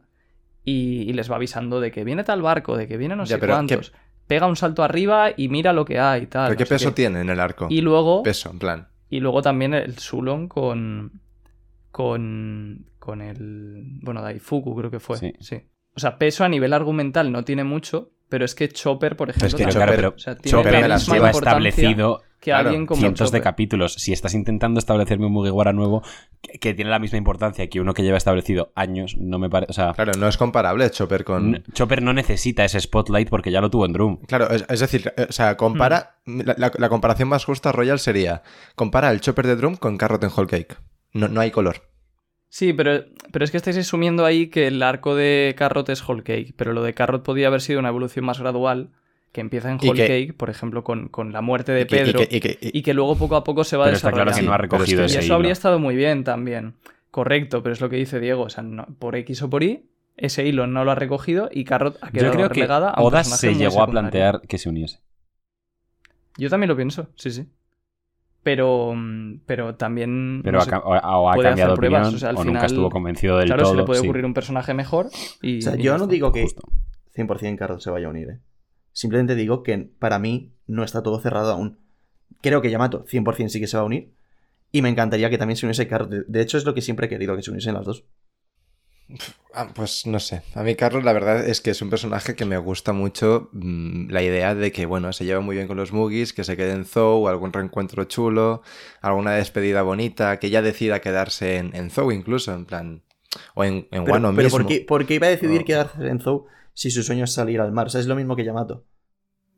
[SPEAKER 5] y, y les va avisando de que viene tal barco, de que viene no
[SPEAKER 3] Ya,
[SPEAKER 5] sé
[SPEAKER 3] pero
[SPEAKER 5] cuántos. Pega un salto arriba y mira lo que hay y tal.
[SPEAKER 3] ¿Pero qué peso
[SPEAKER 5] qué.
[SPEAKER 3] tiene en el arco?
[SPEAKER 5] Y luego,
[SPEAKER 3] Peso, en plan.
[SPEAKER 5] y luego también el Sulon con. con. con el. Bueno, Daifuku creo que fue.
[SPEAKER 2] Sí.
[SPEAKER 5] Sí. O sea, peso a nivel argumental no tiene mucho, pero es que Chopper, por ejemplo,
[SPEAKER 3] es que
[SPEAKER 2] claro,
[SPEAKER 3] Chopper-
[SPEAKER 2] pero
[SPEAKER 5] o sea, tiene
[SPEAKER 3] Chopper
[SPEAKER 5] la
[SPEAKER 3] me la
[SPEAKER 5] misma
[SPEAKER 2] lleva
[SPEAKER 5] importancia
[SPEAKER 2] establecido
[SPEAKER 5] que
[SPEAKER 3] claro,
[SPEAKER 5] alguien como
[SPEAKER 2] cientos de capítulos. Si estás intentando establecerme un Mugiwara nuevo que, que tiene la misma importancia que uno que lleva establecido años, no me parece. O sea,
[SPEAKER 3] Claro, no es comparable Chopper con.
[SPEAKER 2] n- Chopper no necesita ese spotlight porque ya lo tuvo en Drum.
[SPEAKER 3] Claro, es, es decir, eh, o sea, compara. La, la- la comparación más justa, Royal, sería. Compara el Chopper de Drum con Carrot en Whole Cake. No, no hay color.
[SPEAKER 5] Sí, pero, pero es que estáis asumiendo ahí que el arco de Carrot es Whole Cake, pero lo de Carrot podía haber sido una evolución más gradual que empieza en Whole
[SPEAKER 3] que-
[SPEAKER 5] Cake, por ejemplo, con, con la muerte de
[SPEAKER 3] Y que- y
[SPEAKER 5] Pedro,
[SPEAKER 3] que- y que- y-
[SPEAKER 5] y que luego poco a poco se va
[SPEAKER 2] Pero está claro
[SPEAKER 5] desarrollando.
[SPEAKER 2] que no ha recogido
[SPEAKER 3] que-
[SPEAKER 2] ese
[SPEAKER 5] Y eso
[SPEAKER 2] hilo.
[SPEAKER 5] habría estado muy bien también. Correcto, pero es lo que dice Diego. O sea, no- por X o por Y, ese hilo no lo ha recogido y Carrot ha quedado
[SPEAKER 2] Yo creo que
[SPEAKER 5] relegada a un
[SPEAKER 2] Oda se llegó a plantear que se uniese.
[SPEAKER 5] Yo también lo pienso, sí, sí. Pero, mm, pero también.
[SPEAKER 2] Pero
[SPEAKER 5] no
[SPEAKER 2] ha,
[SPEAKER 5] sé,
[SPEAKER 2] o, ha
[SPEAKER 5] puede
[SPEAKER 2] cambiado
[SPEAKER 5] hacer pruebas,
[SPEAKER 2] opinión
[SPEAKER 5] o sea, al
[SPEAKER 2] o nunca
[SPEAKER 5] final-
[SPEAKER 2] estuvo convencido del
[SPEAKER 5] claro,
[SPEAKER 2] todo.
[SPEAKER 5] se le puede
[SPEAKER 2] sí.
[SPEAKER 5] ocurrir un personaje mejor. Y,
[SPEAKER 6] O sea,
[SPEAKER 5] y
[SPEAKER 6] yo no
[SPEAKER 5] está.
[SPEAKER 6] digo que
[SPEAKER 2] Justo.
[SPEAKER 6] 100% Carrot se vaya a unir, ¿eh? Simplemente digo que para mí no está todo cerrado aún. Creo que Yamato 100% sí que se va a unir. Y me encantaría que también se uniese Carrot. De- De hecho, es lo que siempre he querido, que se uniesen las dos.
[SPEAKER 3] Ah, pues no sé. A mí, Carlos, la verdad es que es un personaje que me gusta mucho mm, la idea de que, bueno, se lleva muy bien con los Mugis, que se quede en Zou, algún reencuentro chulo, alguna despedida bonita, que ella decida quedarse en, en Zou incluso, en plan. O en, en
[SPEAKER 6] Pero,
[SPEAKER 3] Wano
[SPEAKER 6] pero
[SPEAKER 3] mismo.
[SPEAKER 6] ¿por, qué, por qué iba a decidir quedarse en Zou si su sueño es salir al mar? O sea, es lo mismo que Yamato.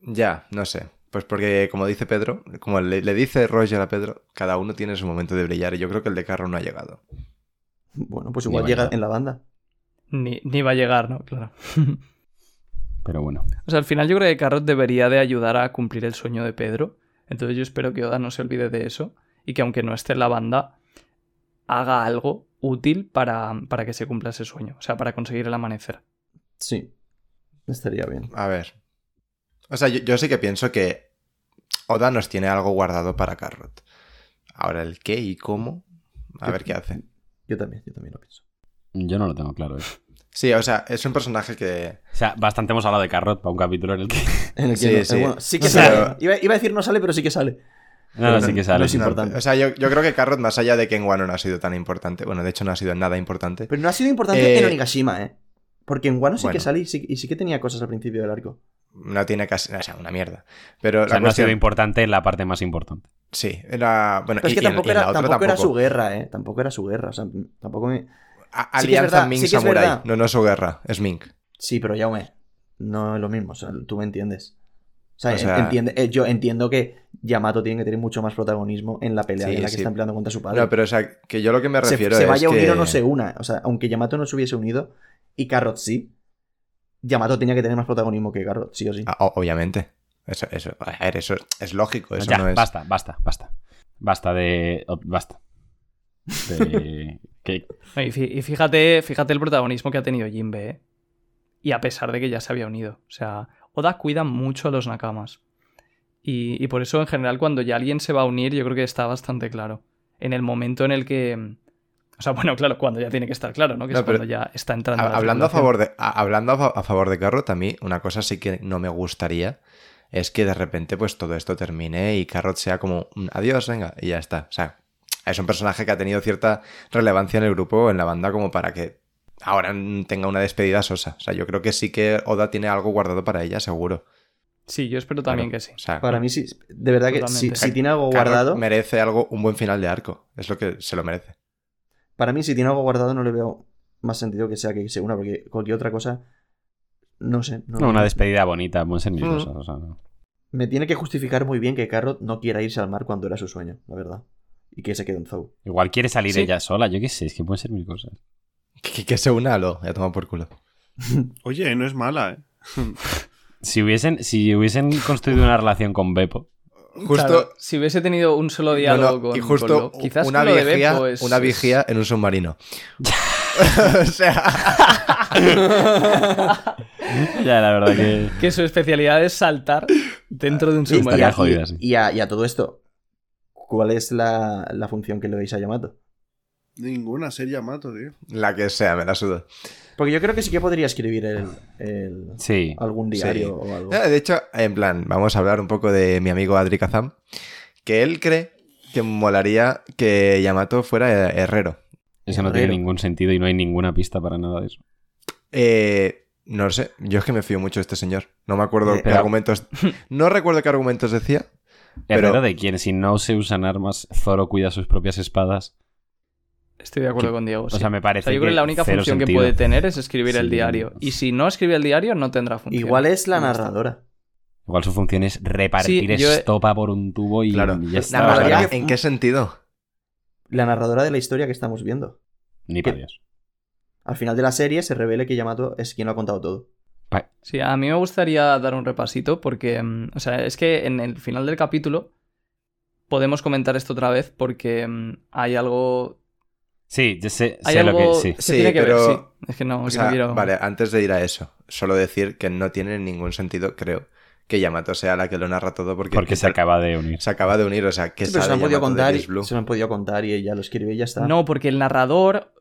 [SPEAKER 3] Ya, no sé. Pues porque, como dice Pedro, como le, le dice Roger a Pedro, cada uno tiene su momento de brillar y yo creo que el de Carro no ha llegado.
[SPEAKER 6] Bueno, pues igual llega
[SPEAKER 2] llegar.
[SPEAKER 6] en la banda.
[SPEAKER 5] Ni, ni va a llegar, ¿no? Claro.
[SPEAKER 2] Pero bueno.
[SPEAKER 5] O sea, al final yo creo que Carrot debería de ayudar a cumplir el sueño de Pedro. Entonces yo espero que Oda no se olvide de eso y que aunque no esté en la banda, haga algo útil para, para que se cumpla ese sueño. O sea, para conseguir el amanecer.
[SPEAKER 6] Sí. Estaría bien.
[SPEAKER 3] A ver. O sea, yo, yo sí que pienso que Oda nos tiene algo guardado para Carrot. Ahora, el qué y cómo, a ver qué hace.
[SPEAKER 6] Yo también, yo también lo pienso.
[SPEAKER 2] Yo no lo tengo claro. ¿eh?
[SPEAKER 3] Sí, o sea, es un personaje que...
[SPEAKER 2] O sea, bastante hemos hablado de Carrot para un capítulo en el que.
[SPEAKER 6] En el que
[SPEAKER 3] Sí,
[SPEAKER 6] no- eh,
[SPEAKER 3] sí.
[SPEAKER 6] bueno, sí que
[SPEAKER 3] O sea,
[SPEAKER 6] sale. Iba, iba a decir no sale, pero sí que sale.
[SPEAKER 2] No, no, sí que sale.
[SPEAKER 6] no es
[SPEAKER 2] sí.
[SPEAKER 6] importante.
[SPEAKER 3] O sea, yo, yo creo que Carrot, más allá de que en Wano no ha sido tan importante, bueno, de hecho no ha sido nada importante,
[SPEAKER 6] Pero no ha sido importante
[SPEAKER 3] Eh,
[SPEAKER 6] en Onigashima, ¿eh? Porque en Wano sí
[SPEAKER 3] bueno.
[SPEAKER 6] que sale y sí, y sí que tenía cosas al principio del arco.
[SPEAKER 3] no tiene casi... O sea, una mierda. Pero
[SPEAKER 2] O sea,
[SPEAKER 3] la
[SPEAKER 2] no ha sido importante en la parte más importante.
[SPEAKER 3] Sí, era... Bueno,
[SPEAKER 6] Pero es que
[SPEAKER 3] y
[SPEAKER 6] tampoco,
[SPEAKER 3] y en la
[SPEAKER 6] era,
[SPEAKER 3] otra
[SPEAKER 6] tampoco era su guerra, ¿eh? Tampoco era su guerra. O sea, tampoco me...
[SPEAKER 3] A-
[SPEAKER 6] Sí
[SPEAKER 3] Alianza
[SPEAKER 6] verdad,
[SPEAKER 3] Ming
[SPEAKER 6] sí que es
[SPEAKER 3] Samurai.
[SPEAKER 6] verdad.
[SPEAKER 3] No, no es su guerra, es Ming.
[SPEAKER 6] Sí, pero Yaume, no es lo mismo. O sea, tú me entiendes. O sea,
[SPEAKER 3] O sea-
[SPEAKER 6] entiende- eh, yo entiendo que Yamato tiene que tener mucho más protagonismo en la pelea
[SPEAKER 3] Sí,
[SPEAKER 6] en la que está empleando contra su padre.
[SPEAKER 3] No, pero o sea, que yo lo que me
[SPEAKER 6] se,
[SPEAKER 3] refiero
[SPEAKER 6] se
[SPEAKER 3] es
[SPEAKER 6] vaya a unir
[SPEAKER 3] que...
[SPEAKER 6] o no se una. O sea, aunque Yamato no se hubiese unido y Carrot sí, Yamato tenía que tener más protagonismo que Carrot, sí o sí.
[SPEAKER 3] Ah, obviamente. Eso, eso, a ver, eso es lógico, eso
[SPEAKER 2] ya,
[SPEAKER 3] no es...
[SPEAKER 2] basta, basta, basta. Basta de. Basta. De. que-
[SPEAKER 5] Y fí- y fíjate, fíjate el protagonismo que ha tenido Jinbe, ¿eh? Y a pesar de que ya se había unido. O sea, Oda cuida mucho a los Nakamas. Y, y por eso, en general, cuando ya alguien se va a unir, yo creo que está bastante claro. En el momento en el que. O sea, bueno, claro, cuando ya tiene que estar claro, ¿no? Que
[SPEAKER 3] No,
[SPEAKER 5] es cuando ya está entrando.
[SPEAKER 3] Ha-
[SPEAKER 5] la
[SPEAKER 3] hablando, a favor de, a- hablando a, a favor de Carrot, a mí una cosa sí que no me gustaría es que de repente pues todo esto termine y Carrot sea como un adiós, venga, y ya está. O sea, es un personaje que ha tenido cierta relevancia en el grupo, en la banda, como para que ahora tenga una despedida sosa. O sea, yo creo que sí que Oda tiene algo guardado para ella, seguro.
[SPEAKER 5] Sí, yo espero también
[SPEAKER 3] Claro,
[SPEAKER 5] que sí.
[SPEAKER 3] O sea,
[SPEAKER 6] Para mí sí, de verdad que si, tiene algo
[SPEAKER 3] Carrot
[SPEAKER 6] guardado,
[SPEAKER 3] merece algo, un buen final de arco. Es lo que se lo merece.
[SPEAKER 6] para mí si tiene algo guardado no le veo más sentido que sea que se una, porque cualquier otra cosa, no sé. No,
[SPEAKER 2] No, una despedida bonita, buen ser mis
[SPEAKER 3] Mm.
[SPEAKER 2] cosas, o sea, no.
[SPEAKER 6] Me tiene que justificar muy bien que Carrot no quiera irse al mar cuando era su sueño, la verdad. Y que se quede en Zou.
[SPEAKER 2] Igual quiere salir
[SPEAKER 5] Sí.
[SPEAKER 2] ella sola, yo qué sé, es que pueden ser mil cosas.
[SPEAKER 3] Que, que se una a lo, ya toma por culo.
[SPEAKER 4] Oye, no es mala, ¿eh?
[SPEAKER 2] Si hubiesen, si hubiesen construido una relación con Beppo,
[SPEAKER 3] Justo,
[SPEAKER 5] Claro, si hubiese tenido un solo
[SPEAKER 3] no,
[SPEAKER 5] diálogo
[SPEAKER 3] no,
[SPEAKER 5] con,
[SPEAKER 3] y justo
[SPEAKER 5] con Lo, quizás
[SPEAKER 3] una
[SPEAKER 5] con lo de
[SPEAKER 3] vigía,
[SPEAKER 5] Beppo es-
[SPEAKER 3] una
[SPEAKER 5] es-
[SPEAKER 3] vigía en un submarino. o sea,
[SPEAKER 2] ya la verdad que...
[SPEAKER 5] que su especialidad es saltar dentro de un
[SPEAKER 6] y
[SPEAKER 5] submarino.
[SPEAKER 6] y-
[SPEAKER 2] sí.
[SPEAKER 6] y a- y a todo esto, ¿cuál es la, la función que le veis a Yamato?
[SPEAKER 4] Ninguna ser Yamato, tío.
[SPEAKER 3] la que sea, me la sudo.
[SPEAKER 6] Porque yo creo que sí que podría escribir el, el-
[SPEAKER 2] Sí.
[SPEAKER 6] algún
[SPEAKER 3] Sí.
[SPEAKER 6] diario o algo.
[SPEAKER 3] De hecho, en plan, vamos a hablar un poco de mi amigo Adri Kazam, que él cree que molaría que Yamato fuera herrero.
[SPEAKER 2] Eso no tiene ningún sentido y no hay ninguna pista para nada de eso.
[SPEAKER 3] Eh, no lo sé, yo es que me fío mucho de este señor. No me acuerdo
[SPEAKER 6] Eh,
[SPEAKER 3] qué
[SPEAKER 2] pero-
[SPEAKER 3] argumentos. No recuerdo qué argumentos decía. Pero-
[SPEAKER 2] Herrero de quien, si no se usan armas, Zoro cuida sus propias espadas.
[SPEAKER 5] Estoy de acuerdo
[SPEAKER 2] Que-
[SPEAKER 5] con Diego.
[SPEAKER 2] O
[SPEAKER 5] sí.
[SPEAKER 2] sea, me
[SPEAKER 5] O
[SPEAKER 2] parece
[SPEAKER 5] sea, yo creo que la única función que puede tener es escribir el diario. Y si no escribe el diario, no tendrá función.
[SPEAKER 6] Igual es la
[SPEAKER 5] Y ya
[SPEAKER 6] narradora.
[SPEAKER 2] Igual su función es repartir
[SPEAKER 5] Sí, yo he-
[SPEAKER 2] estopa por un tubo y
[SPEAKER 3] Claro.
[SPEAKER 2] ya
[SPEAKER 3] La
[SPEAKER 2] está.
[SPEAKER 3] ¿En qué sentido?
[SPEAKER 6] La narradora de la historia que estamos viendo.
[SPEAKER 2] Ni para Dios.
[SPEAKER 6] Al final de la serie se revela que Yamato es quien lo ha contado todo.
[SPEAKER 5] Sí, a mí me gustaría dar un repasito porque, mm, o sea, es que en el final del capítulo podemos comentar esto otra vez porque mm, hay algo...
[SPEAKER 2] Sí, yo sé,
[SPEAKER 5] Hay
[SPEAKER 2] sé
[SPEAKER 5] algo
[SPEAKER 2] lo que... Sí.
[SPEAKER 5] que
[SPEAKER 3] Sí,
[SPEAKER 5] tiene que
[SPEAKER 3] pero-
[SPEAKER 5] ver, sí. Es que no,
[SPEAKER 3] O sea,
[SPEAKER 5] no quiero...
[SPEAKER 3] vale, antes de ir a eso, solo decir que no tiene ningún sentido, creo, que Yamato sea la que lo narra todo porque,
[SPEAKER 2] Porque se acaba de unir.
[SPEAKER 3] se acaba de unir, o sea, que
[SPEAKER 6] Sí, pero se lo han podido contar, y, se lo han podido contar y ella lo escribe y ya está.
[SPEAKER 5] No, porque el narrador...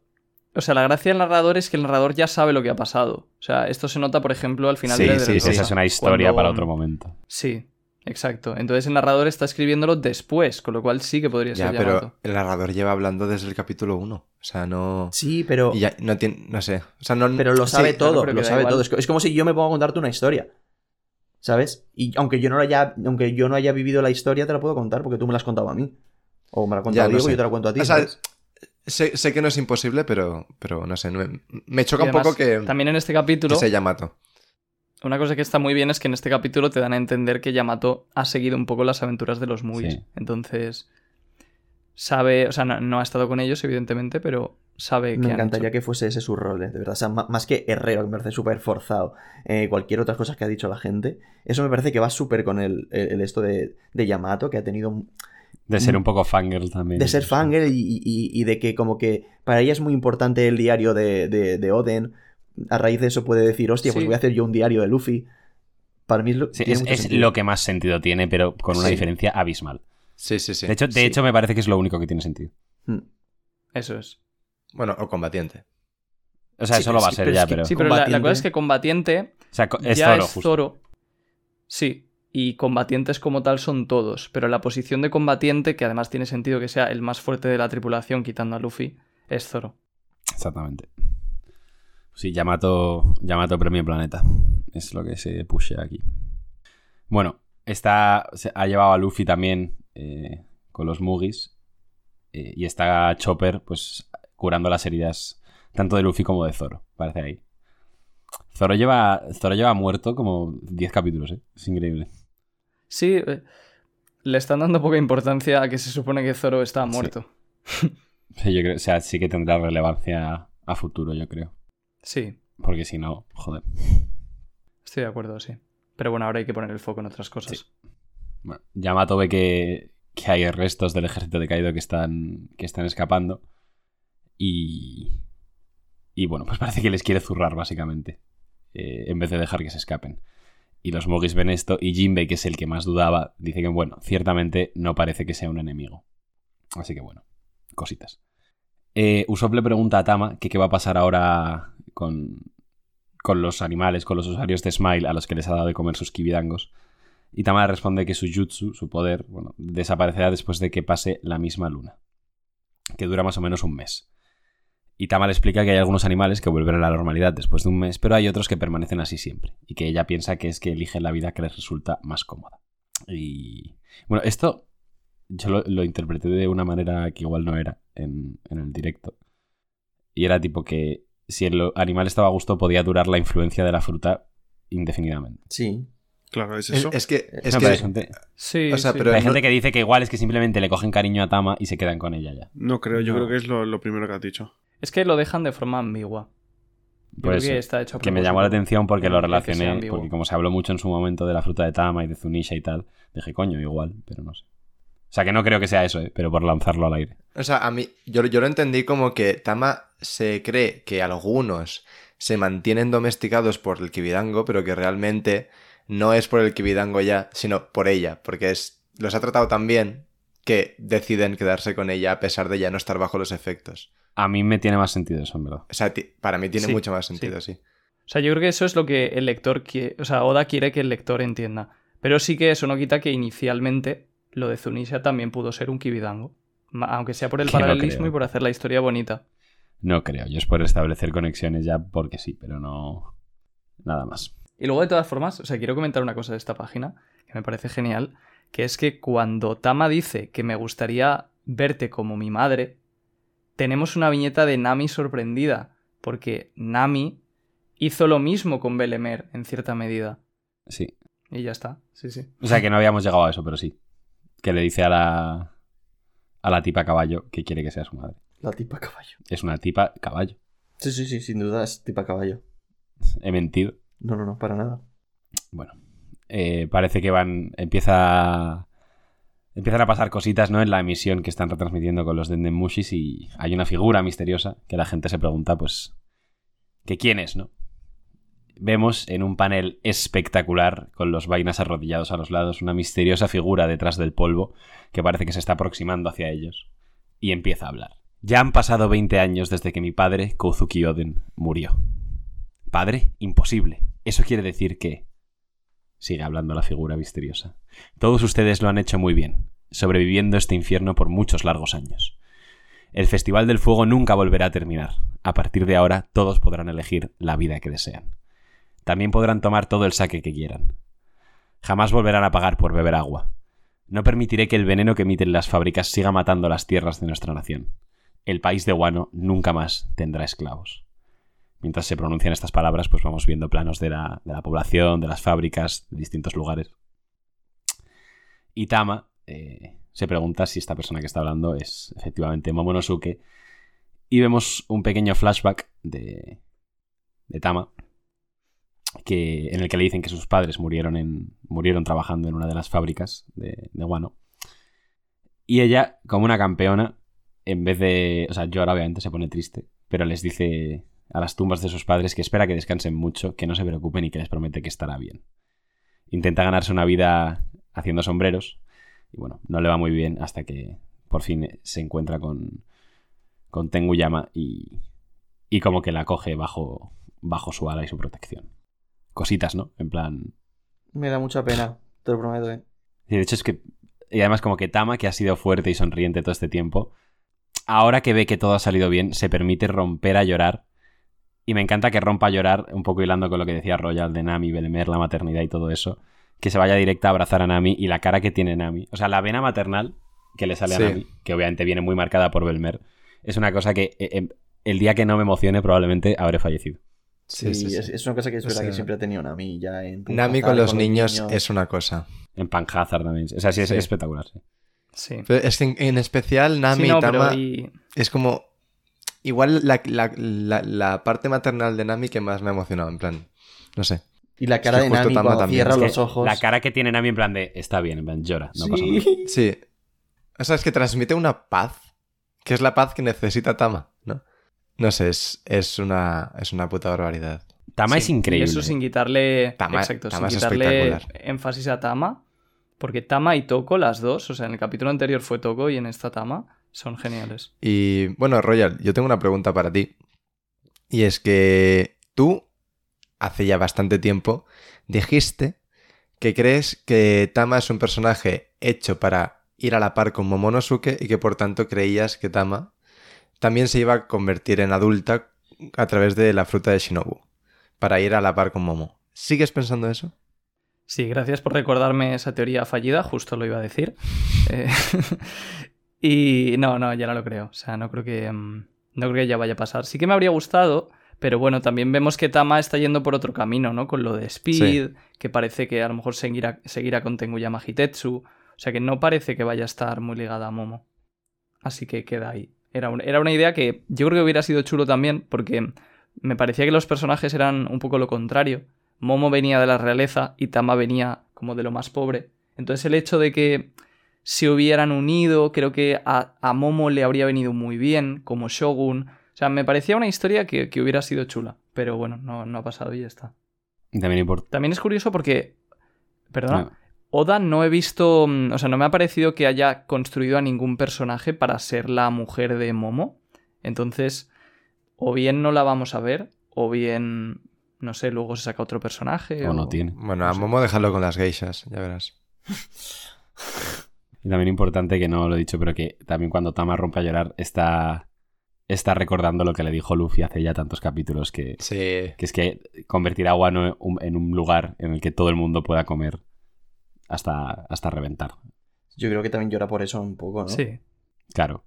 [SPEAKER 5] O sea, la gracia del narrador es que el narrador ya sabe lo que ha pasado. O sea, esto se nota, por ejemplo, al final
[SPEAKER 3] Sí,
[SPEAKER 5] de
[SPEAKER 3] sí,
[SPEAKER 5] Dressrosa,
[SPEAKER 3] sí,
[SPEAKER 2] Esa es una historia
[SPEAKER 5] cuando-
[SPEAKER 2] para otro momento.
[SPEAKER 5] Sí, exacto. Entonces el narrador está escribiéndolo después, con lo cual sí que podría
[SPEAKER 3] Ya,
[SPEAKER 5] ser
[SPEAKER 3] pero el narrador lleva hablando desde el capítulo 1. O sea, no.
[SPEAKER 6] Sí, pero,
[SPEAKER 3] y ya no tiene. No sé. O sea, no.
[SPEAKER 6] pero lo
[SPEAKER 3] sí,
[SPEAKER 6] sabe todo, lo sabe
[SPEAKER 5] igual.
[SPEAKER 6] todo. Es co- es como si yo me pongo a contarte una historia. ¿Sabes? Y aunque yo no lo haya, aunque yo no haya vivido la historia, te la puedo contar porque tú me la has contado a mí. O me la ha contado
[SPEAKER 3] Ya, no
[SPEAKER 6] Diego
[SPEAKER 3] sé.
[SPEAKER 6] y yo te la cuento a ti.
[SPEAKER 3] O sea,
[SPEAKER 6] ¿sabes?
[SPEAKER 3] Sé, sé que no es imposible, pero, pero no sé. me, me choca un poco que,
[SPEAKER 5] También en este
[SPEAKER 3] que
[SPEAKER 5] capítulo,
[SPEAKER 3] sea Yamato.
[SPEAKER 5] una cosa que está muy bien es que en este capítulo te dan a entender que Yamato ha seguido un poco las aventuras de los.
[SPEAKER 2] Sí.
[SPEAKER 5] Entonces, sabe, o sea, no, no ha estado con ellos, evidentemente, pero sabe que
[SPEAKER 6] Me
[SPEAKER 5] han
[SPEAKER 6] encantaría
[SPEAKER 5] hecho.
[SPEAKER 6] que fuese ese su rol, eh, de verdad. O sea, más que Herrero, que me parece súper forzado, eh, cualquier otra cosa que ha dicho la gente, eso me parece que va súper con el, el- el esto de, de Yamato, que ha tenido un-
[SPEAKER 2] De ser un poco fangirl también.
[SPEAKER 6] Mm. de ser fangirl y, y- y de que como que para ella es muy importante el diario de, de, de Oden. A raíz de eso puede decir, hostia, pues
[SPEAKER 5] Sí.
[SPEAKER 6] voy a hacer yo un diario de Luffy. Para mí es lo,
[SPEAKER 2] Sí,
[SPEAKER 6] tiene
[SPEAKER 2] es,
[SPEAKER 6] mucho
[SPEAKER 2] es
[SPEAKER 6] sentido.
[SPEAKER 2] lo que más sentido tiene, pero con una
[SPEAKER 3] Sí.
[SPEAKER 2] diferencia abismal.
[SPEAKER 3] Sí, sí, sí.
[SPEAKER 2] De hecho, de
[SPEAKER 6] Sí.
[SPEAKER 2] hecho, me parece que es lo único que tiene sentido.
[SPEAKER 6] Mm.
[SPEAKER 5] Eso es.
[SPEAKER 3] Bueno, o combatiente.
[SPEAKER 2] O sea,
[SPEAKER 6] Sí,
[SPEAKER 2] eso lo va a ser
[SPEAKER 6] pero
[SPEAKER 2] ya,
[SPEAKER 6] es que-
[SPEAKER 2] pero.
[SPEAKER 5] Sí, pero la, cosa es que combatiente
[SPEAKER 2] O sea, co- es
[SPEAKER 5] ya
[SPEAKER 2] Zoro,
[SPEAKER 5] es
[SPEAKER 2] justo.
[SPEAKER 5] Zoro. Sí. Y combatientes como tal son todos. Pero la posición de combatiente, que además tiene sentido que sea el más fuerte de la tripulación, quitando a Luffy, es Zoro.
[SPEAKER 2] Exactamente. Sí, Yamato, Yamato Premio Planeta. Es lo que se pushe aquí. Bueno, está, se- ha llevado a Luffy también eh, con los Mugis. eh, y está Chopper, pues, curando las heridas tanto de Luffy como de Zoro. Parece ahí. Zoro lleva, Zoro lleva muerto como 10 capítulos, ¿eh? Es increíble.
[SPEAKER 5] Sí, eh, le están dando poca importancia a que se supone que Zoro está muerto.
[SPEAKER 2] Sí, yo creo, o sea, sí que tendrá relevancia a futuro, yo creo.
[SPEAKER 5] Sí,
[SPEAKER 2] Porque si no, joder.
[SPEAKER 5] estoy de acuerdo, sí. Pero bueno, ahora hay que poner el foco en otras cosas.
[SPEAKER 2] Bueno, Yamato ve que, que hay restos del ejército de Kaido que están, que están escapando. Y. Y bueno, pues parece que les quiere zurrar, básicamente. eh, en vez de dejar que se escapen. Y los Mogis ven esto. Y Jinbei, que es el que más dudaba, dice que, bueno, ciertamente no parece que sea un enemigo. Así que bueno, cositas. Eh, Usopp le pregunta a Tama que qué va a pasar ahora con, con los animales, con los usuarios de Smile a los que les ha dado de comer sus kibidangos. Y Tama responde que su jutsu, su poder, bueno, desaparecerá después de que pase la misma luna, que dura más o menos un mes. Y Tama le explica que hay algunos animales que vuelven a la normalidad después de un mes, pero hay otros que permanecen así siempre, y que ella piensa que es que eligen la vida que les resulta más cómoda. Y bueno, esto yo lo, lo interpreté de una manera que igual no era en, en el directo. Y era tipo que si el animal estaba a gusto podía durar la influencia de la fruta indefinidamente.
[SPEAKER 6] Sí.
[SPEAKER 4] Claro, es
[SPEAKER 3] Es,
[SPEAKER 4] eso.
[SPEAKER 3] es que. Es
[SPEAKER 2] No,
[SPEAKER 3] que
[SPEAKER 2] hay gente,
[SPEAKER 5] Sí,
[SPEAKER 3] O sea,
[SPEAKER 5] sí.
[SPEAKER 3] pero-
[SPEAKER 2] hay
[SPEAKER 3] no-
[SPEAKER 2] gente que dice que igual es que simplemente le cogen cariño a Tama y se quedan con ella ya.
[SPEAKER 4] No creo, yo
[SPEAKER 2] No.
[SPEAKER 4] creo que es lo, lo primero que has dicho.
[SPEAKER 5] Es que lo dejan de forma ambigua. Yo
[SPEAKER 2] Por
[SPEAKER 5] creo
[SPEAKER 2] eso,
[SPEAKER 5] que está hecho a
[SPEAKER 2] Que me llamó la atención porque lo relacioné, porque como se habló mucho en su momento de la fruta de Tama y de Zunisha y tal, dije, coño, igual, pero no sé. O sea, que no creo que sea eso, ¿eh? pero por lanzarlo al aire.
[SPEAKER 3] O sea, a mí, yo, yo lo entendí como que Tama se cree que algunos se mantienen domesticados por el Kibidango, pero que realmente no es por el Kibidango ya, sino por ella, porque es, los ha tratado tan bien que deciden quedarse con ella a pesar de ya no estar bajo los efectos.
[SPEAKER 2] A mí me tiene más sentido eso, en verdad.
[SPEAKER 3] O sea, para mí tiene
[SPEAKER 5] Sí,
[SPEAKER 3] mucho más sentido, sí.
[SPEAKER 5] O sea, yo creo que eso es lo que el lector quiere. O sea, Oda quiere que el lector entienda. Pero sí que eso no quita que inicialmente lo de Zunisha también pudo ser un Kibidango. Aunque sea por el
[SPEAKER 2] Que
[SPEAKER 5] paralelismo y por hacer la historia bonita.
[SPEAKER 2] No creo, yo es por establecer conexiones ya porque sí, pero no... Nada más.
[SPEAKER 5] Y luego, de todas formas, o sea, quiero comentar una cosa de esta página que me parece genial, que es que cuando Tama dice que me gustaría verte como mi madre, tenemos una viñeta de Nami sorprendida, porque Nami hizo lo mismo con Belemer en cierta medida.
[SPEAKER 2] Sí.
[SPEAKER 5] Y ya está, sí, sí.
[SPEAKER 2] O sea, que no habíamos llegado a eso, pero sí. Que le dice a la... A la tipa caballo que quiere que sea su madre.
[SPEAKER 6] La tipa caballo.
[SPEAKER 2] Es una tipa caballo.
[SPEAKER 6] Sí, sí, sí, sin duda es tipa caballo.
[SPEAKER 2] He mentido.
[SPEAKER 6] No, no, no, para nada.
[SPEAKER 2] Bueno, eh, parece que van. Empieza. Empiezan a pasar cositas, ¿no? En la emisión que están retransmitiendo con los Dendemushis y hay una figura misteriosa que la gente se pregunta, pues. ¿Que quién es, no? Vemos en un panel espectacular, con los vainas arrodillados a los lados, una misteriosa figura detrás del polvo que parece que se está aproximando hacia ellos. Y empieza a hablar. Ya han pasado 20 años desde que mi padre, Kouzuki Oden, murió. Padre, imposible. Eso quiere decir que... Sigue hablando la figura misteriosa. Todos ustedes lo han hecho muy bien, sobreviviendo este infierno por muchos largos años. El Festival del Fuego nunca volverá a terminar. A partir de ahora, todos podrán elegir la vida que desean. También podrán tomar todo el saque que quieran. Jamás volverán a pagar por beber agua. No permitiré que el veneno que emiten las fábricas siga matando las tierras de nuestra nación. El país de Wano nunca más tendrá esclavos mientras se pronuncian estas palabras, pues vamos viendo planos de la, de la población, de las fábricas, de distintos lugares. Y Tama eh, se pregunta si esta persona que está hablando es efectivamente Momonosuke. Y vemos un pequeño flashback de, de Tama, que, en el que le dicen que sus padres murieron, en, murieron trabajando en una de las fábricas de, de Wano. Y ella, como una campeona, en vez de... O sea, Yora obviamente se pone triste, pero les dice a las tumbas de sus padres que espera que descansen mucho, que no se preocupen y que les promete que estará bien. Intenta ganarse una vida haciendo sombreros y bueno, no le va muy bien hasta que por fin se encuentra con, con Tenguyama y, y como que la coge bajo, bajo su ala y su protección. Cositas, ¿no? En plan...
[SPEAKER 6] Me da mucha pena, te lo prometo, eh.
[SPEAKER 2] Y de hecho es que... Y además como que Tama, que ha sido fuerte y sonriente todo este tiempo, ahora que ve que todo ha salido bien, se permite romper a llorar y me encanta que rompa a llorar, un poco hilando con lo que decía Royal de Nami, Belmer, la maternidad y todo eso. Que se vaya directa a abrazar a Nami y la cara que tiene Nami. O sea, la vena maternal que le sale
[SPEAKER 3] Sí.
[SPEAKER 2] a Nami, que obviamente viene muy marcada por Belmer, es una cosa que eh, eh, el día que no me emocione probablemente habré fallecido.
[SPEAKER 6] Sí,
[SPEAKER 3] Sí, sí, sí.
[SPEAKER 6] Es, es una cosa que es
[SPEAKER 3] O
[SPEAKER 6] verdad que siempre ha tenido Nami ya en
[SPEAKER 3] Nami con los niños es una cosa.
[SPEAKER 2] En Panhazard también. O sea, sí, es
[SPEAKER 3] Sí.
[SPEAKER 2] espectacular. sí.
[SPEAKER 5] Sí.
[SPEAKER 3] Pero es que en, en especial Nami
[SPEAKER 5] Sí,
[SPEAKER 3] y Tama
[SPEAKER 5] y-
[SPEAKER 3] es como... Igual la, la- la- la parte maternal de Nami que más me ha emocionado, en plan... No sé.
[SPEAKER 6] Y la cara
[SPEAKER 3] que
[SPEAKER 6] de Nami
[SPEAKER 3] Tama
[SPEAKER 6] cuando
[SPEAKER 3] también.
[SPEAKER 6] cierra
[SPEAKER 3] Es que
[SPEAKER 6] los ojos.
[SPEAKER 2] La cara que tiene Nami en plan de está bien, en plan llora, no pasa nada.
[SPEAKER 6] sí.
[SPEAKER 3] Sí. O sea, es que transmite una paz, que es la paz que necesita Tama, ¿no? No sé, es, es, una, es una puta barbaridad.
[SPEAKER 2] Tama
[SPEAKER 5] Sí,
[SPEAKER 2] es increíble.
[SPEAKER 5] Y eso sin quitarle.
[SPEAKER 3] Tama-
[SPEAKER 5] exacto,
[SPEAKER 3] Tama
[SPEAKER 5] sin
[SPEAKER 3] es
[SPEAKER 5] quitarle énfasis a Tama. Porque Tama y Toko, las dos, o sea, en el capítulo anterior fue Toko y en esta Tama, son geniales.
[SPEAKER 3] Y bueno, Royal, yo tengo una pregunta para ti. Y es que tú, hace ya bastante tiempo, dijiste que crees que Tama es un personaje hecho para ir a la par con Momonosuke y que por tanto creías que Tama también se iba a convertir en adulta a través de la fruta de Shinobu, para ir a la par con Momo. ¿Sigues pensando eso?
[SPEAKER 5] Sí, gracias por recordarme esa teoría fallida, justo lo iba a decir. Eh, y no, no, ya no lo creo. O sea, no creo que. mm, no creo que ya vaya a pasar. Sí que me habría gustado, Pero bueno, también vemos que Tama está yendo por otro camino, ¿no? Con lo de Speed, que parece que a lo mejor seguirá, seguirá con Tenguyama Hitetsu. O sea que no parece que vaya a estar muy ligada a Momo. Así que queda ahí. Era, un- era una idea que yo creo que hubiera sido chulo también, porque me parecía que los personajes eran un poco lo contrario. Momo venía de la realeza y Tama venía como de lo más pobre. Entonces el hecho de que se hubieran unido, creo que a, a Momo le habría venido muy bien como Shogun. O sea, me parecía una historia que, que hubiera sido chula. Pero bueno, no, no ha pasado y ya está.
[SPEAKER 2] Y También importa.
[SPEAKER 5] También es curioso porque... Perdona. Oda no he visto, mm, o sea, no me ha parecido que haya construido a ningún personaje para ser la mujer de Momo. Entonces, o bien no la vamos a ver, o bien, no sé, luego se saca otro personaje.
[SPEAKER 2] O no tiene.
[SPEAKER 3] Bueno, a Momo dejarlo con las geishas, ya verás.
[SPEAKER 2] Y también importante que no lo he dicho, pero que también cuando Tama rompe a llorar está, está recordando lo que le dijo Luffy hace ya tantos capítulos que,
[SPEAKER 3] Sí.
[SPEAKER 2] que es que convertirá a Wano en un lugar en el que todo el mundo pueda comer hasta, hasta reventar.
[SPEAKER 6] Yo creo que también llora por eso un poco, ¿no?
[SPEAKER 5] Sí.
[SPEAKER 2] Claro.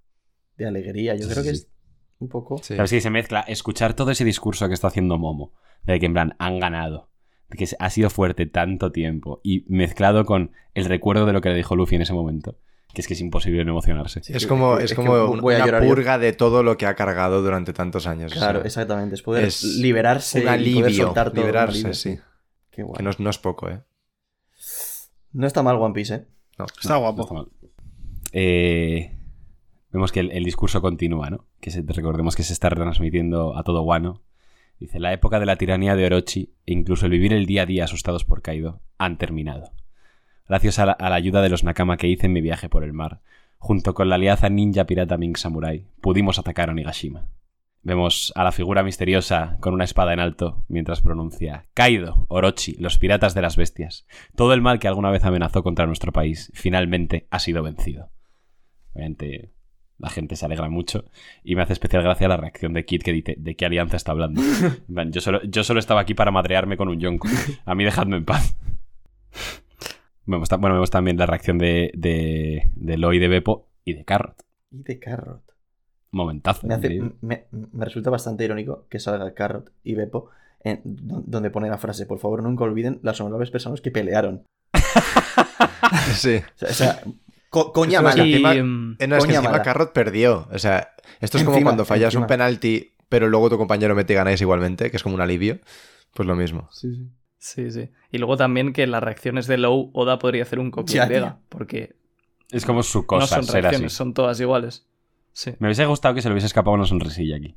[SPEAKER 6] De alegría. Yo
[SPEAKER 2] Sí,
[SPEAKER 6] creo
[SPEAKER 2] sí,
[SPEAKER 6] que
[SPEAKER 2] sí.
[SPEAKER 6] es un poco.
[SPEAKER 3] sí.
[SPEAKER 2] Sabes que se mezcla escuchar todo ese discurso que está haciendo Momo, de que en plan han ganado, que ha sido fuerte tanto tiempo, y mezclado con el recuerdo de lo que le dijo Luffy en ese momento, que es que es imposible no emocionarse.
[SPEAKER 3] Es como,
[SPEAKER 6] Es
[SPEAKER 3] como
[SPEAKER 6] voy a
[SPEAKER 3] una purga de todo lo que ha cargado durante tantos años. o
[SPEAKER 6] Claro,
[SPEAKER 3] sea,
[SPEAKER 6] exactamente. Es poder
[SPEAKER 3] es
[SPEAKER 6] liberarse.
[SPEAKER 3] un
[SPEAKER 6] y poder
[SPEAKER 3] alivio.
[SPEAKER 6] soltar todo, un
[SPEAKER 3] liberarse, sí.
[SPEAKER 6] Qué guay.
[SPEAKER 3] Que no, es- no es poco, ¿eh?
[SPEAKER 6] No está mal One Piece, ¿eh?
[SPEAKER 3] No.
[SPEAKER 4] Está
[SPEAKER 2] No
[SPEAKER 4] guapo.
[SPEAKER 2] está mal. Eh, vemos que el, el discurso continúa, ¿no? Que se- recordemos que se está retransmitiendo a todo Wano. Dice, la época de la tiranía de Orochi e incluso el vivir el día a día asustados por Kaido han terminado. Gracias a la, ayuda de los Nakama que hice en mi viaje por el mar, junto con la alianza ninja pirata Ming Samurai, pudimos atacar a Onigashima. Vemos a la figura misteriosa con una espada en alto mientras pronuncia Kaido, Orochi, los piratas de las bestias. Todo el mal que alguna vez amenazó contra nuestro país finalmente ha sido vencido. Obviamente la gente se alegra mucho y me hace especial gracia la reacción de Kid que dice ¿de qué alianza está hablando? Yo, solo, yo solo estaba aquí para madrearme con un yonko. A mí dejadme en paz. Vemos, bueno, vemos también la reacción de, de, de Loi de Beppo y de Carrot.
[SPEAKER 6] Y de Carrot.
[SPEAKER 2] Momentazo.
[SPEAKER 6] Me, hace- me, me resulta bastante irónico que salga Carrot y Beppo en- donde pone la frase, por favor nunca olviden las honorables personas que pelearon.
[SPEAKER 3] Sí.
[SPEAKER 6] O sea, o sea, co- coña mala.
[SPEAKER 5] Y,
[SPEAKER 3] encima- Eh, no, es que
[SPEAKER 6] Coña
[SPEAKER 3] encima
[SPEAKER 6] mala.
[SPEAKER 3] Carrot perdió. O sea, esto es como
[SPEAKER 6] Encima,
[SPEAKER 3] cuando fallas
[SPEAKER 6] encima.
[SPEAKER 3] un penalti, pero luego tu compañero mete y ganáis igualmente, que es como un alivio. Pues lo mismo.
[SPEAKER 5] Sí, sí. Y luego también que las reacciones de Low, Oda podría hacer un copia
[SPEAKER 6] Ya,
[SPEAKER 5] y pega,
[SPEAKER 6] tío.
[SPEAKER 5] porque
[SPEAKER 2] Es como su
[SPEAKER 5] no
[SPEAKER 2] cosa,
[SPEAKER 5] son
[SPEAKER 2] ser así.
[SPEAKER 5] reacciones, son todas iguales. Sí.
[SPEAKER 2] Me hubiese gustado que se le hubiese escapado una sonrisilla aquí.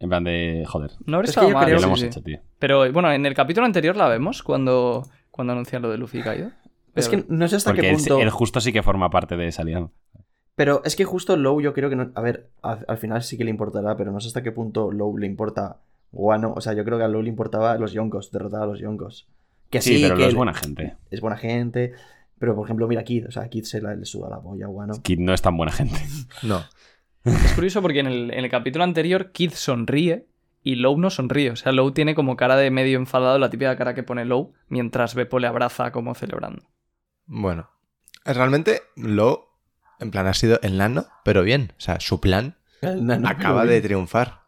[SPEAKER 2] En plan de, joder,
[SPEAKER 5] No habría
[SPEAKER 6] Es que
[SPEAKER 5] estado mal.
[SPEAKER 2] lo
[SPEAKER 5] sí,
[SPEAKER 2] hemos
[SPEAKER 5] sí.
[SPEAKER 2] hecho, tío.
[SPEAKER 5] Pero bueno, en el capítulo anterior la vemos cuando, cuando anuncian lo de Luffy y Kaido.
[SPEAKER 6] Es que no sé hasta
[SPEAKER 2] Porque
[SPEAKER 6] qué punto...
[SPEAKER 2] él justo sí que forma parte de esa alianza.
[SPEAKER 6] Pero es que justo Low yo creo que no... A ver, al, al final sí que le importará, pero no sé hasta qué punto Low le importa Guano. O sea, yo creo que a Low le importaba los Yonkos, derrotar a los Yonkos. Que
[SPEAKER 2] Sí,
[SPEAKER 6] sí,
[SPEAKER 2] pero
[SPEAKER 6] que
[SPEAKER 2] es buena gente.
[SPEAKER 6] es buena gente. Pero por ejemplo, mira a Kid. O sea, a Kid se la, le suda la polla a Guano.
[SPEAKER 2] Kid no es tan buena gente.
[SPEAKER 3] No.
[SPEAKER 5] Es curioso porque en el, en el capítulo anterior Kid sonríe y Low no sonríe. O sea, Low tiene como cara de medio enfadado, la típica cara que pone Low, mientras Beppo le abraza como celebrando.
[SPEAKER 3] Bueno. Realmente, lo, en plan, ha sido el nano, pero bien. O sea, su plan
[SPEAKER 6] nano,
[SPEAKER 3] acaba de triunfar.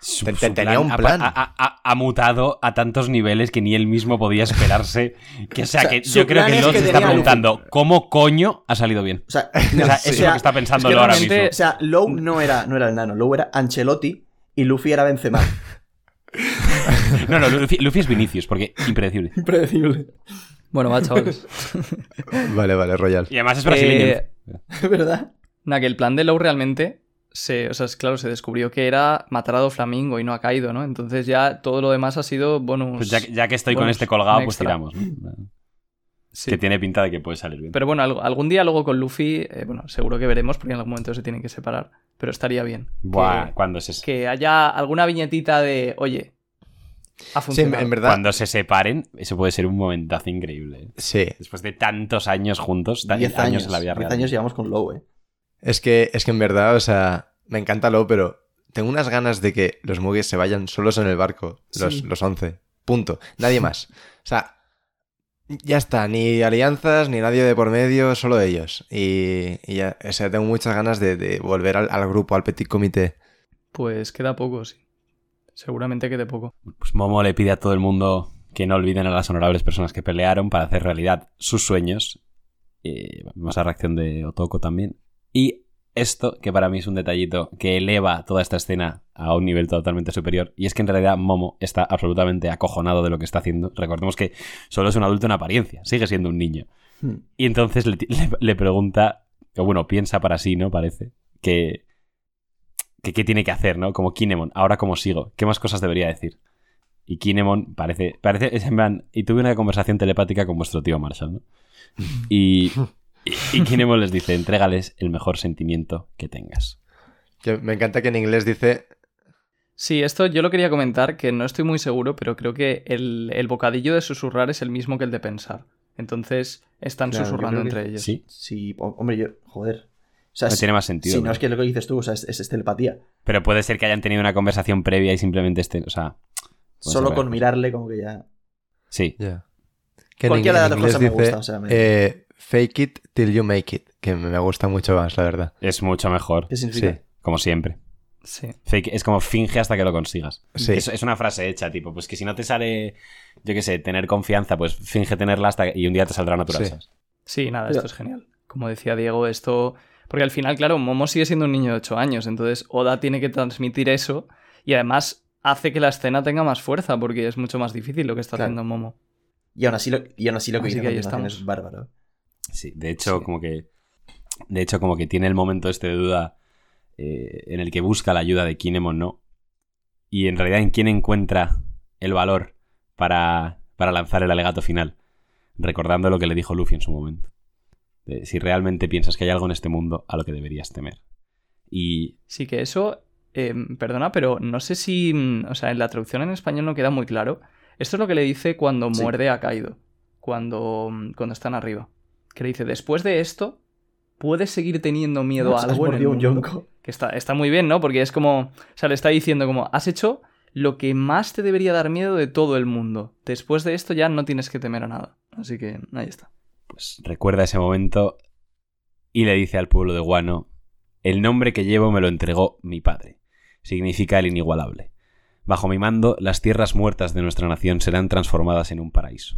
[SPEAKER 2] Su-
[SPEAKER 3] Te-
[SPEAKER 2] su
[SPEAKER 3] te- tenía un
[SPEAKER 2] ha-
[SPEAKER 3] plan.
[SPEAKER 2] Ha, ha- ha- ha mutado a tantos niveles que ni él mismo podía esperarse. Que, o sea,
[SPEAKER 6] O sea,
[SPEAKER 2] que yo creo que
[SPEAKER 6] que
[SPEAKER 2] se está preguntando ¿cómo coño ha salido bien?
[SPEAKER 6] O sea,
[SPEAKER 2] O sea,
[SPEAKER 3] Sí.
[SPEAKER 2] eso es lo que está pensando
[SPEAKER 5] Es que
[SPEAKER 2] ahora mismo.
[SPEAKER 6] o sea, Low no era, no era el nano. Low era Ancelotti y Luffy era Benzema.
[SPEAKER 2] No, no, Luffy, Luffy es Vinicius, porque impredecible.
[SPEAKER 6] Impredecible.
[SPEAKER 5] Bueno, va, chavales.
[SPEAKER 3] Vale, vale, Royal.
[SPEAKER 2] Y además es brasileño.
[SPEAKER 5] Eh,
[SPEAKER 6] ¿Verdad?
[SPEAKER 5] Nada, que el plan de Low realmente se, o sea, es claro, se descubrió que era matar a Doflamingo y no a Kaido, ¿no? Entonces ya todo lo demás ha sido bonus.
[SPEAKER 2] Pues ya, ya que estoy con este colgado, pues tiramos. ¿no?
[SPEAKER 5] Sí.
[SPEAKER 2] Que tiene pinta de que puede salir bien.
[SPEAKER 5] Pero bueno, algún día luego con Luffy, eh, bueno, seguro que veremos porque en algún momento se tienen que separar. Pero estaría bien.
[SPEAKER 2] Buah,
[SPEAKER 5] que,
[SPEAKER 2] cuando se,
[SPEAKER 5] que haya alguna viñetita de, oye, ha
[SPEAKER 3] Sí, en verdad.
[SPEAKER 2] cuando se separen, eso puede ser un momentazo increíble. ¿eh?
[SPEAKER 3] Sí.
[SPEAKER 2] Después de tantos años juntos, ta-
[SPEAKER 6] 10
[SPEAKER 2] años,
[SPEAKER 6] años.
[SPEAKER 2] en la vida
[SPEAKER 6] 10
[SPEAKER 2] real.
[SPEAKER 6] años llevamos con Low, eh.
[SPEAKER 3] Es que, es que en verdad, o sea, me encanta Lo, pero tengo unas ganas de que los Muggis se vayan solos en el barco, los,
[SPEAKER 6] Sí.
[SPEAKER 3] los 11. Punto. Nadie más. O sea, ya está, ni alianzas, ni nadie de por medio, solo ellos. Y, y ya, o sea, tengo muchas ganas de, de volver al, al grupo, al petit comité.
[SPEAKER 5] Pues queda poco, sí. Seguramente quede poco.
[SPEAKER 2] Pues Momo le pide a todo el mundo que no olviden a las honorables personas que pelearon para hacer realidad sus sueños. Eh, vemos la reacción de Otoko también. Y esto, que para mí es un detallito que eleva toda esta escena a un nivel totalmente superior, y es que en realidad Momo está absolutamente acojonado de lo que está haciendo. Recordemos que solo es un adulto en apariencia, sigue siendo un niño.
[SPEAKER 6] Hmm.
[SPEAKER 2] Y entonces le, le- le pregunta, o bueno, piensa para sí, ¿no? Parece, que, que qué tiene que hacer, ¿no? Como Kinemon, ahora cómo sigo, qué más cosas debería decir. Y Kinemon parece, parece, es en plan, y tuve una conversación telepática con vuestro tío Marshall, ¿no? Y, y, y Kinemon les dice, entrégales el mejor sentimiento que tengas.
[SPEAKER 3] Que me encanta que en inglés dice
[SPEAKER 5] Sí, esto yo lo quería comentar, que no estoy muy seguro, pero creo que el, el bocadillo de susurrar es el mismo que el de pensar. Entonces están
[SPEAKER 6] Claro,
[SPEAKER 5] susurrando
[SPEAKER 6] que
[SPEAKER 5] entre ellos.
[SPEAKER 2] Sí,
[SPEAKER 6] Sí, ho- hombre, yo. Joder. O sea,
[SPEAKER 2] no
[SPEAKER 6] si-
[SPEAKER 2] tiene más sentido.
[SPEAKER 6] si no es que lo que dices tú, o sea, es, es telepatía.
[SPEAKER 2] Pero puede ser que hayan tenido una conversación previa y simplemente estén, o sea...
[SPEAKER 6] Solo con mirarle, como que ya.
[SPEAKER 2] Sí,
[SPEAKER 3] Ya. Que en,
[SPEAKER 6] Cualquiera de las cosas me
[SPEAKER 3] dice
[SPEAKER 6] gusta, o sea, me-
[SPEAKER 3] eh, fake it till you make it, que me gusta mucho más, la verdad.
[SPEAKER 2] es mucho mejor,
[SPEAKER 6] ¿Qué significa?
[SPEAKER 3] Sí.
[SPEAKER 2] como siempre.
[SPEAKER 5] Sí.
[SPEAKER 2] Fake- es como finge hasta que lo consigas.
[SPEAKER 3] Sí.
[SPEAKER 2] Es, es una frase hecha, tipo, pues que si no te sale, yo qué sé, tener confianza, pues finge tenerla hasta que- y un día te saldrá natural.
[SPEAKER 3] Sí.
[SPEAKER 5] Sí, nada,
[SPEAKER 6] Pero-
[SPEAKER 5] esto es genial. Como decía Diego, esto... Porque al final, claro, Momo sigue siendo un niño de 8 años, entonces Oda tiene que transmitir eso y además hace que la escena tenga más fuerza porque es mucho más difícil lo que está
[SPEAKER 6] Claro.
[SPEAKER 5] haciendo Momo.
[SPEAKER 6] Y aún así lo, y aún así lo que
[SPEAKER 5] Así
[SPEAKER 6] dice
[SPEAKER 5] que
[SPEAKER 6] es bárbaro.
[SPEAKER 2] Sí, de hecho,
[SPEAKER 6] Sí.
[SPEAKER 2] como que. De hecho, como que tiene el momento este de duda eh, en el que busca la ayuda de Kinemon, ¿no? Y en realidad, ¿en quién encuentra el valor para, para lanzar el alegato final? Recordando lo que le dijo Luffy en su momento. De si realmente piensas que hay algo en este mundo a lo que deberías temer. Y
[SPEAKER 5] Sí, que eso, eh, perdona, pero no sé si, mm, o sea, en la traducción en español no queda muy claro. Esto es lo que le dice cuando
[SPEAKER 6] Sí.
[SPEAKER 5] muerde a Kaido, cuando, mm, cuando están arriba. Que le dice, después de esto, puedes seguir teniendo miedo a algo en el
[SPEAKER 6] un
[SPEAKER 5] mundo?".
[SPEAKER 6] yonko.
[SPEAKER 5] Que está, está muy bien, ¿no? Porque es como, o sea, le está diciendo como, has hecho lo que más te debería dar miedo de todo el mundo. Después de esto ya no tienes que temer a nada. Así que ahí está.
[SPEAKER 2] Pues recuerda ese momento y le dice al pueblo de Guano, el nombre que llevo me lo entregó mi padre. Significa el inigualable. Bajo mi mando, las tierras muertas de nuestra nación serán transformadas en un paraíso.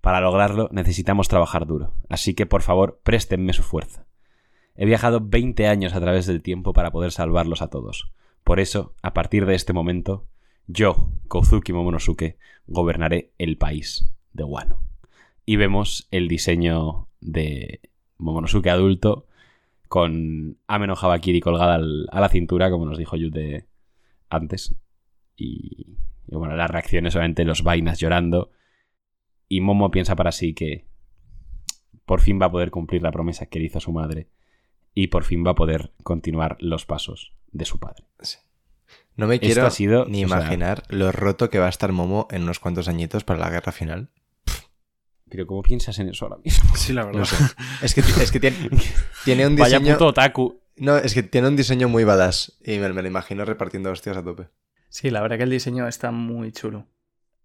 [SPEAKER 2] Para lograrlo necesitamos trabajar duro, así que por favor préstenme su fuerza. He viajado 20 años a través del tiempo para poder salvarlos a todos. Por eso, a partir de este momento, yo, Kozuki Momonosuke, gobernaré el país de Guano y vemos el diseño de Momonosuke adulto con Ameno Habakiri colgada al- a la cintura, como nos dijo Yute antes. Y, y bueno, las reacciones, obviamente, los vainas llorando. Y Momo piensa para sí que por fin va a poder cumplir la promesa que le hizo a su madre y por fin va a poder continuar los pasos de su padre.
[SPEAKER 3] No me quiero
[SPEAKER 2] ha sido,
[SPEAKER 3] ni
[SPEAKER 2] sea-
[SPEAKER 3] imaginar lo roto que va a estar Momo en unos cuantos añitos para la guerra final.
[SPEAKER 2] Pero ¿cómo piensas en eso ahora mismo?
[SPEAKER 4] Sí, la verdad.
[SPEAKER 3] No sé. Es que, es que tiene, tiene un
[SPEAKER 2] Vaya
[SPEAKER 3] diseño...
[SPEAKER 2] puto otaku.
[SPEAKER 3] No, es que tiene un diseño muy badass. Y me, me lo imagino repartiendo hostias a tope.
[SPEAKER 5] Sí, la verdad que el diseño está muy chulo.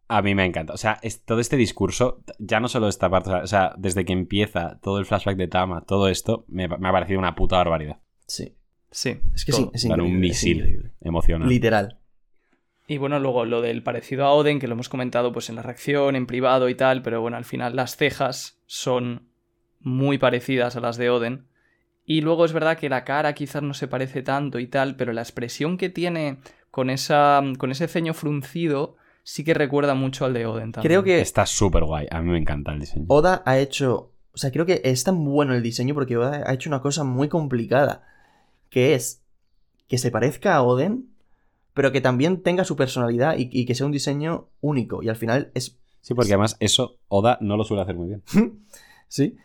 [SPEAKER 2] A mí me encanta. O sea, es, todo este discurso, ya no solo esta parte, o sea, desde que empieza todo el flashback de Tama, todo esto, me, me ha parecido una puta barbaridad.
[SPEAKER 6] Sí.
[SPEAKER 5] Sí.
[SPEAKER 6] Es que
[SPEAKER 5] todo.
[SPEAKER 6] sí, es
[SPEAKER 2] Dar
[SPEAKER 6] increíble.
[SPEAKER 2] un
[SPEAKER 6] es
[SPEAKER 2] misil
[SPEAKER 6] increíble.
[SPEAKER 2] emocional.
[SPEAKER 6] Literal.
[SPEAKER 5] Y bueno, luego lo del parecido a Oden, que lo hemos comentado pues en la reacción, en privado y tal, pero bueno, al final las cejas son muy parecidas a las de Oden. Y luego es verdad que la cara quizás no se parece tanto y tal, pero la expresión que tiene con, esa, con ese ceño fruncido sí que recuerda mucho al de Oden también.
[SPEAKER 6] Creo que
[SPEAKER 2] Está súper guay. A mí me encanta el diseño.
[SPEAKER 6] Oda ha hecho. O sea, creo que es tan bueno el diseño porque Oda ha hecho una cosa muy complicada. Que es que se parezca a Oden, pero que también tenga su personalidad y, y que sea un diseño único. Y al final es.
[SPEAKER 2] Sí, porque además eso Oda no lo suele hacer muy bien.
[SPEAKER 6] Sí.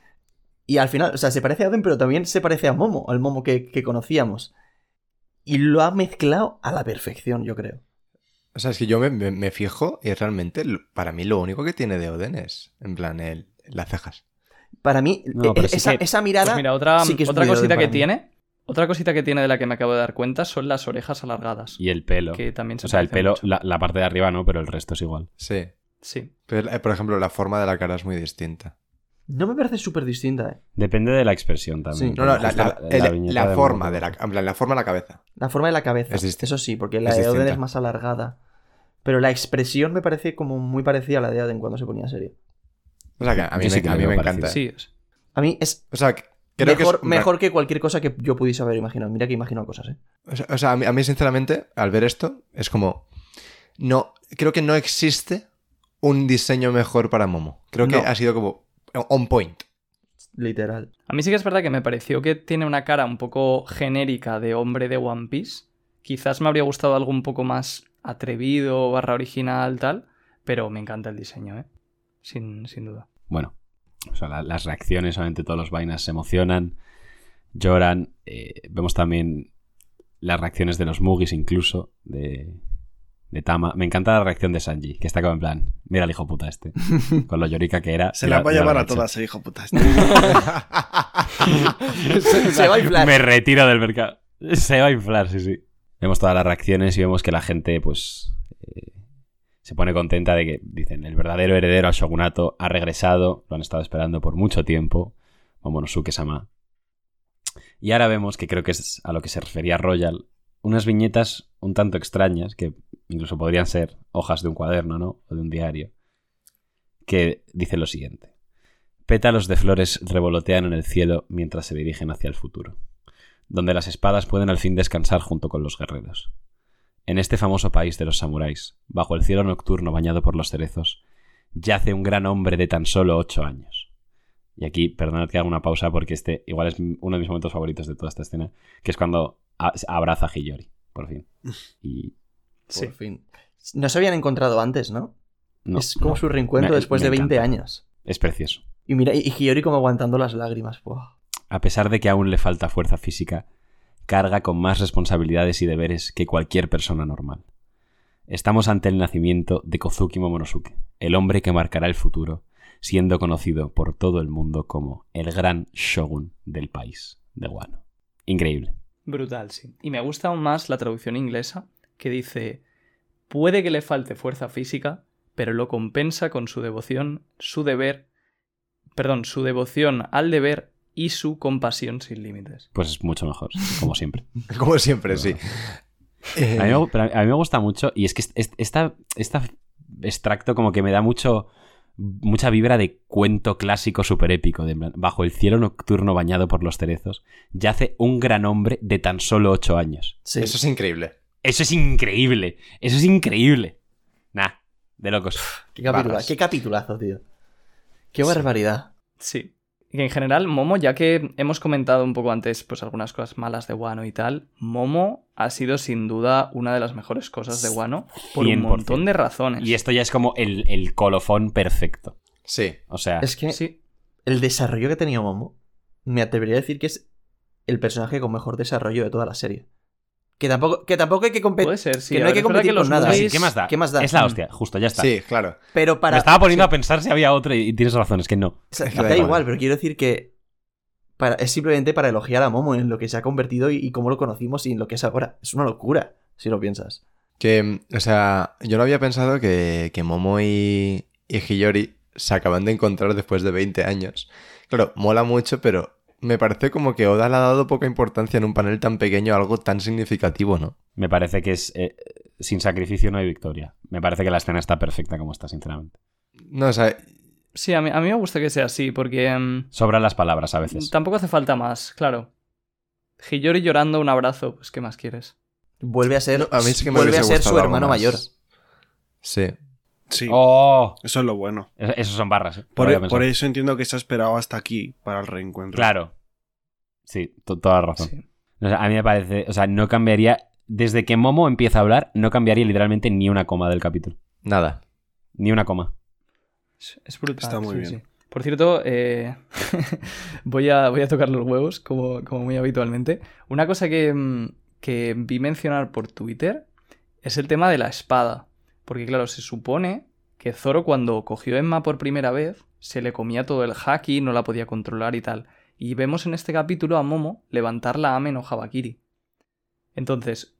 [SPEAKER 6] Y al final, o sea, se parece a Oden, pero también se parece a Momo, al Momo que, que conocíamos. Y lo ha mezclado a la perfección, yo creo.
[SPEAKER 3] O sea, es que yo me, me- me fijo y realmente para mí lo único que tiene de Oden es, en plan, el, las cejas.
[SPEAKER 6] Para mí,
[SPEAKER 2] No,
[SPEAKER 6] e-
[SPEAKER 2] pero sí
[SPEAKER 6] esa,
[SPEAKER 2] que-
[SPEAKER 6] esa mirada.
[SPEAKER 5] Pues mira, otra,
[SPEAKER 6] sí que es
[SPEAKER 5] otra cosita que
[SPEAKER 6] mí.
[SPEAKER 5] tiene, otra cosita que tiene de la que me acabo de dar cuenta son las orejas alargadas.
[SPEAKER 2] Y el pelo.
[SPEAKER 5] Que también se
[SPEAKER 2] O sea, el pelo, la, la parte de arriba no, pero el resto es igual.
[SPEAKER 3] Sí.
[SPEAKER 5] Sí.
[SPEAKER 3] Pero, eh, por ejemplo, la forma de la cara es muy distinta.
[SPEAKER 6] No me parece súper distinta, ¿eh?
[SPEAKER 2] Depende de la expresión también.
[SPEAKER 6] Sí.
[SPEAKER 3] No, no, la, la- el- la
[SPEAKER 2] viñeta de
[SPEAKER 3] forma de la, en plan, la forma de la cabeza.
[SPEAKER 6] La forma de la cabeza.
[SPEAKER 3] Es.
[SPEAKER 6] Eso sí, porque la
[SPEAKER 3] Es
[SPEAKER 6] de Oden
[SPEAKER 3] distinta.
[SPEAKER 6] es más alargada. Pero la expresión me parece como muy parecida a la de Aden cuando se ponía serio.
[SPEAKER 3] O sea, que a mí,
[SPEAKER 2] sí
[SPEAKER 3] me,
[SPEAKER 2] que
[SPEAKER 3] a mí me encanta.
[SPEAKER 5] Sí, es-
[SPEAKER 6] A mí es
[SPEAKER 3] O sea, que
[SPEAKER 6] mejor,
[SPEAKER 3] es...
[SPEAKER 6] mejor que cualquier cosa que yo pudiese haber imaginado. Mira que imagino cosas, ¿eh?
[SPEAKER 3] O sea, o sea, a, mí, a mí, sinceramente, al ver esto, es como... No, creo que no existe un diseño mejor para Momo. Creo que ha sido como on point.
[SPEAKER 6] Literal.
[SPEAKER 5] A mí sí que es verdad que me pareció que tiene una cara un poco genérica de hombre de One Piece. Quizás me habría gustado algo un poco más atrevido, barra original, tal. Pero me encanta el diseño, ¿eh? Sin, sin duda.
[SPEAKER 2] Bueno, o sea, la- las reacciones, obviamente todos los vainas se emocionan, lloran. eh, vemos también las reacciones de los Mugis incluso, de, de Tama. Me encanta la reacción de Sanji, que está como en plan, mira el hijo puta este, con lo llorica que era.
[SPEAKER 4] Se la va a llevar a todas, eh, hijo puta.
[SPEAKER 6] se, se va a inflar.
[SPEAKER 2] Me retiro del mercado. Se va a inflar, sí, sí. Vemos todas las reacciones y vemos que la gente, pues, se pone contenta de que, dicen, el verdadero heredero al shogunato ha regresado, lo han estado esperando por mucho tiempo, Momonosuke-sama. Y ahora vemos, que creo que es a lo que se refería Royal, unas viñetas un tanto extrañas, que incluso podrían ser hojas de un cuaderno, ¿no? O de un diario, que dice lo siguiente. Pétalos de flores revolotean en el cielo mientras se dirigen hacia el futuro, donde las espadas pueden al fin descansar junto con los guerreros. En este famoso país de los samuráis, bajo el cielo nocturno bañado por los cerezos, yace un gran hombre de tan solo ocho años. Y aquí, perdonad que haga una pausa porque este igual es uno de mis momentos favoritos de toda esta escena, que es cuando abraza a Hiyori, por fin. Y
[SPEAKER 5] Sí.
[SPEAKER 6] Por fin. No se habían encontrado antes, ¿no?
[SPEAKER 2] no,
[SPEAKER 6] es como
[SPEAKER 2] no,
[SPEAKER 6] su reencuentro
[SPEAKER 2] Me-
[SPEAKER 6] después
[SPEAKER 2] me
[SPEAKER 6] de 20
[SPEAKER 2] encanta.
[SPEAKER 6] años.
[SPEAKER 2] es precioso.
[SPEAKER 6] Y mira, y Hiyori como aguantando las lágrimas. Buah.
[SPEAKER 2] A pesar de que aún le falta fuerza física, carga con más responsabilidades y deberes que cualquier persona normal. Estamos ante el nacimiento de Kozuki Momonosuke, el hombre que marcará el futuro, siendo conocido por todo el mundo como el gran shogun del país de Wano. Increíble.
[SPEAKER 5] Brutal, sí. Y me gusta aún más la traducción inglesa que dice, puede que le falte fuerza física, pero lo compensa con su devoción, su deber, perdón, su devoción al deber y su compasión sin límites.
[SPEAKER 2] Pues es mucho mejor, como siempre.
[SPEAKER 3] Como siempre, sí. Eh,
[SPEAKER 2] A mí, me, pero a mí me gusta mucho y es que est- esta, esta extracto como que me da mucho mucha vibra de cuento clásico super épico de bajo el cielo nocturno bañado por los cerezos yace un gran hombre de tan solo ocho años
[SPEAKER 6] Sí.
[SPEAKER 3] Eso es increíble.
[SPEAKER 2] eso es increíble eso es increíble nah de locos
[SPEAKER 6] Qué, capitula-
[SPEAKER 3] barras.
[SPEAKER 6] qué capitulazo, tío. Qué barbaridad.
[SPEAKER 5] Sí. En general, Momo, ya que hemos comentado un poco antes pues algunas cosas malas de Wano y tal, Momo ha sido sin duda una de las mejores cosas de Wano por un
[SPEAKER 2] 100%.
[SPEAKER 5] montón de razones.
[SPEAKER 2] y esto ya es como el, el colofón perfecto
[SPEAKER 3] Sí.
[SPEAKER 2] o sea
[SPEAKER 6] Es que
[SPEAKER 5] Sí,
[SPEAKER 6] el desarrollo que ha tenido Momo, me atrevería a decir que es el personaje con mejor desarrollo de toda la serie. Que tampoco, que tampoco hay que competir.
[SPEAKER 5] puede ser, sí.
[SPEAKER 6] que no hay que competir
[SPEAKER 5] los
[SPEAKER 6] con nada.
[SPEAKER 5] Mugis-
[SPEAKER 2] ¿qué más da?
[SPEAKER 6] ¿Qué más da?
[SPEAKER 2] es la hostia justo ya está
[SPEAKER 3] Sí, claro.
[SPEAKER 6] Pero para.
[SPEAKER 2] me estaba poniendo
[SPEAKER 6] sí,
[SPEAKER 2] a pensar si había otro y, tienes razón es que no
[SPEAKER 6] o sea,
[SPEAKER 3] Es que da igual.
[SPEAKER 6] igual, pero quiero decir que. Para, es simplemente para elogiar a Momo en lo que se ha convertido y, y cómo lo conocimos y en lo que es ahora. Es una locura, si lo piensas.
[SPEAKER 3] Que, o sea, yo no había pensado que, que Momo y, y Hiyori se acaban de encontrar después de 20 años. Claro, mola mucho, pero me parece como que Oda le ha dado poca importancia en un panel tan pequeño a algo tan significativo, ¿no?
[SPEAKER 2] me parece que es eh, sin sacrificio no hay victoria me parece que la escena está perfecta como está sinceramente
[SPEAKER 3] No, o sea,
[SPEAKER 5] sí a, mí, a mí me gusta que sea así, porque mm,
[SPEAKER 2] sobran las palabras a veces
[SPEAKER 5] tampoco hace falta más, claro. Hiyori llorando un abrazo, pues ¿qué más quieres?
[SPEAKER 6] Vuelve a ser,
[SPEAKER 3] a mí sí que me
[SPEAKER 6] vuelve a ser su hermano
[SPEAKER 3] más.
[SPEAKER 6] mayor.
[SPEAKER 3] Sí.
[SPEAKER 4] Sí,
[SPEAKER 2] ¡Oh!
[SPEAKER 4] eso es lo bueno.
[SPEAKER 2] Es- Esos son barras. ¿eh?
[SPEAKER 4] Por,
[SPEAKER 2] pensado.
[SPEAKER 4] eso entiendo que se ha esperado hasta aquí para el reencuentro.
[SPEAKER 2] Claro. Sí, to- toda la razón.
[SPEAKER 5] Sí.
[SPEAKER 2] O sea, a mí me parece. O sea, no cambiaría. Desde que Momo empieza a hablar, no cambiaría literalmente ni una coma del capítulo.
[SPEAKER 3] Nada.
[SPEAKER 2] Ni una coma.
[SPEAKER 5] Es, brutal.
[SPEAKER 4] Está muy
[SPEAKER 5] sí,
[SPEAKER 4] bien.
[SPEAKER 5] sí. Por cierto, eh, voy, a, voy a tocar los huevos, como, como muy habitualmente. Una cosa que, mm, que vi mencionar por Twitter es el tema de la espada. Porque claro, se supone que Zoro cuando cogió Emma por primera vez, se le comía todo el haki, no la podía controlar y tal. Y vemos en este capítulo a Momo levantar la Amen o Habakiri. Entonces,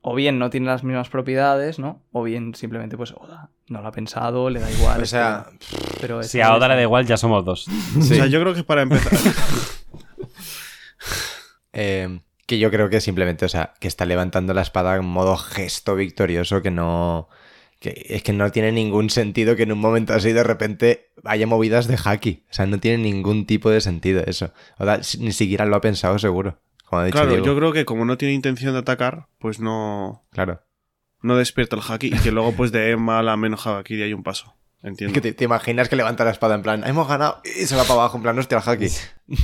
[SPEAKER 5] o bien no tiene las mismas propiedades, ¿no? O bien simplemente, pues, Oda no lo ha pensado, le da igual.
[SPEAKER 3] O sea,
[SPEAKER 5] pero
[SPEAKER 2] Si a Oda
[SPEAKER 5] es-
[SPEAKER 2] le da igual, ya somos dos.
[SPEAKER 4] O sea, yo creo que para empezar.
[SPEAKER 3] Eh, que yo creo que simplemente, o sea, que está levantando la espada en modo gesto victorioso que no. Que es que no tiene ningún sentido que en un momento así de repente haya movidas de haki. O sea, no tiene ningún tipo de sentido eso. Oda si- ni siquiera lo ha pensado seguro. Como ha dicho
[SPEAKER 4] Claro,
[SPEAKER 3] Diego.
[SPEAKER 4] yo creo que como no tiene intención de atacar, pues no,
[SPEAKER 3] Claro.
[SPEAKER 4] no despierta el haki y que luego pues de Emma a la menos haki hay un paso. Entiendo.
[SPEAKER 3] Que te, te imaginas que levanta la espada en plan, hemos ganado y se va para abajo en plan, hostia, el haki.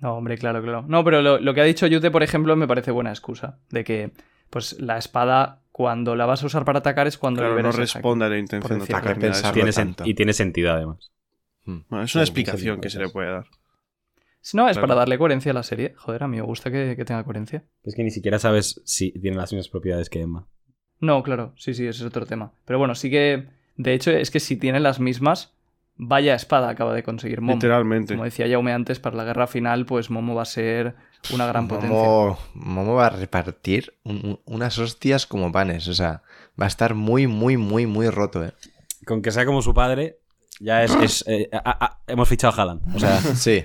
[SPEAKER 5] No, hombre, claro, claro. No, pero lo, lo que ha dicho Yute, por ejemplo, me parece buena excusa. De que, pues, la espada, cuando la vas a usar para atacar, es cuando
[SPEAKER 4] Claro, no responde a la intención de atacar.
[SPEAKER 2] Y tiene sentido además.
[SPEAKER 4] Bueno, es una
[SPEAKER 2] Sí,
[SPEAKER 4] explicación que se le puede dar.
[SPEAKER 5] No, es
[SPEAKER 4] Claro.
[SPEAKER 5] para darle coherencia a la serie. Joder, a mí me gusta que, que tenga coherencia.
[SPEAKER 2] Es que ni siquiera sabes si tiene las mismas propiedades que Emma.
[SPEAKER 5] No, claro, sí, sí, ese es otro tema. Pero bueno, sí que. De hecho, es que si tiene las mismas, vaya espada acaba de conseguir Momo.
[SPEAKER 4] Literalmente.
[SPEAKER 5] Como decía Jaume antes, para la guerra final, pues Momo va a ser una gran potencia.
[SPEAKER 3] Momo, va a repartir un- un- unas hostias como panes. O sea, va a estar muy, muy, muy, muy roto, ¿eh?
[SPEAKER 2] Con que sea como su padre, ya es. es, eh, a- a- hemos fichado a Haaland. O sea,
[SPEAKER 3] Sí.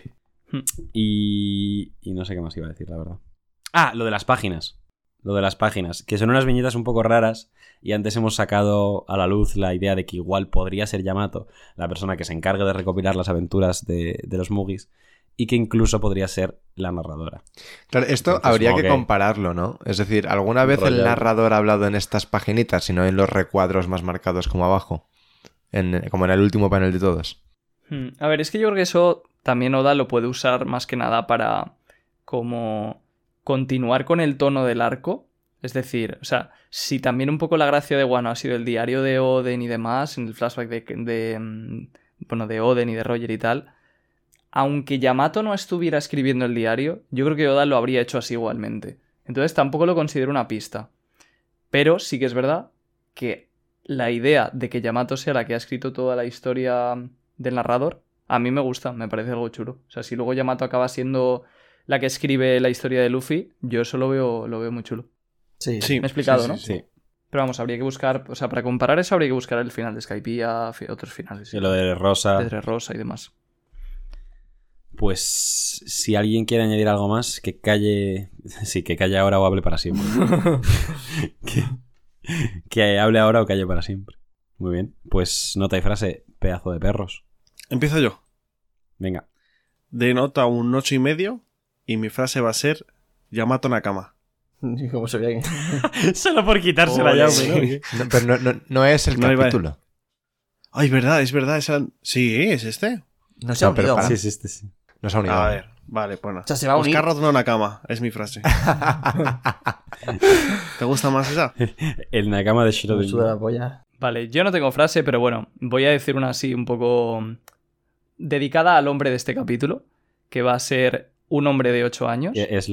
[SPEAKER 2] y. Y no sé qué más iba a decir, la verdad. Ah, lo de las páginas. Lo de las páginas. Que son unas viñetas un poco raras. Y antes hemos sacado a la luz la idea de que igual podría ser Yamato la persona que se encargue de recopilar las aventuras de, de los Mugis. Y que incluso podría ser la narradora.
[SPEAKER 3] Claro, esto
[SPEAKER 2] Entonces,
[SPEAKER 3] habría que
[SPEAKER 2] que-
[SPEAKER 3] compararlo, ¿no? Es decir, ¿alguna vez el narrador ha hablado en estas paginitas, sino en los recuadros más marcados como abajo? En- como en el último panel de todos.
[SPEAKER 5] Hmm, A ver, es que yo creo que eso también Oda lo puede usar más que nada para como continuar con el tono del arco. Es decir, o sea, si también un poco la gracia de Wano ha sido el diario de Oden y demás, en el flashback de, de, mm, bueno, de Oden y de Roger y tal, aunque Yamato no estuviera escribiendo el diario, yo creo que Oda lo habría hecho así igualmente. Entonces tampoco lo considero una pista. Pero sí que es verdad que la idea de que Yamato sea la que ha escrito toda la historia del narrador, a mí me gusta, me parece algo chulo. O sea, si luego Yamato acaba siendo la que escribe la historia de Luffy, yo eso lo veo, lo veo muy chulo.
[SPEAKER 6] Sí,
[SPEAKER 4] Sí,
[SPEAKER 5] Me he explicado,
[SPEAKER 4] sí,
[SPEAKER 5] ¿no?
[SPEAKER 4] sí.
[SPEAKER 5] Pero vamos, habría que buscar, o sea, para comparar eso habría que buscar el final de Skypiea, fi- otros finales.
[SPEAKER 2] Y lo de Rosa.
[SPEAKER 5] de Rosa y demás.
[SPEAKER 2] Pues si alguien quiere añadir algo más, que calle. Sí, que calle ahora o hable para siempre. que, que hable ahora o calle para siempre. Muy bien. Pues nota y frase, pedazo de perros.
[SPEAKER 4] Empiezo yo.
[SPEAKER 2] Venga.
[SPEAKER 4] De nota un ocho y medio y mi frase va a ser Yamato Nakama.
[SPEAKER 6] Como que...
[SPEAKER 2] Solo por quitársela ya,
[SPEAKER 4] sí.
[SPEAKER 3] No, pero no, no- no es el capítulo.
[SPEAKER 4] Ay, verdad, es verdad. esa- Sí, es este.
[SPEAKER 6] No se ha
[SPEAKER 3] pero
[SPEAKER 6] unido.
[SPEAKER 2] Sí, sí, este sí.
[SPEAKER 3] No se ha unido.
[SPEAKER 4] A ver, vale, pues nada.
[SPEAKER 6] O sea, se va a unir.
[SPEAKER 4] Oscar no Nakama, es mi frase. ¿Te gusta más esa?
[SPEAKER 2] El Nakama de Shiro
[SPEAKER 6] polla.
[SPEAKER 5] Vale, yo no tengo frase, pero bueno, voy a decir una así un poco dedicada al hombre de este capítulo, que va a ser un hombre de 8 años.
[SPEAKER 2] Es,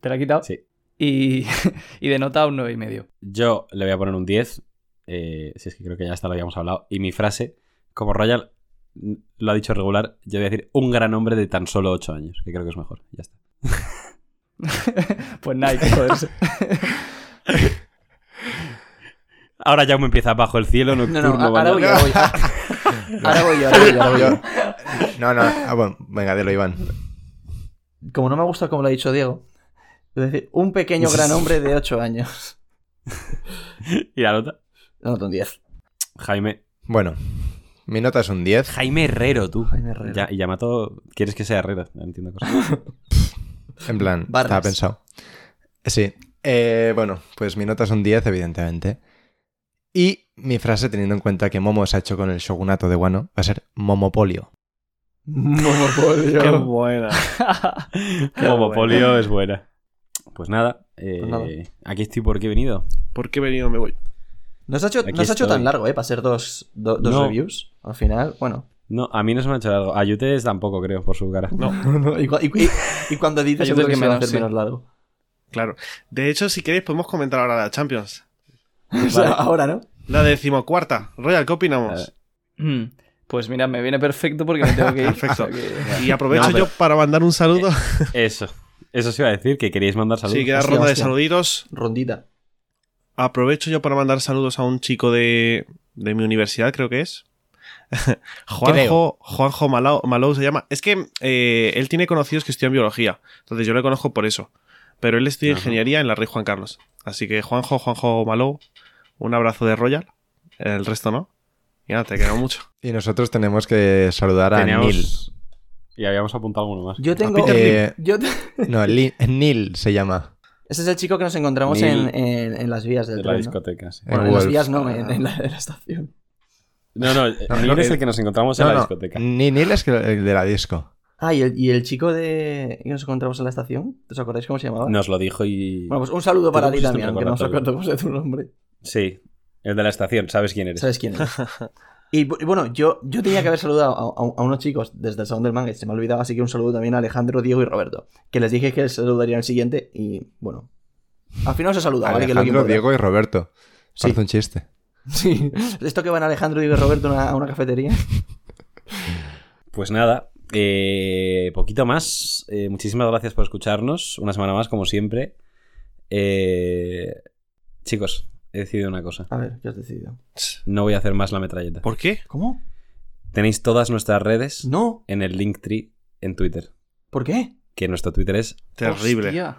[SPEAKER 5] ¿Te la he quitado?
[SPEAKER 2] sí.
[SPEAKER 5] Y, y de nota un 9,5. y medio.
[SPEAKER 2] Yo le voy a poner un 10. eh, si es que creo que ya hasta lo habíamos hablado. Y mi frase, como Royal lo ha dicho regular, yo voy a decir un gran hombre de tan solo 8 años, que creo que es mejor. Ya está.
[SPEAKER 5] pues Nike, joder.
[SPEAKER 2] Ahora ya me empieza bajo el cielo
[SPEAKER 6] No,
[SPEAKER 2] nocturno.
[SPEAKER 6] no, ahora voy,
[SPEAKER 2] ¿vale?
[SPEAKER 6] ahora voy. Ahora voy yo, ahora voy yo, ahora voy yo.
[SPEAKER 3] No, no. Ah, bueno, venga, dilo, Iván.
[SPEAKER 6] Como no me gusta como lo ha dicho Diego, es decir, un pequeño gran hombre de 8 años.
[SPEAKER 2] ¿Y la nota?
[SPEAKER 6] No, un 10.
[SPEAKER 2] Jaime.
[SPEAKER 3] Bueno, mi nota es un 10.
[SPEAKER 2] Jaime Herrero, tú.
[SPEAKER 6] Jaime Herrero.
[SPEAKER 2] Ya, y Yamato, ¿quieres que sea Herrero? No entiendo cosas.
[SPEAKER 3] En plan, estaba pensado. Sí. Eh, bueno, pues mi nota es un 10, evidentemente. Y mi frase, teniendo en cuenta que Momo se ha hecho con el shogunato de Wano, va a ser Momopolio.
[SPEAKER 4] Qué buena.
[SPEAKER 2] Momopolio es buena. Pues nada, eh,
[SPEAKER 6] Pues nada.
[SPEAKER 2] aquí estoy porque he venido.
[SPEAKER 4] ¿Por qué he venido? Me voy.
[SPEAKER 6] No se ha hecho,
[SPEAKER 2] Aquí
[SPEAKER 6] no ha hecho tan largo, ¿eh? Para ser dos, do- dos
[SPEAKER 2] No.
[SPEAKER 6] reviews. Al final, bueno.
[SPEAKER 2] No, a mí no se me ha hecho largo. A Yutes tampoco, creo, por su cara.
[SPEAKER 4] No,
[SPEAKER 6] y, cu- y- y- y cuando dices que
[SPEAKER 5] que
[SPEAKER 6] se va a
[SPEAKER 5] menos,
[SPEAKER 6] hacer
[SPEAKER 5] sí.
[SPEAKER 6] menos largo.
[SPEAKER 4] claro. De hecho, si queréis, podemos comentar ahora la Champions.
[SPEAKER 6] O sea, ahora, ¿no?
[SPEAKER 4] La decimocuarta. Royal, ¿qué opinamos?
[SPEAKER 5] Hmm, Pues mira, me viene perfecto porque me tengo que ir.
[SPEAKER 4] Perfecto.
[SPEAKER 5] o sea que-
[SPEAKER 4] Y aprovecho
[SPEAKER 2] No, pero-
[SPEAKER 4] yo para mandar un saludo.
[SPEAKER 2] Eso. Eso se iba a decir, que queríais mandar saludos.
[SPEAKER 4] Sí, queda
[SPEAKER 6] Hostia,
[SPEAKER 4] ronda de saluditos.
[SPEAKER 6] Rondita.
[SPEAKER 4] Aprovecho yo para mandar saludos a un chico de, de mi universidad, creo que es. Juanjo, Juanjo Malou, Malou se llama. Es que eh, él tiene conocidos que estudian biología. Entonces yo le conozco por eso. Pero él estudia
[SPEAKER 2] Ajá.
[SPEAKER 4] ingeniería en la Rey Juan Carlos. Así que Juanjo, Juanjo Malou, un abrazo de Royal. El resto no. Ya, te queda mucho.
[SPEAKER 3] Y nosotros tenemos que saludar a
[SPEAKER 2] Teníamos-
[SPEAKER 3] Neil.
[SPEAKER 2] Y habíamos apuntado alguno más.
[SPEAKER 6] Yo tengo.
[SPEAKER 3] Peter
[SPEAKER 6] eh, yo te-
[SPEAKER 3] No, Neil se llama.
[SPEAKER 6] Ese es el chico que nos encontramos en, en- en las vías del
[SPEAKER 2] de la.
[SPEAKER 6] ¿no?
[SPEAKER 2] discoteca, sí.
[SPEAKER 6] Bueno,
[SPEAKER 3] En
[SPEAKER 6] en las vías no, en, en la, en la estación.
[SPEAKER 2] No, no, Neil es el que nos encontramos en
[SPEAKER 3] No,
[SPEAKER 2] la
[SPEAKER 3] no,
[SPEAKER 2] discoteca.
[SPEAKER 3] Ni Neil es que el de la disco.
[SPEAKER 6] Ah, ¿y el, y el chico de que nos encontramos en la estación? ¿Os acordáis cómo se llamaba?
[SPEAKER 2] Nos lo dijo y...
[SPEAKER 6] Bueno, pues un saludo para ti también, aunque no nos acordemos de tu nombre.
[SPEAKER 2] Sí, el de la estación, ¿sabes quién eres?
[SPEAKER 6] ¿Sabes quién es? Y, bu- y bueno, yo, yo tenía que haber saludado a, a- a unos chicos desde el Salón del Manga y se me ha olvidado, así que un saludo también a Alejandro, Diego y Roberto. Que les dije que saludarían el siguiente y bueno. Al final se que
[SPEAKER 3] Alejandro. Diego y Roberto.
[SPEAKER 6] Sí.
[SPEAKER 3] Parece un chiste.
[SPEAKER 6] Sí. Esto que van Alejandro, Diego y Roberto a una, a una cafetería.
[SPEAKER 2] Pues nada, eh, poquito más. Eh, muchísimas gracias por escucharnos. Una semana más, como siempre. Eh, chicos, he decidido una cosa.
[SPEAKER 6] A ver, ¿qué has decidido?
[SPEAKER 2] No voy a hacer más la metralleta.
[SPEAKER 4] ¿Por qué?
[SPEAKER 6] ¿Cómo?
[SPEAKER 2] Tenéis todas nuestras redes
[SPEAKER 6] No.
[SPEAKER 2] en el Linktree en Twitter.
[SPEAKER 6] ¿Por qué?
[SPEAKER 2] Que nuestro Twitter es
[SPEAKER 4] Terrible.
[SPEAKER 5] Hostia.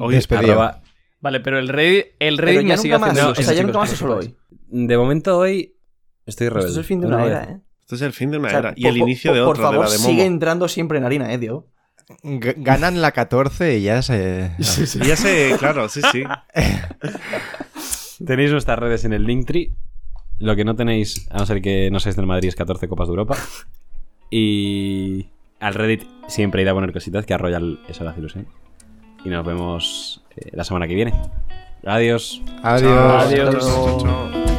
[SPEAKER 4] Hoy
[SPEAKER 3] Despedido.
[SPEAKER 2] arroba-
[SPEAKER 5] Vale, pero el Reddit, el
[SPEAKER 6] Pero
[SPEAKER 5] Reddit
[SPEAKER 6] ya
[SPEAKER 5] me sigue
[SPEAKER 6] nunca más.
[SPEAKER 5] haciendo
[SPEAKER 6] o sea, ya nunca más solo hoy.
[SPEAKER 2] De momento hoy estoy rebelde.
[SPEAKER 6] Esto es el fin de
[SPEAKER 2] Una
[SPEAKER 6] era, ¿eh?
[SPEAKER 4] Esto es el fin de una
[SPEAKER 6] O sea,
[SPEAKER 4] era. Y
[SPEAKER 6] por-
[SPEAKER 4] el inicio
[SPEAKER 6] por-
[SPEAKER 4] de
[SPEAKER 6] Por
[SPEAKER 4] otra,
[SPEAKER 6] favor,
[SPEAKER 4] de la de Momo.
[SPEAKER 6] sigue entrando siempre en harina, ¿eh, Diego?
[SPEAKER 3] G- ganan la 14 y ya se...
[SPEAKER 4] Y ya sé, claro, sí, sí.
[SPEAKER 2] Tenéis nuestras redes en el Linktree. Lo que no tenéis, a no ser que no seáis del Madrid, es 14 Copas de Europa. Y al Reddit siempre iré a poner cositas que a Royal eso le hace ilusión. Y nos vemos eh, la semana que viene. Adiós.
[SPEAKER 3] Adiós.
[SPEAKER 5] Adiós.
[SPEAKER 4] Chao, chao.